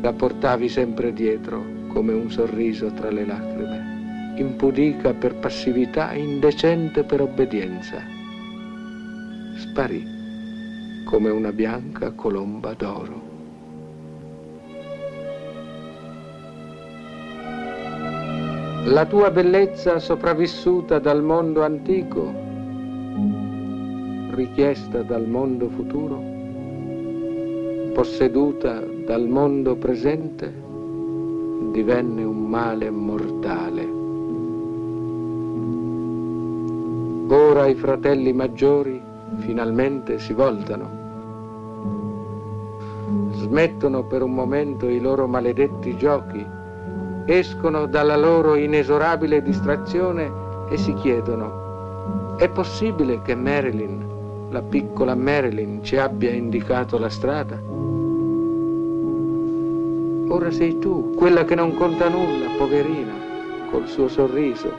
La portavi sempre dietro come un sorriso tra le lacrime, impudica per passività, indecente per obbedienza. Sparì come una bianca colomba d'oro. La tua bellezza sopravvissuta dal mondo antico, richiesta dal mondo futuro, posseduta dal mondo presente, divenne un male mortale. Ora i fratelli maggiori finalmente si voltano, smettono per un momento i loro maledetti giochi escono dalla loro inesorabile distrazione e si chiedono, è possibile che Marilyn, la piccola Marilyn, ci abbia indicato la strada? Ora sei tu, quella che non conta nulla, poverina, col suo sorriso.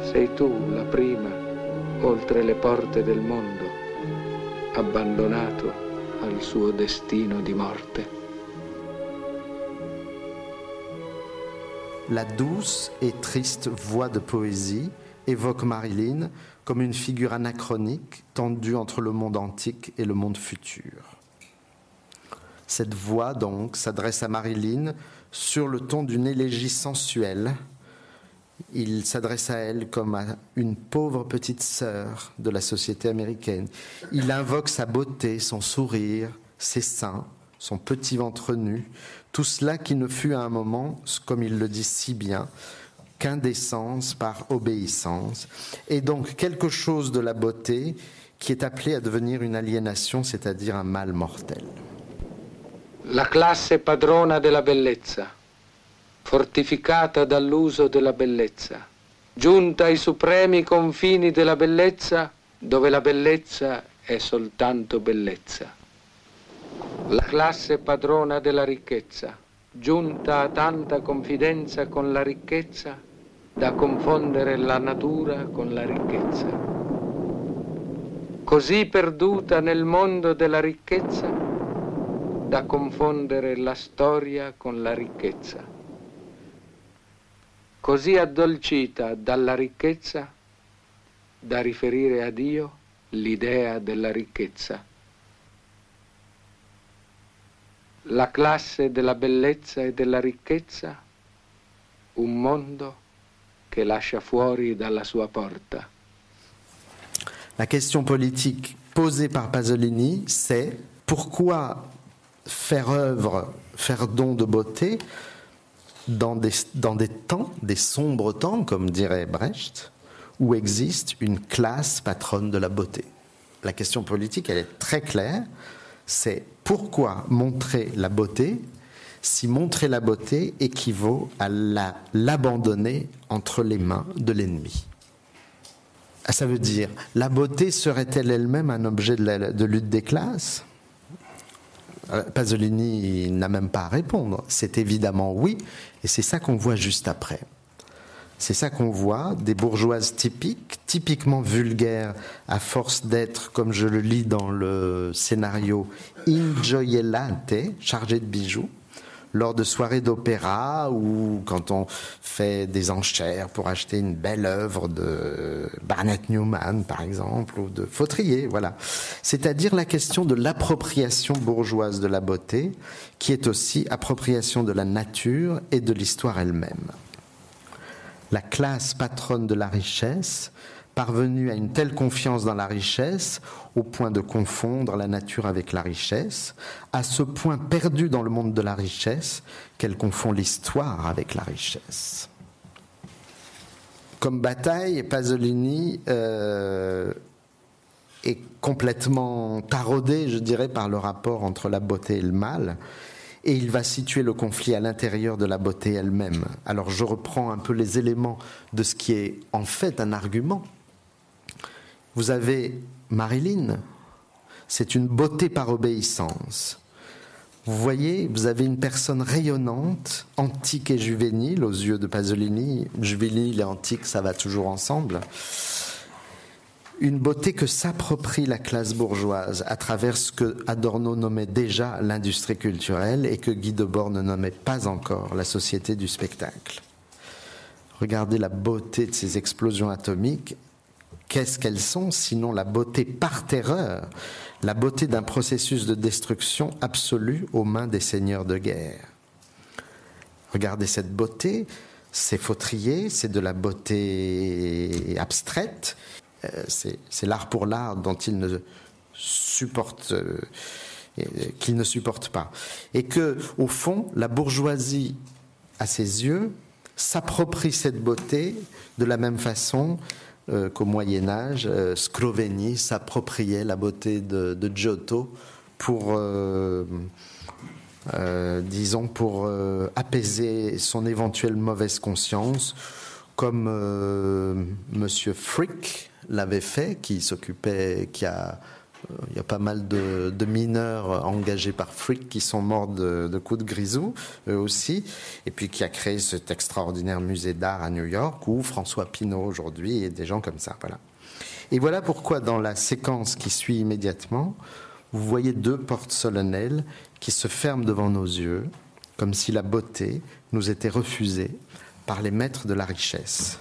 Sei tu la prima, oltre le porte del mondo, abbandonato al suo destino di morte. La douce et triste voix de poésie évoque Marilyn comme une figure anachronique tendue entre le monde antique et le monde futur. Cette voix, donc, s'adresse à Marilyn sur le ton d'une élégie sensuelle. Il s'adresse à elle comme à une pauvre petite sœur de la société américaine. Il invoque sa beauté, son sourire, ses seins, son petit ventre nu, tout cela qui ne fut à un moment, comme il le dit si bien, qu'indécence par obéissance, et donc quelque chose de la beauté qui est appelé à devenir une aliénation, c'est-à-dire un mal mortel. La classe padrona della bellezza, fortificata dall'uso della bellezza, giunta ai supremi confini della bellezza, dove la bellezza è soltanto bellezza la classe padrona della ricchezza, giunta a tanta confidenza con la ricchezza da confondere la natura con la ricchezza. Così perduta nel mondo della ricchezza da confondere la storia con la ricchezza. Così addolcita dalla ricchezza da riferire a Dio l'idea della ricchezza. La classe della bellezza e della ricchezza, un mondo che lascia fuori dalla sua porta. La question politique posée par Pasolini, c'est pourquoi faire œuvre, faire don de beauté dans des, dans des temps, des sombres temps, comme dirait Brecht, où existe une classe patronne de la beauté? La question politique, elle est très claire c'est pourquoi montrer la beauté si montrer la beauté équivaut à l'abandonner entre les mains de l'ennemi? Ah, ça veut dire, la beauté serait-elle elle-même un objet de, lutte des classes? Euh, Pasolini n'a même pas à répondre. C'est évidemment oui, et c'est ça qu'on voit juste après. C'est ça qu'on voit, des bourgeoises typiques, typiquement vulgaires, à force d'être, comme je le lis dans le scénario, ingioiellate, chargées de bijoux, lors de soirées d'opéra ou quand on fait des enchères pour acheter une belle œuvre de Barnett Newman, par exemple, ou de Fautrier, voilà. C'est-à-dire la question de l'appropriation bourgeoise de la beauté, qui est aussi appropriation de la nature et de l'histoire elle-même la classe patronne de la richesse, parvenue à une telle confiance dans la richesse, au point de confondre la nature avec la richesse, à ce point perdue dans le monde de la richesse qu'elle confond l'histoire avec la richesse. Comme bataille, Pasolini euh, est complètement taraudé, je dirais, par le rapport entre la beauté et le mal et il va situer le conflit à l'intérieur de la beauté elle-même. Alors je reprends un peu les éléments de ce qui est en fait un argument. Vous avez Marilyn, c'est une beauté par obéissance. Vous voyez, vous avez une personne rayonnante, antique et juvénile aux yeux de Pasolini. Juvénile et antique, ça va toujours ensemble. Une beauté que s'approprie la classe bourgeoise à travers ce que Adorno nommait déjà l'industrie culturelle et que Guy Debord ne nommait pas encore la société du spectacle. Regardez la beauté de ces explosions atomiques. Qu'est-ce qu'elles sont sinon la beauté par terreur, la beauté d'un processus de destruction absolue aux mains des seigneurs de guerre? Regardez cette beauté, c'est fautrier, c'est de la beauté abstraite, c'est l'art pour l'art dont ne supporte euh, qu'il ne supporte pas. Et que, au fond, la bourgeoisie, à ses yeux, s'approprie cette beauté de la même façon euh, qu'au Moyen Âge, euh, Scrovegni s'appropriait la beauté de, Giotto pour, euh, disons, pour apaiser son éventuelle mauvaise conscience, comme Monsieur Frick l'avait fait, qui s'occupait, qui a il y a pas mal de, mineurs engagés par Frick qui sont morts de, coups de grisou, eux aussi, et puis qui a créé cet extraordinaire musée d'art à New York, où François Pinault aujourd'hui, et des gens comme ça. Voilà. Et voilà pourquoi dans la séquence qui suit immédiatement, vous voyez deux portes solennelles qui se ferment devant nos yeux, comme si la beauté nous était refusée par les maîtres de la richesse.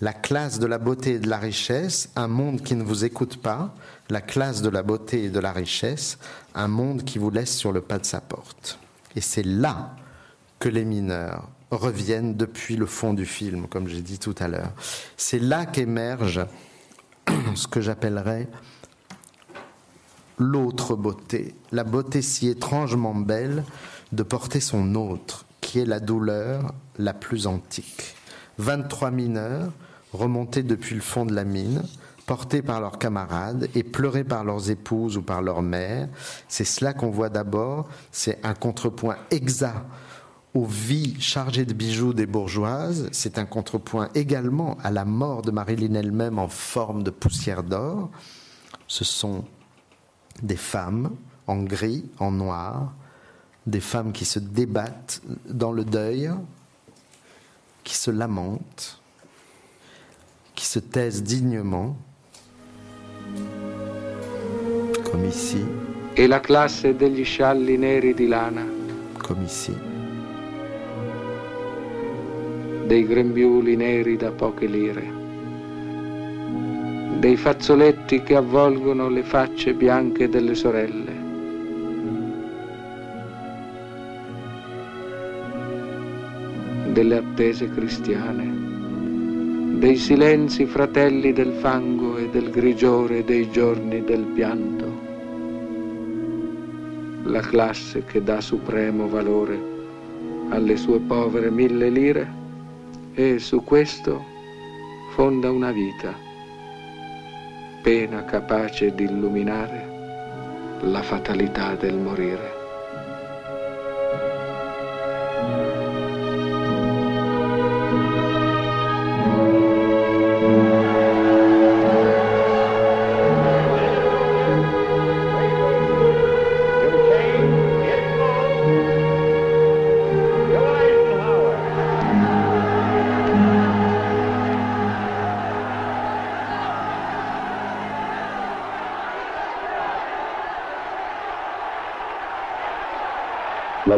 La classe de la beauté et de la richesse, un monde qui ne vous écoute pas, la classe de la beauté et de la richesse, un monde qui vous laisse sur le pas de sa porte. Et c'est là que les mineurs reviennent depuis le fond du film, comme j'ai dit tout à l'heure. C'est là qu'émerge ce que j'appellerais l'autre beauté, la beauté si étrangement belle de porter son autre, qui est la douleur la plus antique. 23 mineurs remontés depuis le fond de la mine, portés par leurs camarades et pleurés par leurs épouses ou par leurs mères. C'est cela qu'on voit d'abord, c'est un contrepoint exact aux vies chargées de bijoux des bourgeoises, c'est un contrepoint également à la mort de Marilyn elle-même en forme de poussière d'or. Ce sont des femmes en gris, en noir, des femmes qui se débattent dans le deuil, qui se lamentent, qui se taisent dignement, comme ici. E la classe degli scialli neri di lana. Come ici. Dei grembiuli neri da poche lire. Dei fazzoletti che avvolgono le facce bianche delle sorelle. Delle attese cristiane dei silenzi fratelli del fango e del grigiore dei giorni del pianto. La classe che dà supremo valore alle sue povere mille lire e su questo fonda una vita, pena capace di illuminare la fatalità del morire.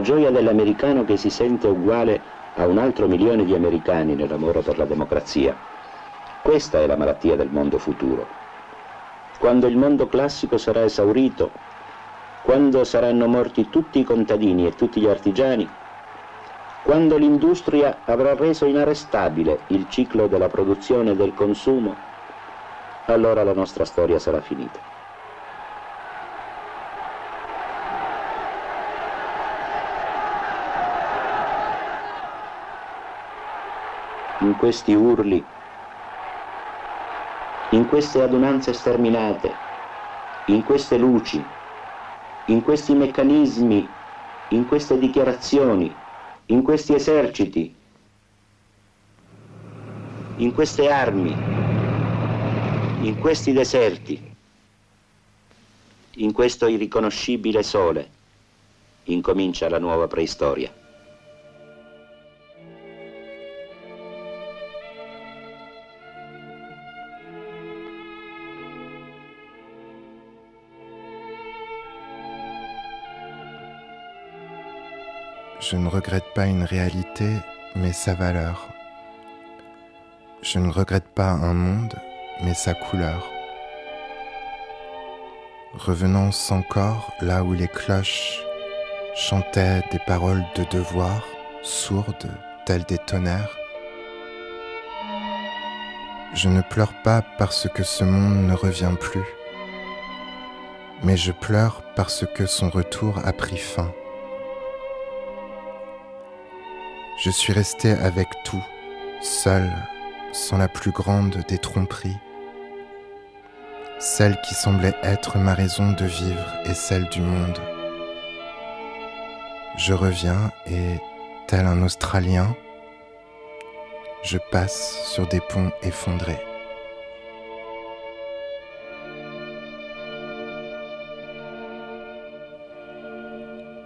Gioia dell'americano che si sente uguale a un altro milione di americani nell'amore per la democrazia. Questa è la malattia del mondo futuro. Quando il mondo classico sarà esaurito, quando saranno morti tutti i contadini e tutti gli artigiani, quando l'industria avrà reso inarrestabile il ciclo della produzione e del consumo, allora la nostra storia sarà finita. In questi urli, in queste adunanze sterminate, in queste luci, in questi meccanismi, in queste dichiarazioni, in questi eserciti, in queste armi, in questi deserti, In questo irriconoscibile sole incomincia la nuova preistoria. Je ne regrette pas une réalité, mais sa valeur. Je ne regrette pas un monde, mais sa couleur. Revenons encore là où les cloches chantaient des paroles de devoir, sourdes telles des tonnerres. Je ne pleure pas parce que ce monde ne revient plus, mais je pleure parce que son retour a pris fin. Je suis resté avec tout, seul, sans la plus grande des tromperies, celle qui semblait être ma raison de vivre et celle du monde. Je reviens et, tel un Australien, je passe sur des ponts effondrés.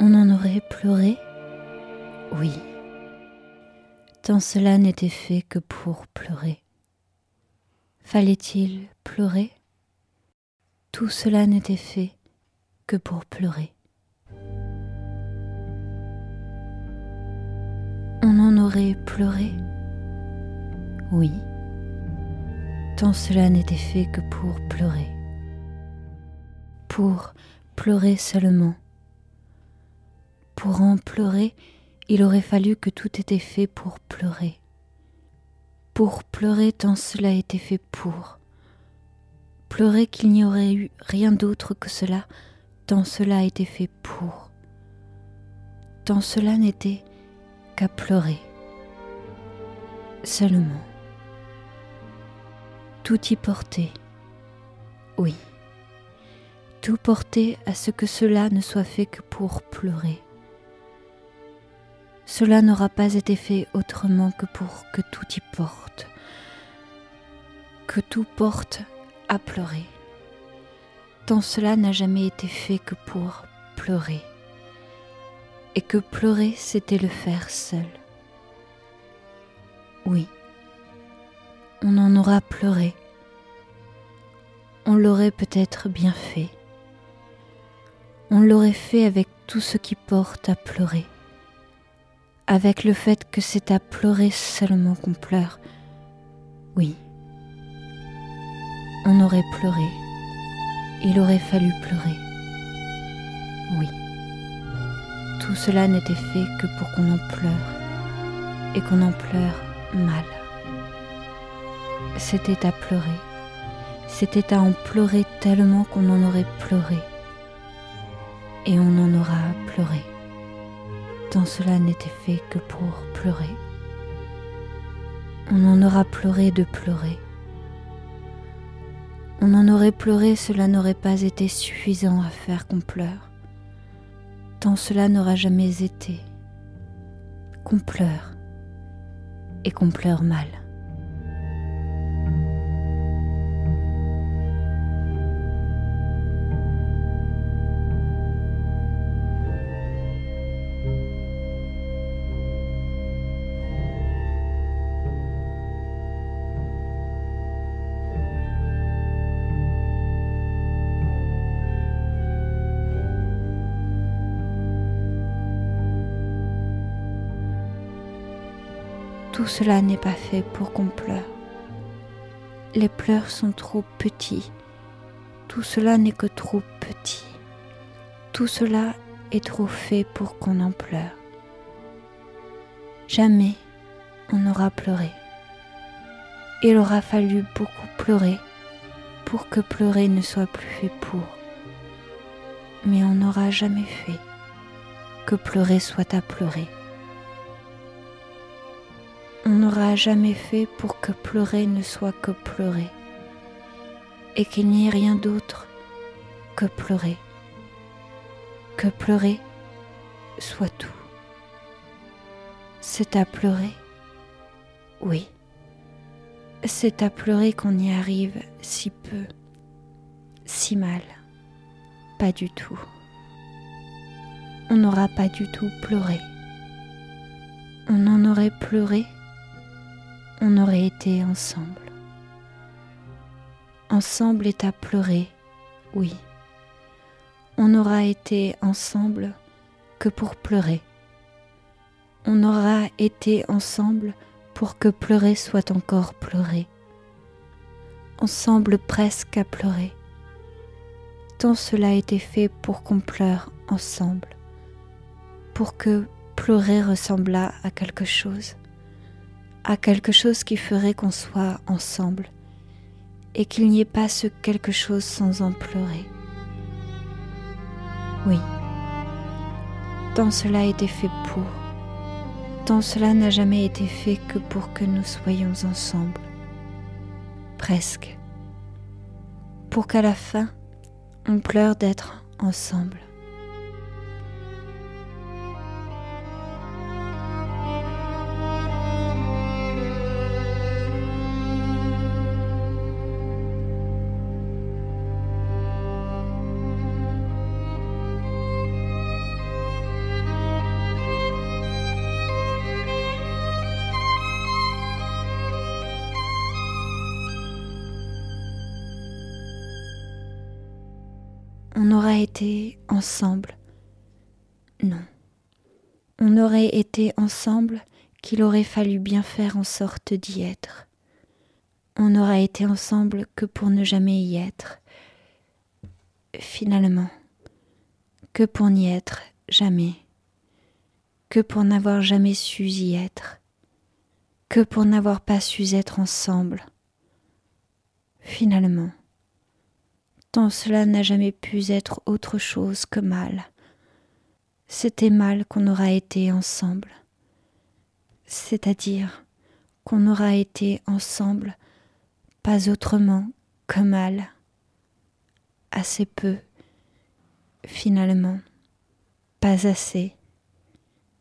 On en aurait pleuré? Oui tant cela n'était fait que pour pleurer. Fallait-il pleurer? Tout cela n'était fait que pour pleurer. On en aurait pleuré? Oui, tant cela n'était fait que pour pleurer. Pour pleurer seulement. Pour en pleurer, il aurait fallu que tout était fait pour pleurer. Pour pleurer tant cela était fait pour. Pleurer qu'il n'y aurait eu rien d'autre que cela tant cela été fait pour. Tant cela n'était qu'à pleurer. Seulement. Tout y portait. Oui. Tout portait à ce que cela ne soit fait que pour pleurer cela n'aura pas été fait autrement que pour que tout y porte, que tout porte à pleurer. Tant cela n'a jamais été fait que pour pleurer, et que pleurer c'était le faire seul. Oui, on en aura pleuré, on l'aurait peut-être bien fait, on l'aurait fait avec tout ce qui porte à pleurer avec le fait que c'est à pleurer seulement qu'on pleure. Oui, on aurait pleuré. Il aurait fallu pleurer. Oui. Tout cela n'était fait que pour qu'on en pleure, et qu'on en pleure mal. C'était à pleurer. C'était à en pleurer tellement qu'on en aurait pleuré. Et on en aura pleuré tant cela n'était fait que pour pleurer. On en aura pleuré de pleurer. On en aurait pleuré, cela n'aurait pas été suffisant à faire qu'on pleure. Tant cela n'aura jamais été qu'on pleure et qu'on pleure mal. Tout cela n'est pas fait pour qu'on pleure. Les pleurs sont trop petits. Tout cela n'est que trop petit. Tout cela est trop fait pour qu'on en pleure. Jamais on n'aura pleuré. Il aura fallu beaucoup pleurer pour que pleurer ne soit plus fait pour. Mais on n'aura jamais fait que pleurer soit à pleurer on n'aura jamais fait pour que pleurer ne soit que pleurer, et qu'il n'y ait rien d'autre que pleurer, que pleurer soit tout. C'est à pleurer, oui, c'est à pleurer qu'on y arrive si peu, si mal. Pas du tout. On n'aura pas du tout pleuré. On en aurait pleuré, on aurait été ensemble. Ensemble est à pleurer, oui. On n'aura été ensemble que pour pleurer. On aura été ensemble pour que pleurer soit encore pleurer. Ensemble presque à pleurer. Tant cela a été fait pour qu'on pleure ensemble, pour que pleurer ressemblât à quelque chose, à quelque chose qui ferait qu'on soit ensemble, et qu'il n'y ait pas ce quelque chose sans en pleurer. Oui, tant cela a été fait pour, tant cela n'a jamais été fait que pour que nous soyons ensemble, presque, pour qu'à la fin, on pleure d'être ensemble. On aura été ensemble. Non. On aurait été ensemble qu'il aurait fallu bien faire en sorte d'y être. On n'aura été ensemble que pour ne jamais y être. Finalement, que pour n'y être jamais. Que pour n'avoir jamais su y être. Que pour n'avoir pas su être ensemble. Finalement cela n'a jamais pu être autre chose que mal. C'était mal qu'on aura été ensemble, c'est-à-dire qu'on aura été ensemble, pas autrement que mal, assez peu, finalement, pas assez,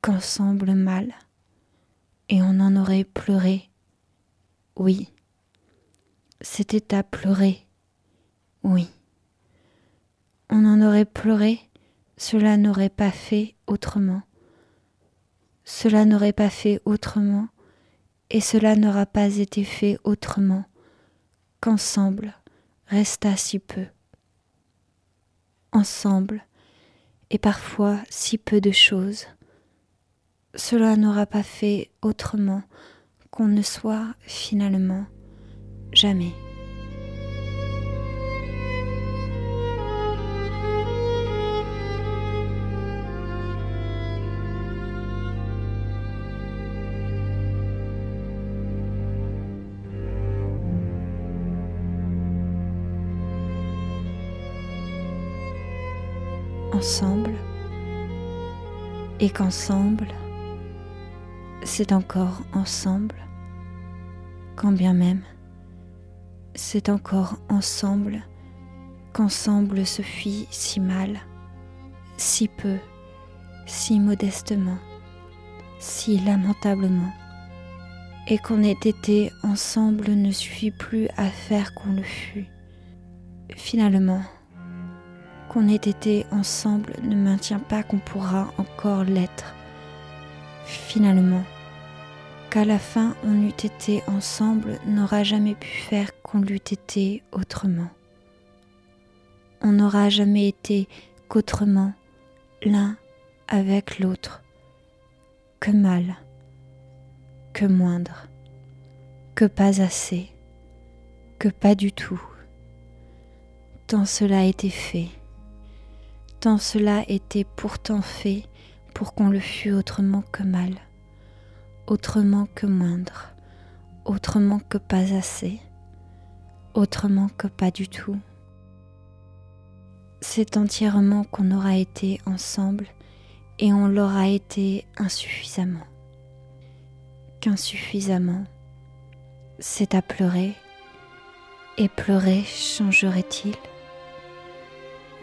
qu'ensemble mal, et on en aurait pleuré, oui, c'était à pleurer, oui on en aurait pleuré, cela n'aurait pas fait autrement. Cela n'aurait pas fait autrement, et cela n'aura pas été fait autrement qu'ensemble resta si peu. Ensemble, et parfois si peu de choses. Cela n'aura pas fait autrement qu'on ne soit finalement jamais. Ensemble et qu'ensemble, c'est encore ensemble, quand bien même, c'est encore ensemble, qu'ensemble se fit si mal, si peu, si modestement, si lamentablement, et qu'on ait été ensemble ne suffit plus à faire qu'on le fût. Finalement, qu'on ait été ensemble ne maintient pas qu'on pourra encore l'être. Finalement, qu'à la fin on eût été ensemble n'aura jamais pu faire qu'on l'eût été autrement. On n'aura jamais été qu'autrement l'un avec l'autre, que mal, que moindre, que pas assez, que pas du tout. Tant cela a été fait cela était pourtant fait pour qu'on le fût autrement que mal, autrement que moindre, autrement que pas assez, autrement que pas du tout. C'est entièrement qu'on aura été ensemble et on l'aura été insuffisamment. Qu'insuffisamment, c'est à pleurer, et pleurer changerait-il?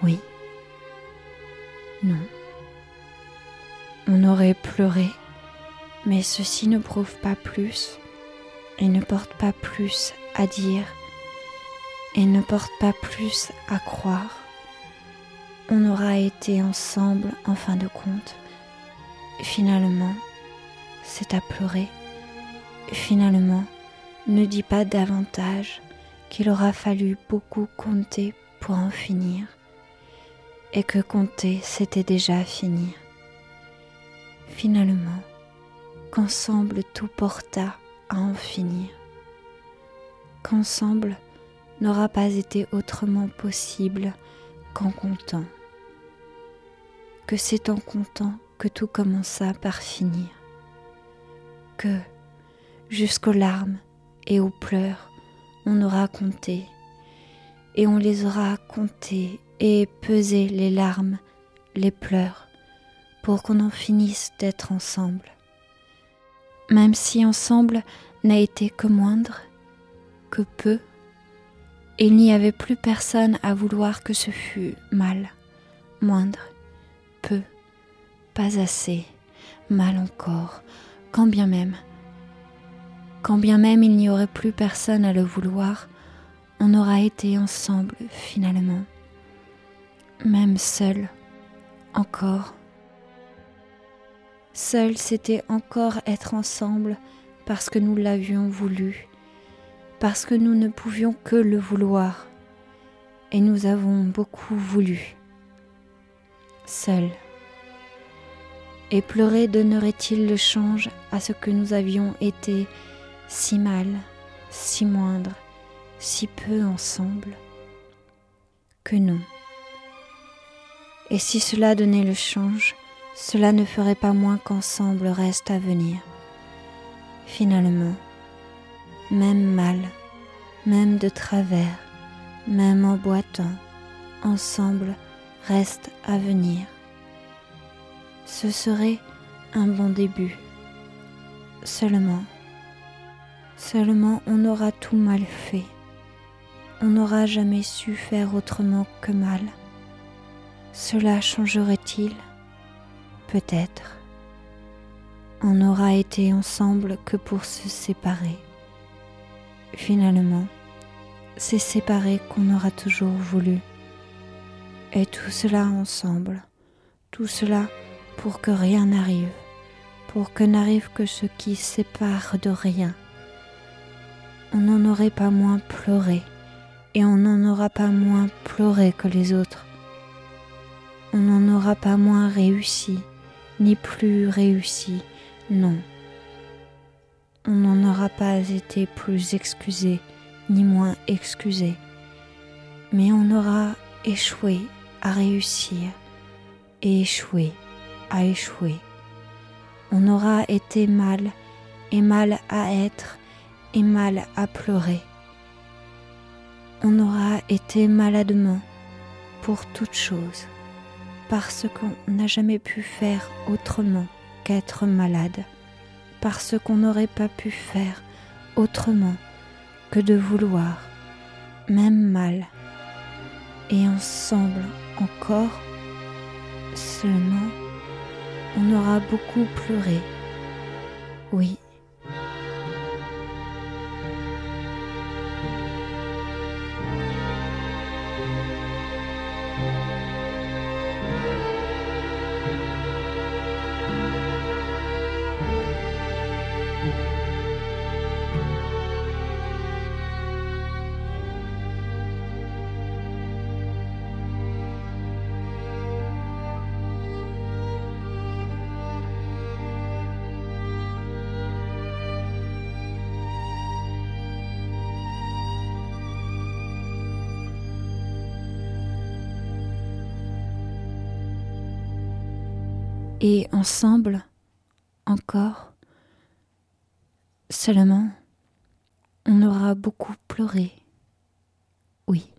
Oui. Non. On aurait pleuré, mais ceci ne prouve pas plus et ne porte pas plus à dire et ne porte pas plus à croire. on aura été ensemble en fin de compte. Finalement, c'est à pleurer. Finalement, ne dis pas davantage qu'il aura fallu beaucoup compter pour en finir, et que compter c'était déjà finir. Finalement, qu'ensemble tout porta à en finir, qu'ensemble n'aura pas été autrement possible qu'en comptant, que c'est en comptant que tout commença par finir, que, jusqu'aux larmes et aux pleurs, on aura compté, et on les aura comptés et pesé les larmes, les pleurs, pour qu'on en finisse d'être ensemble. Même si ensemble n'a été que moindre, que peu, il n'y avait plus personne à vouloir que ce fût mal, moindre, peu, pas assez, mal encore, quand bien même. Quand bien même il n'y aurait plus personne à le vouloir, on aura été ensemble finalement, même seul, encore. Seul, c'était encore être ensemble parce que nous l'avions voulu, parce que nous ne pouvions que le vouloir, et nous avons beaucoup voulu. Seul. Et pleurer donnerait-il le change à ce que nous avions été si mal, si moindre, si peu ensemble Que non. Et si cela donnait le change, cela ne ferait pas moins qu'ensemble reste à venir. Finalement, même mal, même de travers, même en boitant, ensemble reste à venir. Ce serait un bon début. Seulement, seulement on aura tout mal fait. On n'aura jamais su faire autrement que mal. Cela changerait-il? Peut-être. On n'aura été ensemble que pour se séparer. Finalement, c'est séparer qu'on aura toujours voulu. Et tout cela ensemble, tout cela pour que rien n'arrive, pour que n'arrive que ce qui sépare de rien. On n'en aurait pas moins pleuré, et on n'en aura pas moins pleuré que les autres. On n'en aura pas moins réussi, ni plus réussi, non. On n'en aura pas été plus excusé, ni moins excusé, mais on aura échoué à réussir et échoué à échouer. On aura été mal et mal à être et mal à pleurer. On aura été maladement pour toute chose parce qu'on n'a jamais pu faire autrement qu'être malade, parce qu'on n'aurait pas pu faire autrement que de vouloir, même mal, et ensemble encore, seulement, on aura beaucoup pleuré, oui. Et ensemble, encore, seulement, on aura beaucoup pleuré, oui.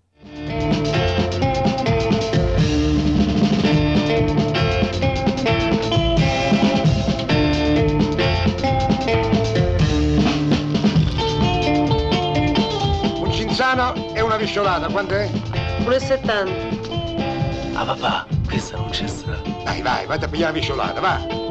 Un cinzano e una visciolata, quant'è? 1,70. Ah papà, questa non c'è sta. Vai, vai, vatti a pigliare la visciolata, va.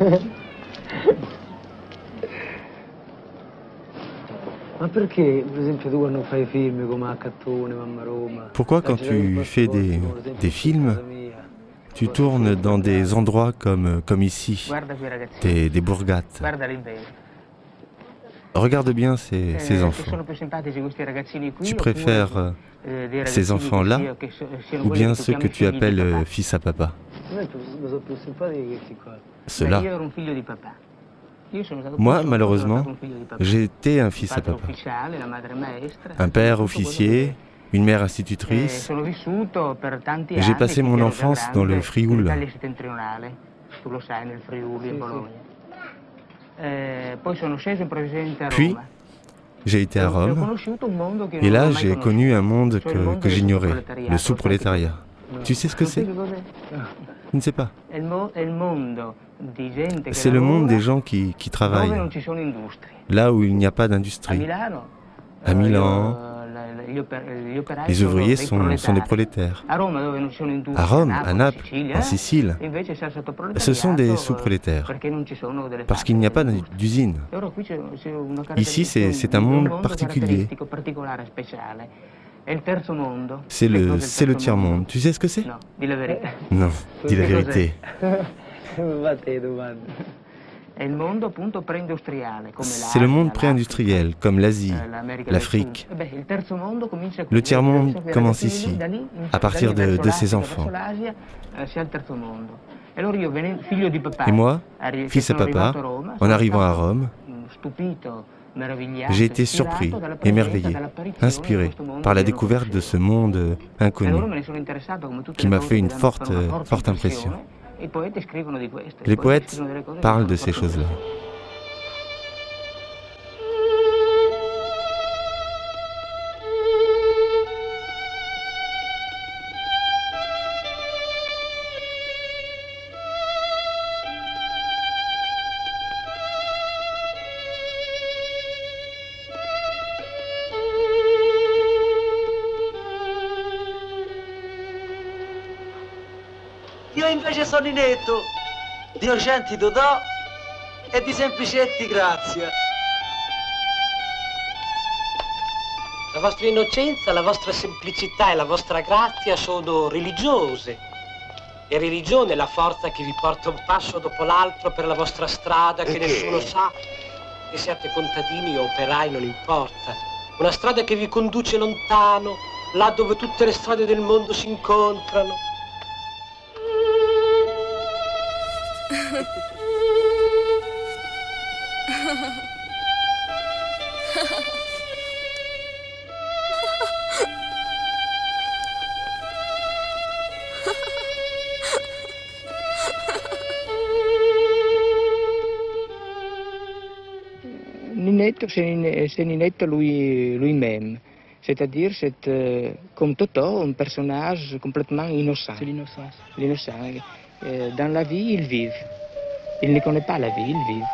Pourquoi quand tu fais des, des films, tu tournes dans des endroits comme, comme ici, des, des bene. Regarde bien ces, Eh, ces Che enfants. Tu préfères eh, ces enfants-là ou bien ceux que tu appelles fils à papa? A me mi sono più simpatici questi qua. Ceux-là. Beh, io ero un figlio di papà. Io sono stato Moi, malheureusement, stato un fils à papa. Un père officier, une mère Eh, institutrice. tanti J'ai passé mon enfance dans le Frioul. Eh, Puis, j'ai été à Rome. Et là, j'ai connu un monde que, que j'ignorais, le sous-prolétariat. Tu sais ce que c'est? Je ne sais pas. C'est le monde des gens qui, qui travaillent, là où il n'y a pas d'industrie. À Milan, eh, operai les ouvriers sont, sont des prolétaires. À Rome, à Naples, en Sicile, ce sont des eh, sous-prolétaires. Parce qu'il n'y a pas d'usine. Ici, c'est un monde particulier. C'est le, c'est le tiers-monde. Tu sais ce que c'est? Non, dis la vérité. C'est le monde pré-industriel, comme l'Asie, eh, l'Afrique. Eh. Le tiers-monde commence ici, à partir de, de ses enfants. l'Asia, eh. E Et moi, fils à papa, en arrivant à Rome, j'ai été surpris, émerveillé, inspiré par la découverte de ce monde inconnu qui m'a fait une forte, impression. Les poètes parlent de ces choses-là. Io invece sono Inetto, di Ocenti Dodò e di Semplicetti Grazia. La vostra innocenza, la vostra semplicità e la vostra grazia sono religiose. E religione è la forza che vi porta un passo dopo l'altro per la vostra strada che E nessuno sa. Che siate contadini o operai non importa. Una strada che vi conduce lontano, là dove tutte le strade del mondo si incontrano. Ninetto, c'est Nin- c'est Ninetto lui- lui-même. C'est-à-dire, c'est euh, comme Toto, un personnage complètement innocent. C'est l'innocence. L'innocent. Dans la vie, il vit. Il ne connaît pas la vie, il vit.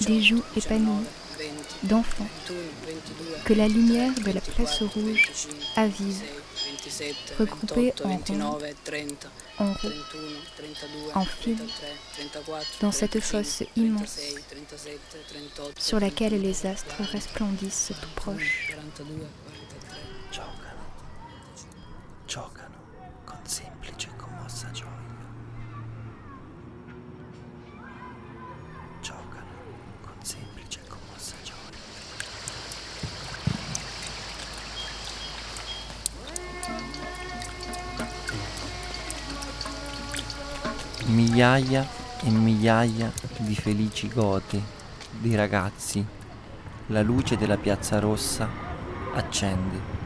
Des joues épanouies d'enfants que la lumière de la place rouge avive, regroupés en rond, en roue, en file, dans cette fosse immense sur laquelle les astres resplendissent tout proches. Migliaia e migliaia di felici gote, di ragazzi, la luce della piazza rossa accende.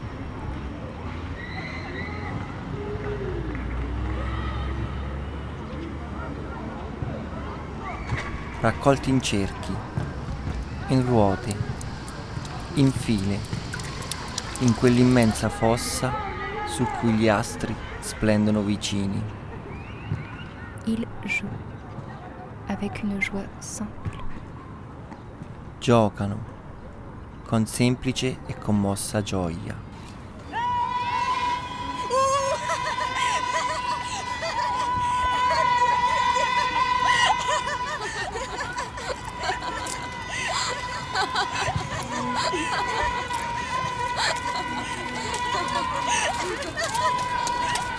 Raccolti in cerchi, in ruote, in file, in quell'immensa fossa su cui gli astri splendono vicini. Il joue avec une joie simple. Giocano con semplice e commossa gioia.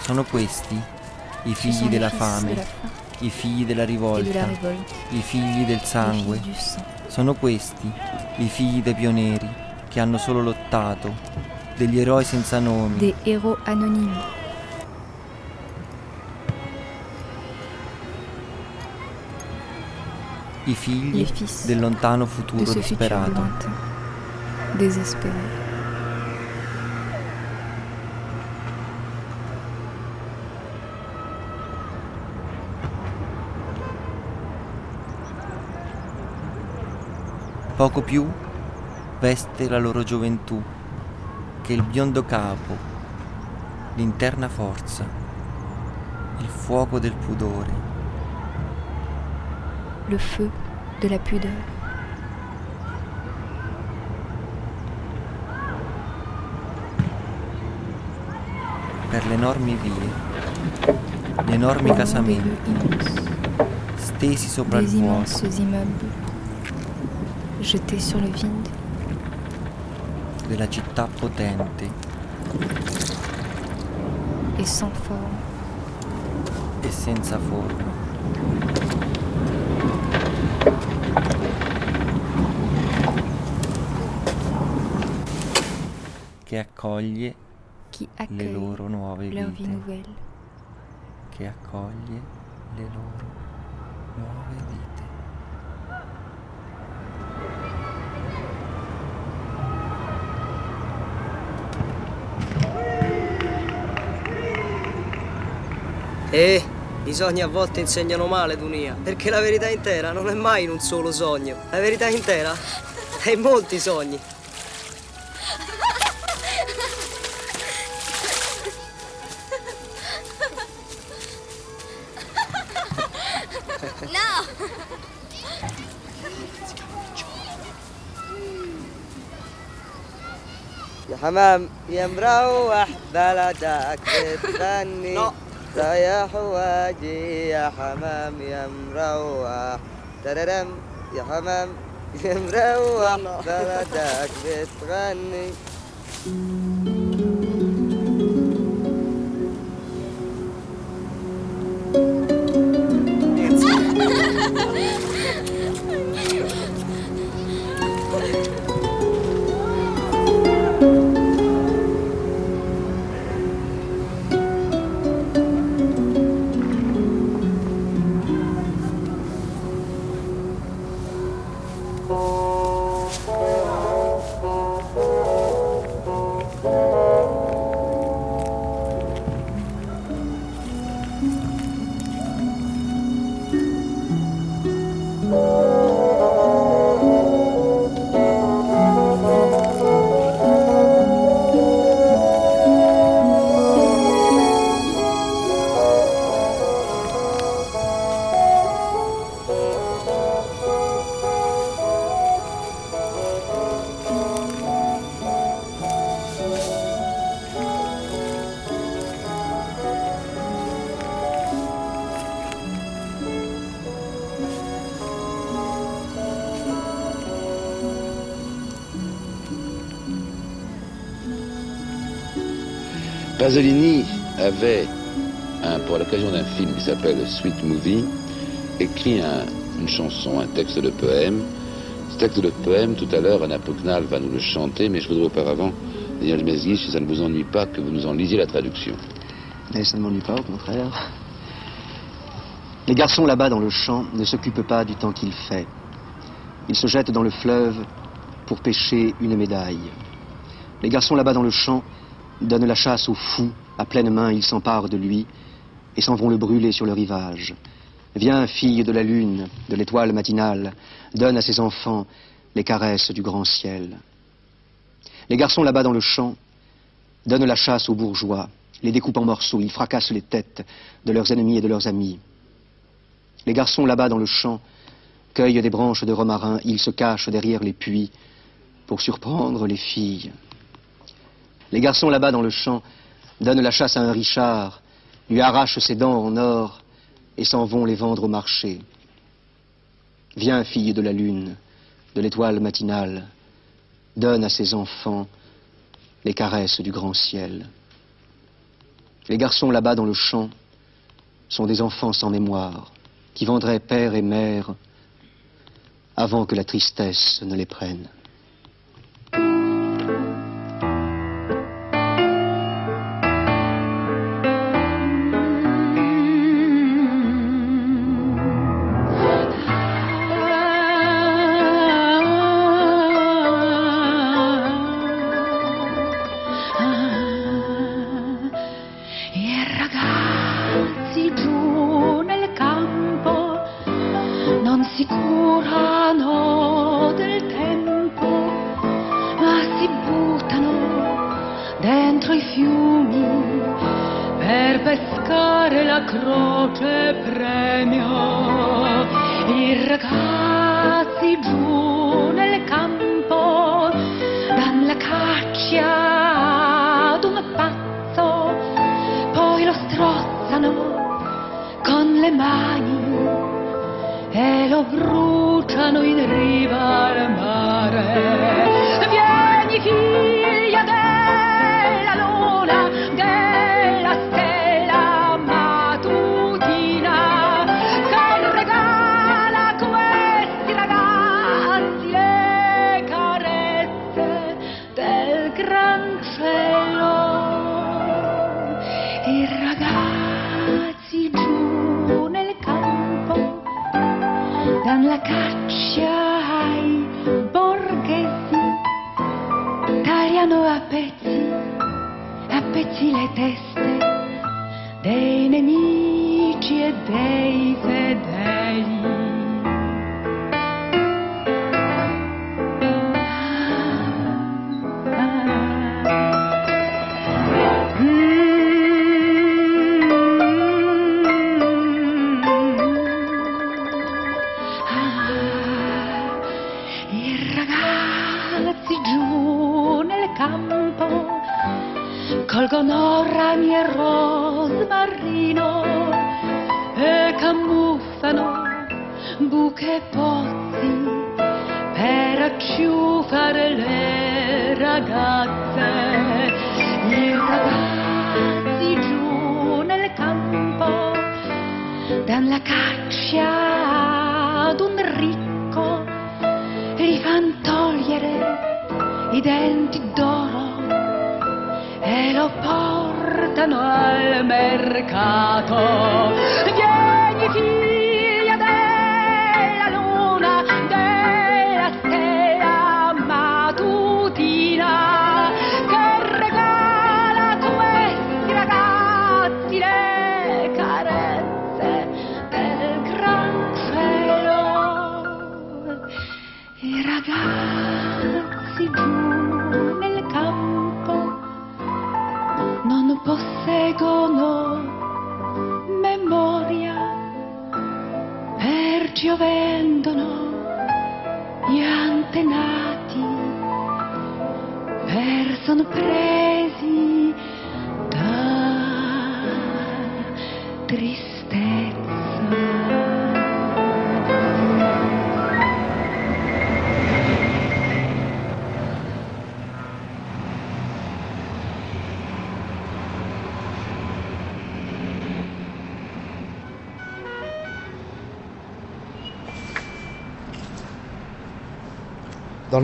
Sono questi i figli della fame, i figli della rivolta, i figli del sangue. Sono questi i figli dei pionieri che hanno solo lottato, degli eroi senza nomi. Des héros anonymes. I figli del lontano futuro disperato. désespéré. Poco più veste la loro gioventù, che il biondo capo, l'interna forza, il fuoco del pudore, Le feu de la pudeur. per le enormi vie, gli enormi casamenti, stesi sopra il vuoto, jetés sur le vide. della città potente et sans forme. e senza forma. Che accoglie qui le loro nuove vite. Che accoglie le loro nuove vite. Eh, i sogni a volte insegnano male, Dunia, perché la verità intera non è mai in un solo sogno. La verità intera è in molti sogni. No! يا حمام يا مروح بلدك بتغني رايح واجي يا حمام يا مروح تررم يا حمام يا مروح بلدك بتغني. Pasolini avait, pour l'occasion d'un film qui s'appelle Sweet Movie, écrit un- une chanson, un texte de poème. Ce texte de poème, tout à l'heure, Anna Pugnal va nous le chanter, mais je voudrais auparavant, Daniel Mesguich, si ça ne vous ennuie pas, que vous nous en lisiez la traduction. Et ça ne m'ennuie pas, au contraire. Les garçons là-bas dans le champ ne s'occupent pas du temps qu'il fait. Ils se jettent dans le fleuve pour pêcher une médaille. Les garçons là-bas dans le champ donnent la chasse au fou. À pleine main, ils s'emparent de lui et s'en vont le brûler sur le rivage. Viens, fille de la lune, de l'étoile matinale, donne à ses enfants les caresses du grand ciel. Les garçons là-bas dans le champ donnent la chasse aux bourgeois, les découpent en morceaux, ils fracassent les têtes de leurs ennemis et de leurs amis. Les garçons là-bas dans le champ cueillent des branches de romarin, ils se cachent derrière les puits pour surprendre les filles. Les garçons là-bas dans le champ donnent la chasse à un richard, lui arrachent ses dents en or et s'en vont les vendre au marché. Viens, fille de la lune, de l'étoile matinale, donne à ses enfants les caresses du grand ciel. Les garçons là-bas dans le champ sont des enfants sans mémoire, qui vendraient père et mère avant que la tristesse ne les prenne.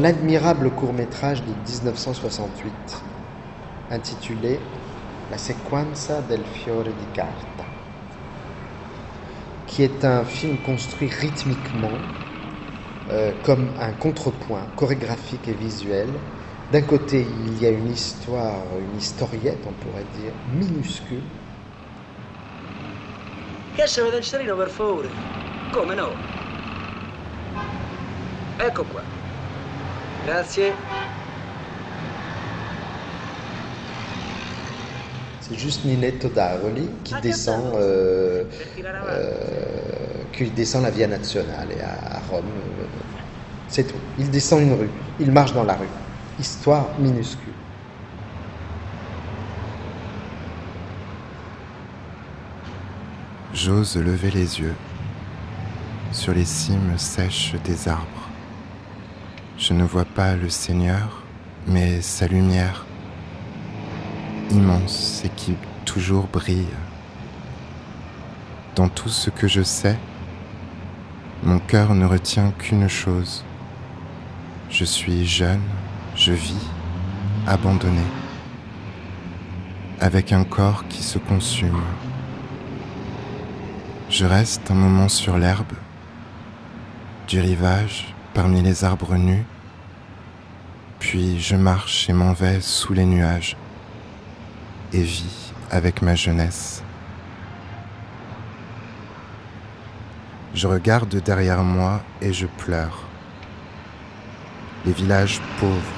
L'admirable court-métrage de 1968, intitulé La sequenza del fiore di carta, qui est un film construit rythmiquement euh, comme un contrepoint chorégraphique et visuel. D'un côté, il y a une histoire, une historiette, on pourrait dire, minuscule. Vede il cerino per favore? Come no? Ecco qua. Grazie. C'est juste Ninetto d'Aroli qui descend, euh, euh, qui descend la Via Nazionale à, à Rome. C'est tout. Il descend une rue. Il marche dans la rue. Histoire minuscule. J'ose lever les yeux sur les cimes sèches des arbres. Je ne vois pas le Seigneur, mais sa lumière immense et qui toujours brille. Dans tout ce que je sais, mon cœur ne retient qu'une chose. Je suis jeune, je vis, abandonné, avec un corps qui se consume. Je reste un moment sur l'herbe, du rivage, parmi les arbres nus, puis je marche et m'en vais sous les nuages et vis avec ma jeunesse. Je regarde derrière moi et je pleure. Les villages pauvres,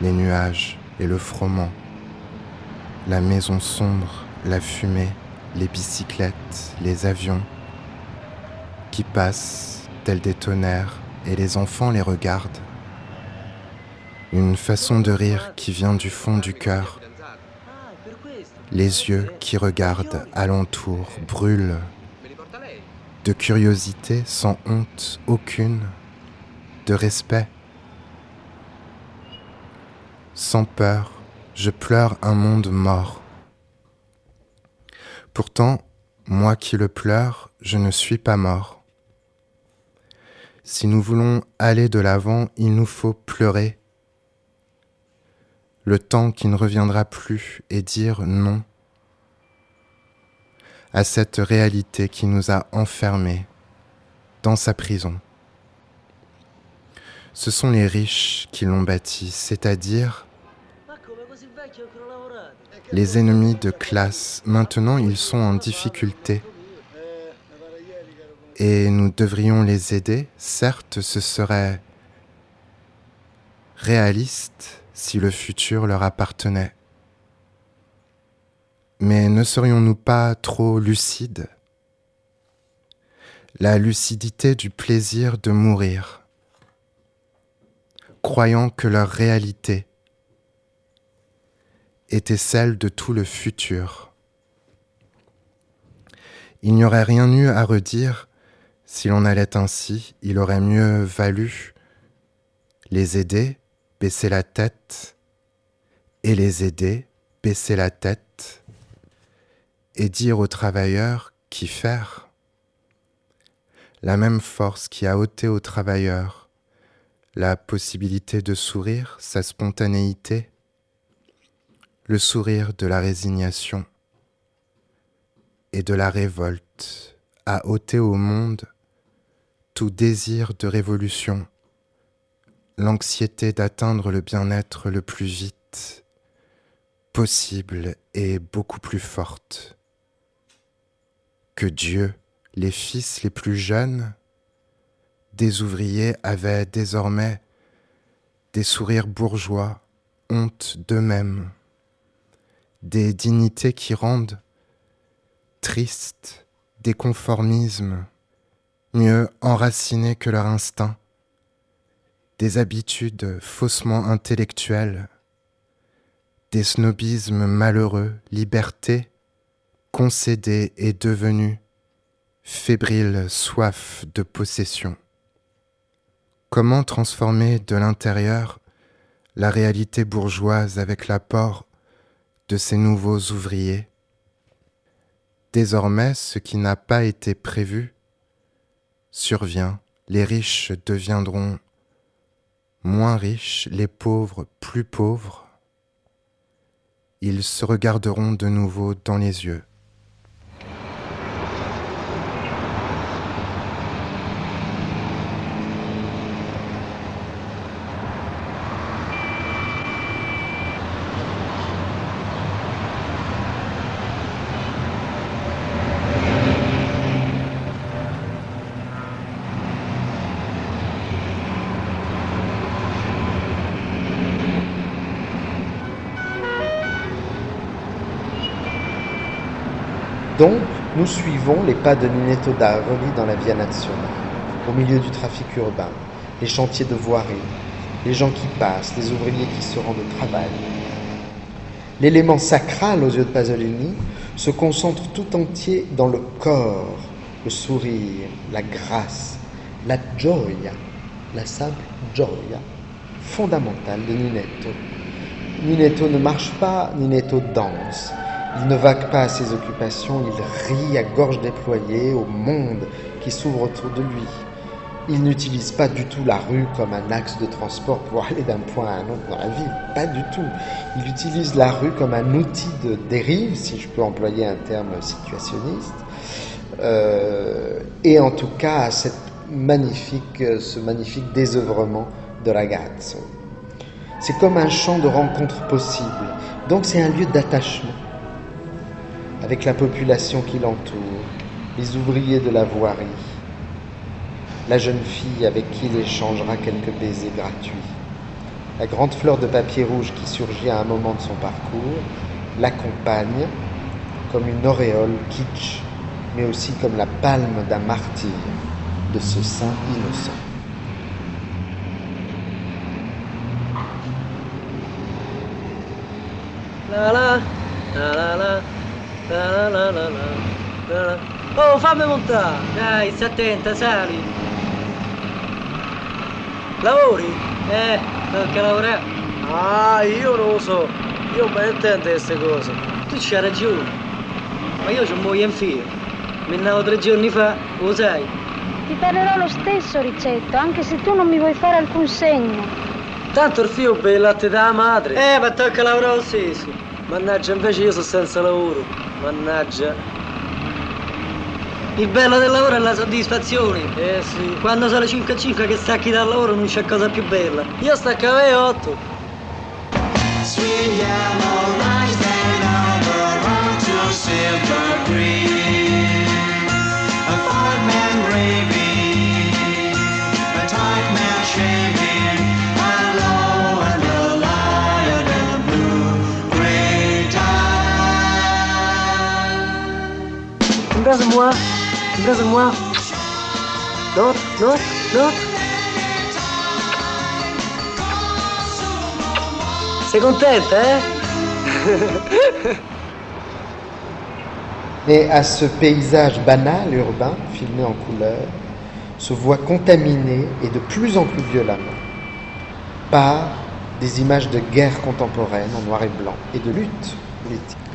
les nuages et le froment, la maison sombre, la fumée, les bicyclettes, les avions qui passent tels des tonnerres et les enfants les regardent. Une façon de rire qui vient du fond du cœur. Les yeux qui regardent alentour brûlent de curiosité sans honte aucune, de respect. Sans peur, je pleure un monde mort. Pourtant, moi qui le pleure, je ne suis pas mort. Si nous voulons aller de l'avant, il nous faut pleurer. Le temps qui ne reviendra plus et dire non à cette réalité qui nous a enfermés dans sa prison. Ce sont les riches qui l'ont bâti, c'est-à-dire les ennemis de classe. Maintenant, ils sont en difficulté. Et nous devrions les aider. Certes, ce serait réaliste si le futur leur appartenait. Mais ne serions-nous pas trop lucides? La lucidité du plaisir de mourir, croyant que leur réalité était celle de tout le futur. Il n'y aurait rien eu à redire si l'on allait ainsi, il aurait mieux valu les aider, baisser la tête, et les aider, baisser la tête, et dire aux travailleurs qui faire. La même force qui a ôté aux travailleurs la possibilité de sourire, sa spontanéité, le sourire de la résignation et de la révolte a ôté au monde tout désir de révolution, l'anxiété d'atteindre le bien-être le plus vite possible et beaucoup plus forte. Que Dieu, les fils les plus jeunes, des ouvriers avaient désormais des sourires bourgeois, honte d'eux-mêmes, des dignités qui rendent tristes, des conformismes, mieux enracinés que leur instinct, des habitudes faussement intellectuelles, des snobismes malheureux, liberté, concédé et devenu fébrile soif de possession. Comment transformer de l'intérieur la réalité bourgeoise avec l'apport de ces nouveaux ouvriers? Désormais, ce qui n'a pas été prévu survient, les riches deviendront moins riches, les pauvres plus pauvres, ils se regarderont de nouveau dans les yeux. Donc, nous suivons les pas de Ninetto d'Aroli dans la Via Nazionale, au milieu du trafic urbain, les chantiers de voirie, les gens qui passent, les ouvriers qui se rendent au travail. L'élément sacral aux yeux de Pasolini se concentre tout entier dans le corps, le sourire, la grâce, la gioia, la simple gioia fondamentale de Ninetto. Ninetto ne marche pas, Ninetto danse. Il ne vague pas à ses occupations, il rit à gorge déployée au monde qui s'ouvre autour de lui. Il n'utilise pas du tout la rue comme un axe de transport pour aller d'un point à un autre dans la ville, pas du tout. Il utilise la rue comme un outil de dérive, si je peux employer un terme situationniste, euh, et en tout cas à cette magnifique, ce magnifique désœuvrement de ragazzo. C'est comme un champ de rencontre possible, donc c'est un lieu d'attachement avec la population qui l'entoure, les ouvriers de la voirie, la jeune fille avec qui il échangera quelques baisers gratuits, la grande fleur de papier rouge qui surgit à un moment de son parcours, l'accompagne comme une auréole kitsch, mais aussi comme la palme d'un martyr de ce saint innocent. La la, la la la, la la la la la la. Oh, fammi montare! Dai, stai attenta, sali! Lavori? Eh, tocca lavorare. Ah, io non lo so. Io ben intendo queste cose. Tu c'hai ragione. Ma io c'ho moglie in filo. Mi navo tre giorni fa, lo sai. Ti parlerò lo stesso, Ricetto, anche se tu non mi vuoi fare alcun segno. Tanto il figlio per il latte della madre. Eh, ma tocca lavorare lo stesso. Mannaggia, invece io sono senza lavoro. Mannaggia. Il bello del lavoro è la soddisfazione. Eh sì. Quando sono le 5 a 5 che stacchi dal lavoro non c'è cosa più bella. Io stacco alle 8. Sweet yellow lights that over onto silver green. Embrasse-moi. Embrasse-moi. Non, non, non. Sei contenta, eh? Mais à ce paysage banal urbain, filmé en couleur, se voit contaminé et de plus en plus violemment par des images de guerre contemporaine en noir et blanc et de lutte politique.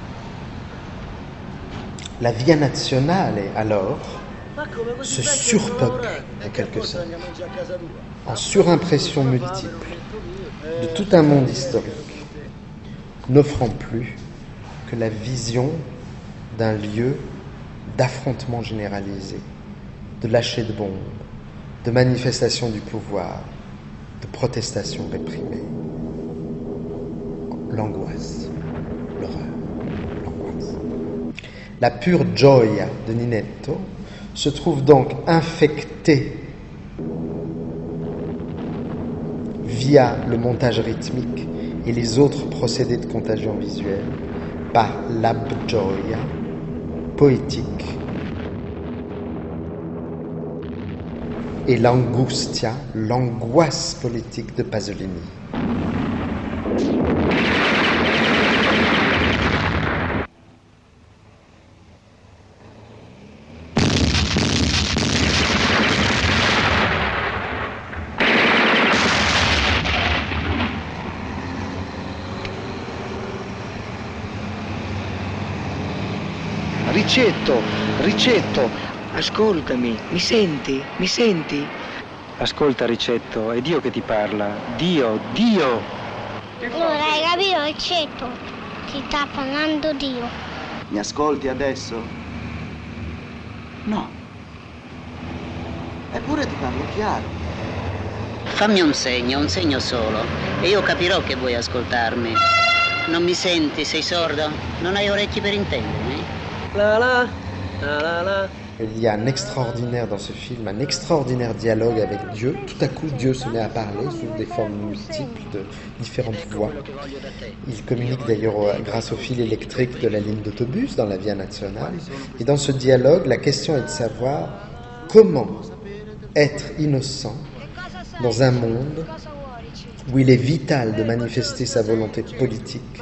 La Via Nazionale, alors, se surpeuple en quelque sorte, en surimpression multiple de tout un monde historique, n'offrant plus que la vision d'un lieu d'affrontement généralisé, de lâcher de bombes, de manifestation du pouvoir, de protestation réprimée. L'angoisse, l'horreur. La pure gioia de Ninetto se trouve donc infectée via le montage rythmique et les autres procédés de contagion visuelle par l'abgioia poétique et l'angustia, l'angoisse politique de Pasolini. Ricetto, ascoltami, mi senti? Mi senti? Ascolta, Ricetto, è Dio che ti parla. Dio, Dio! Allora, hai capito, Ricetto? Ti sta parlando Dio. Mi ascolti adesso? No. Eppure ti parlo chiaro. Fammi un segno, un segno solo, e io capirò che vuoi ascoltarmi. Non mi senti? Sei sordo? Non hai orecchi per intendermi? La la, Il y a un extraordinaire dans ce film, un extraordinaire dialogue avec Dieu. Tout à coup, Dieu se met à parler sous des formes multiples de différentes voix. Il communique d'ailleurs grâce au fil électrique de la ligne d'autobus dans la Via Nazionale. Et dans ce dialogue, la question est de savoir comment être innocent dans un monde où il est vital de manifester sa volonté politique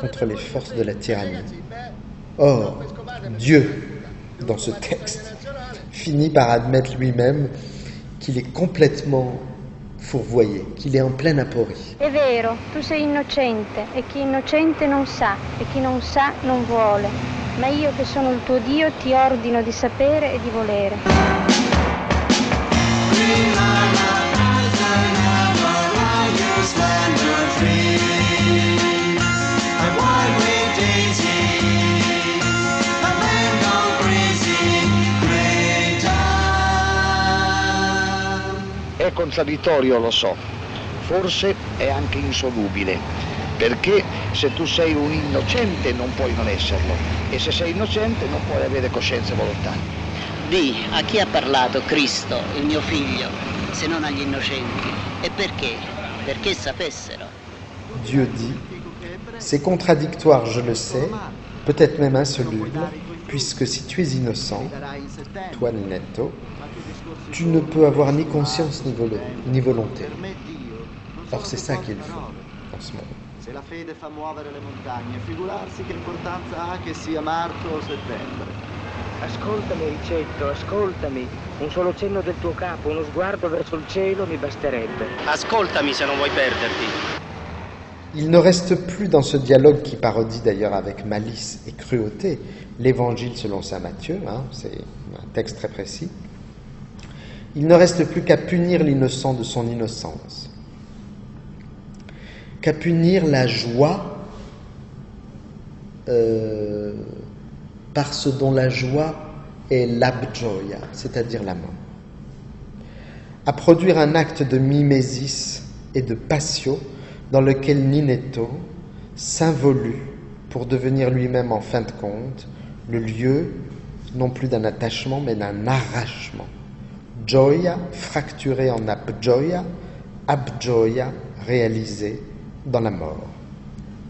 contre les forces de la tyrannie. Or, Dieu, dans ce texte, finit par admettre lui-même qu'il est complètement fourvoyé, qu'il est en pleine aporie. È vero, tu sei innocente e chi innocente non sa e chi non sa non vuole. Ma io che sono il tuo Dio ti ordino di sapere e di volere. È contraddittorio, lo so, forse è anche insolubile, perché se tu sei un innocente non puoi non esserlo e se sei innocente non puoi avere coscienza e volontà. Di a chi ha parlato Cristo, il mio figlio, se non agli innocenti? E perché? Perché sapessero. Dieu dit, c'est contradictoire, je le sais, peut-être même insoluble, puisque si tu es innocent, toi Ninetto, tu ne peux avoir ni conscience ni, volo- ni volonté. Or c'est ça qu'il faut dans ce. Se la fede fa muovere le montagne, figurarsi che importanza ha che sia marzo o settembre. Ascoltami, Ricetto, ascoltami. Un solo cenno del tuo capo, uno sguardo verso il cielo mi basterebbe. Ascoltami se non vuoi perderti. Il ne reste plus dans ce dialogue qui parodie d'ailleurs avec malice et cruauté l'évangile selon saint Matthieu, hein, c'est un texte très précis. Il ne reste plus qu'à punir l'innocent de son innocence, qu'à punir la joie euh, par ce dont la joie est l'abjoya, c'est-à-dire la mort, à produire un acte de mimésis et de patio dans lequel Ninetto s'involue pour devenir lui-même en fin de compte le lieu non plus d'un attachement mais d'un arrachement. Gioia fracturé en abgioia, abgioia réalisé dans la mort.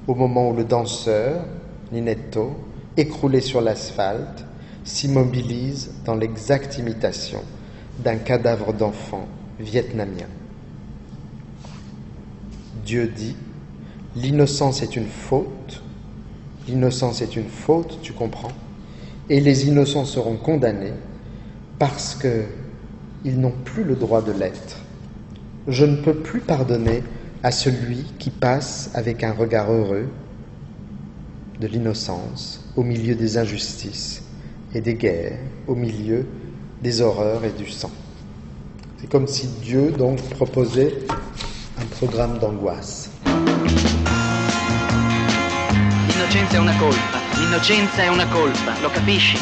Au moment où le danseur, Ninetto, écroulé sur l'asphalte, s'immobilise dans l'exacte imitation d'un cadavre d'enfant vietnamien. Dieu dit, l'innocence est une faute, l'innocence est une faute, tu comprends, et les innocents seront condamnés parce que ils n'ont plus le droit de l'être. Je ne peux plus pardonner à celui qui passe avec un regard heureux de l'innocence au milieu des injustices et des guerres, au milieu des horreurs et du sang. C'est comme si Dieu donc proposait un programme d'angoisse. L'innocenza è una colpa, l'innocenza è una colpa, lo capisci?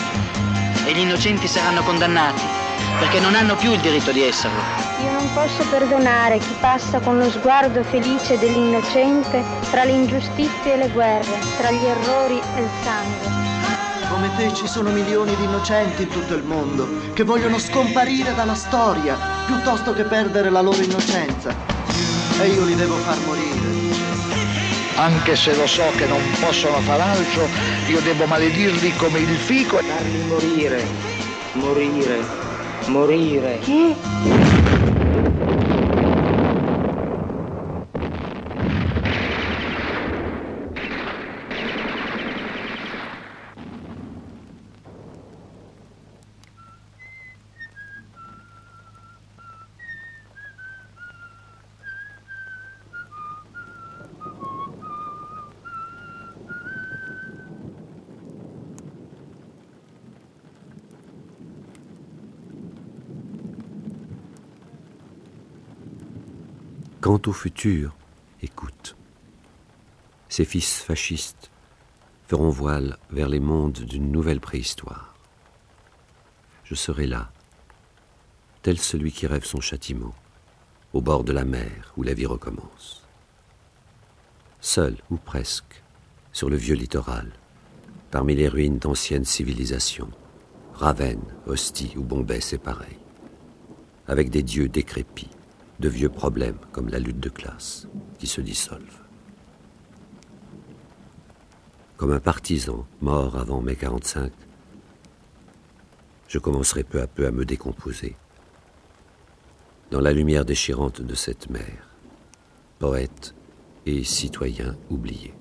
E gli innocenti saranno condannati, perché non hanno più il diritto di esserlo. Io non posso perdonare chi passa con lo sguardo felice dell'innocente tra le ingiustizie e le guerre, tra gli errori e il sangue. Come te ci sono milioni di innocenti in tutto il mondo che vogliono scomparire dalla storia piuttosto che perdere la loro innocenza. E io li devo far morire. Anche se lo so che non possono far altro, io devo maledirli come il fico. Farli morire, morire, morire. Che? Quant au futur, écoute. Ces fils fascistes feront voile vers les mondes d'une nouvelle préhistoire. Je serai là, tel celui qui rêve son châtiment, au bord de la mer où la vie recommence. Seul, ou presque, sur le vieux littoral, parmi les ruines d'anciennes civilisations, Ravenne, Ostie ou Bombay, c'est pareil. Avec des dieux décrépits, de vieux problèmes comme la lutte de classe, qui se dissolvent. Comme un partisan mort avant mai 45, je commencerai peu à peu à me décomposer. Dans la lumière déchirante de cette mer, poète et citoyen oublié.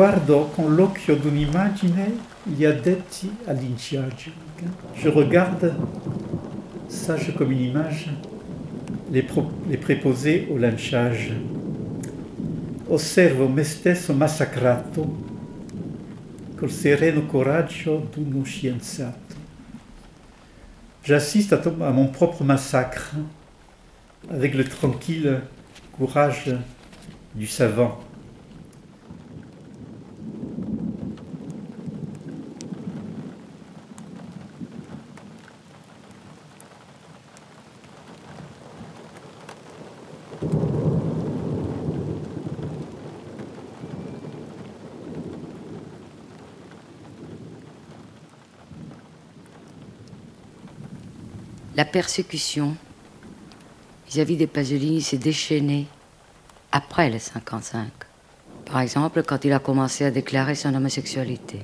Con l'occhio gli addetti. Je regarde, sage comme une image, les, préposés au lanciage. Osservo me stesso massacrato col sereno coraggio d'uno scienziato. J'assiste à mon propre massacre avec le tranquille courage du savant. La persécution vis-à-vis des Pasolini s'est déchaînée après le 55. Par exemple, quand il a commencé à déclarer son homosexualité.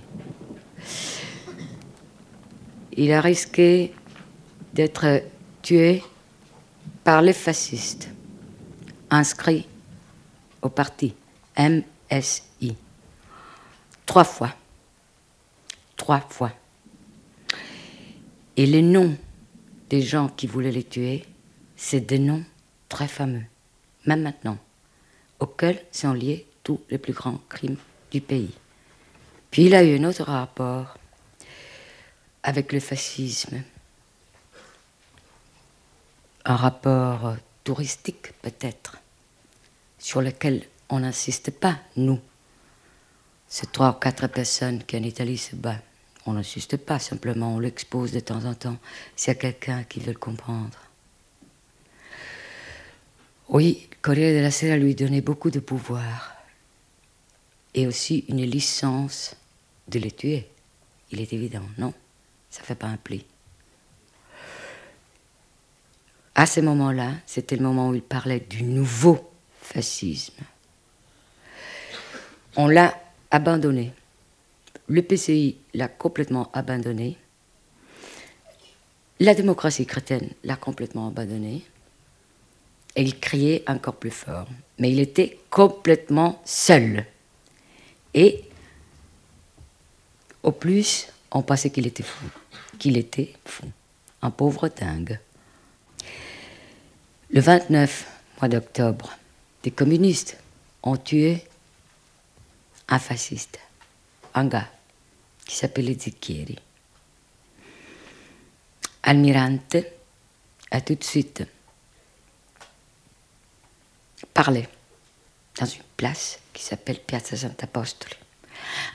Il a risqué d'être tué par les fascistes inscrits au parti MSI. Trois fois. Trois fois. Et les noms des gens qui voulaient les tuer, c'est des noms très fameux, même maintenant, auxquels sont liés tous les plus grands crimes du pays. Puis il a eu un autre rapport avec le fascisme, un rapport touristique peut-être, sur lequel on n'insiste pas, nous. Ces trois ou quatre personnes qui en Italie se battent. On n'insiste pas, simplement on l'expose de temps en temps s'il y a quelqu'un qui veut le comprendre. Oui, Corriere della Sera lui donnait beaucoup de pouvoir et aussi une licence de les tuer. Il est évident, non? Ça ne fait pas un pli. À ce moment-là, c'était le moment où il parlait du nouveau fascisme. On l'a abandonné. Le PCI l'a complètement abandonné. La démocratie chrétienne l'a complètement abandonné. Et il criait encore plus fort. Mais il était complètement seul. Et au plus, on pensait qu'il était fou. Qu'il était fou. Un pauvre dingue. Le 29 mois d'octobre, des communistes ont tué un fasciste, un gars qui s'appelait Zicchieri. Almirante a tout de suite parlé dans une place qui s'appelle Piazza Sant'Apostoli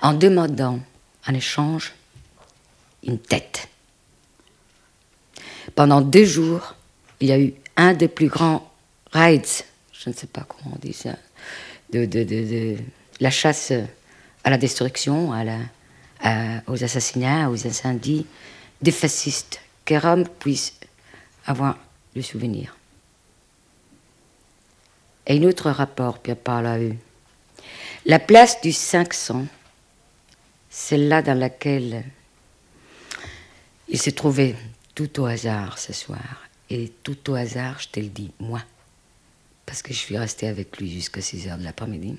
en demandant en échange une tête. Pendant deux jours, il y a eu un des plus grands raids, je ne sais pas comment on dit ça, de, de, de la chasse à la destruction, à la, à- aux assassinats, aux incendies des fascistes, que Rome puisse avoir le souvenir. Et un autre rapport, Pierre Paul a eu. La place du 500, celle-là dans laquelle il s'est trouvé tout au hasard ce soir. Et tout au hasard, je te le dis, moi. Parce que je suis restée avec lui jusqu'à 6 heures de l'après-midi.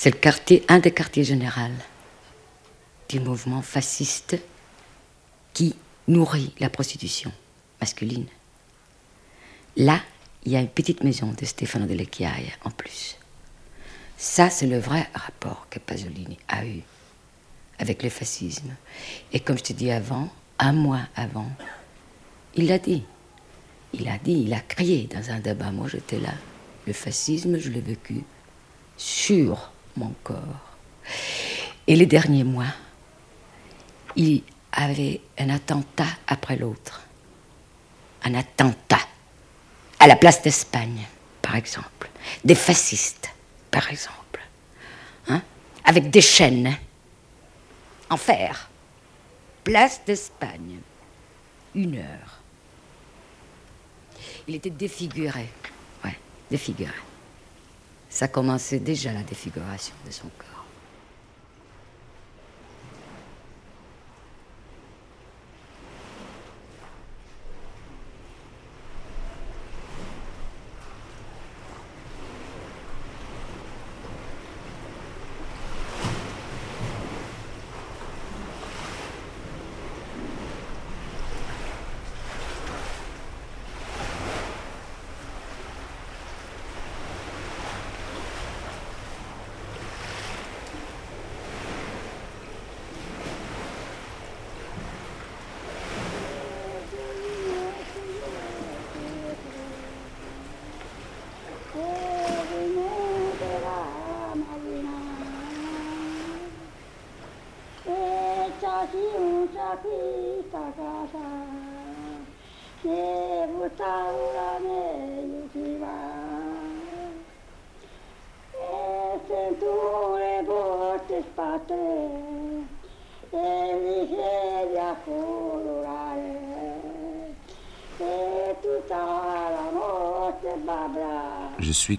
C'est le quartier, un des quartiers généraux du mouvement fasciste qui nourrit la prostitution masculine. Là, il y a une petite maison de Stefano delle Chiaie en plus. Ça, c'est le vrai rapport que Pasolini a eu avec le fascisme. Et comme je te dis avant, un mois avant, il l'a dit. il a dit, il a crié dans un débat. Moi, j'étais là. Le fascisme, je l'ai vécu sur mon corps. Et les derniers mois, il avait un attentat après l'autre. Un attentat à la place d'Espagne, par exemple. Des fascistes, par exemple. Hein? Avec des chaînes en fer. Place d'Espagne. Une heure. Il était défiguré. Ouais, défiguré. Ça commençait déjà la défiguration de son corps.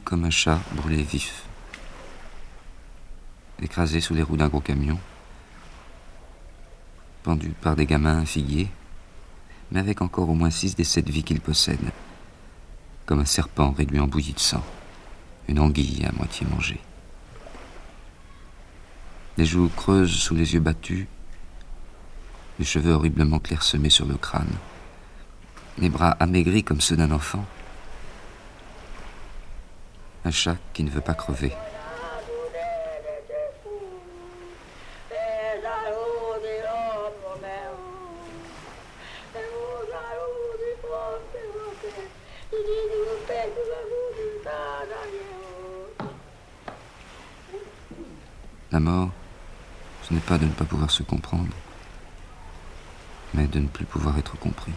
Comme un chat brûlé vif, écrasé sous les roues d'un gros camion, pendu par des gamins figuiers, mais avec encore au moins six des sept vies qu'il possède, comme un serpent réduit en bouillie de sang, une anguille à moitié mangée. Les joues creuses sous les yeux battus, les cheveux horriblement clairsemés sur le crâne, les bras amaigris comme ceux d'un enfant, un chat qui ne veut pas crever. La mort, ce n'est pas de ne pas pouvoir se comprendre, mais de ne plus pouvoir être compris.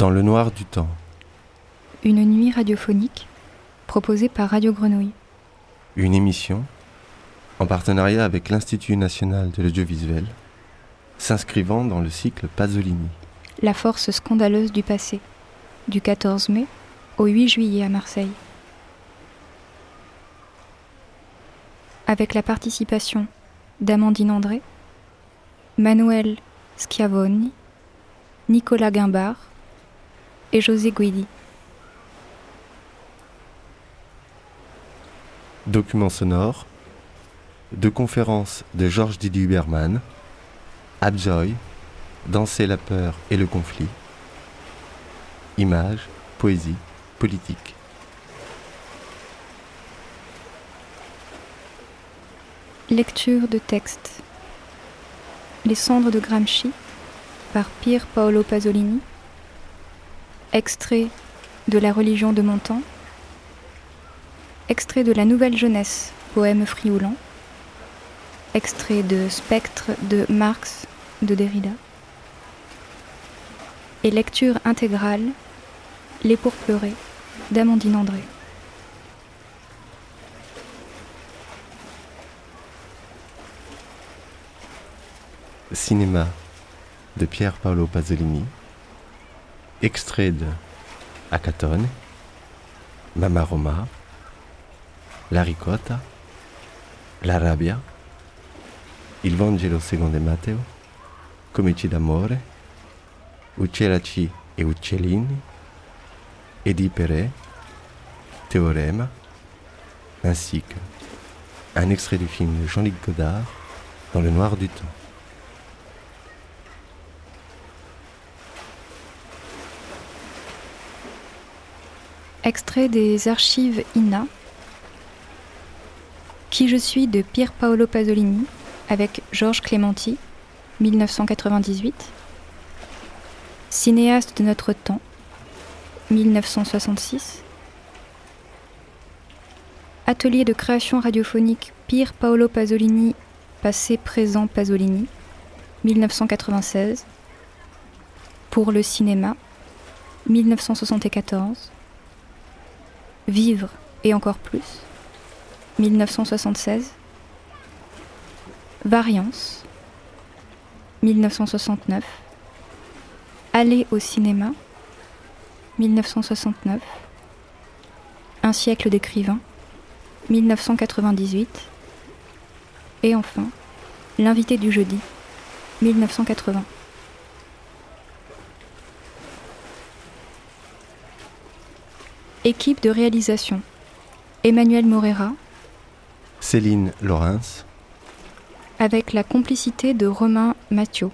Dans le noir du temps. Une nuit radiophonique proposée par Radio Grenouille. Une émission en partenariat avec l'Institut national de l'audiovisuel, s'inscrivant dans le cycle Pasolini. La force scandaleuse du passé, du 14 mai au 8 juillet à Marseille. Avec la participation d'Amandine André, Manuel Schiavoni, Nicolas Guimbard et José Guidi. Documents sonores, deux conférences de Georges Didier Huberman, Abjoy, Danser la peur et le conflit, Images, poésie, politique. Lecture de texte. Les cendres de Gramsci par Pier Paolo Pasolini. Extrait de La religion de mon temps. Extrait de La nouvelle jeunesse, poème frioulant. Extrait de Spectre de Marx de Derrida. Et lecture intégrale Les pourpleurés d'Amandine André. Cinéma de Pier Paolo Pasolini. Extrait de Acatone, Mamma Roma, La Ricotta, La Il Vangelo secondo Matteo, Comici d'amore, Uccellaci e Uccellini, Edi Perret, Théorème, ainsi que un extrait du film de Jean-Luc Godard, Dans le noir du temps. Extrait des archives INA. Qui je suis de Pier Paolo Pasolini avec Georges Clémenti, 1998. Cinéaste de notre temps, 1966. Atelier de création radiophonique Pier Paolo Pasolini, passé présent Pasolini, 1996. Pour le cinéma, 1974. Vivre et encore plus, 1976. Variance, 1969. Aller au cinéma, 1969. Un siècle d'écrivain, 1998. Et enfin, L'invité du jeudi, 1980. Équipe de réalisation. Emmanuel Morera, Céline Laurens, avec la complicité de Romain Mathieu.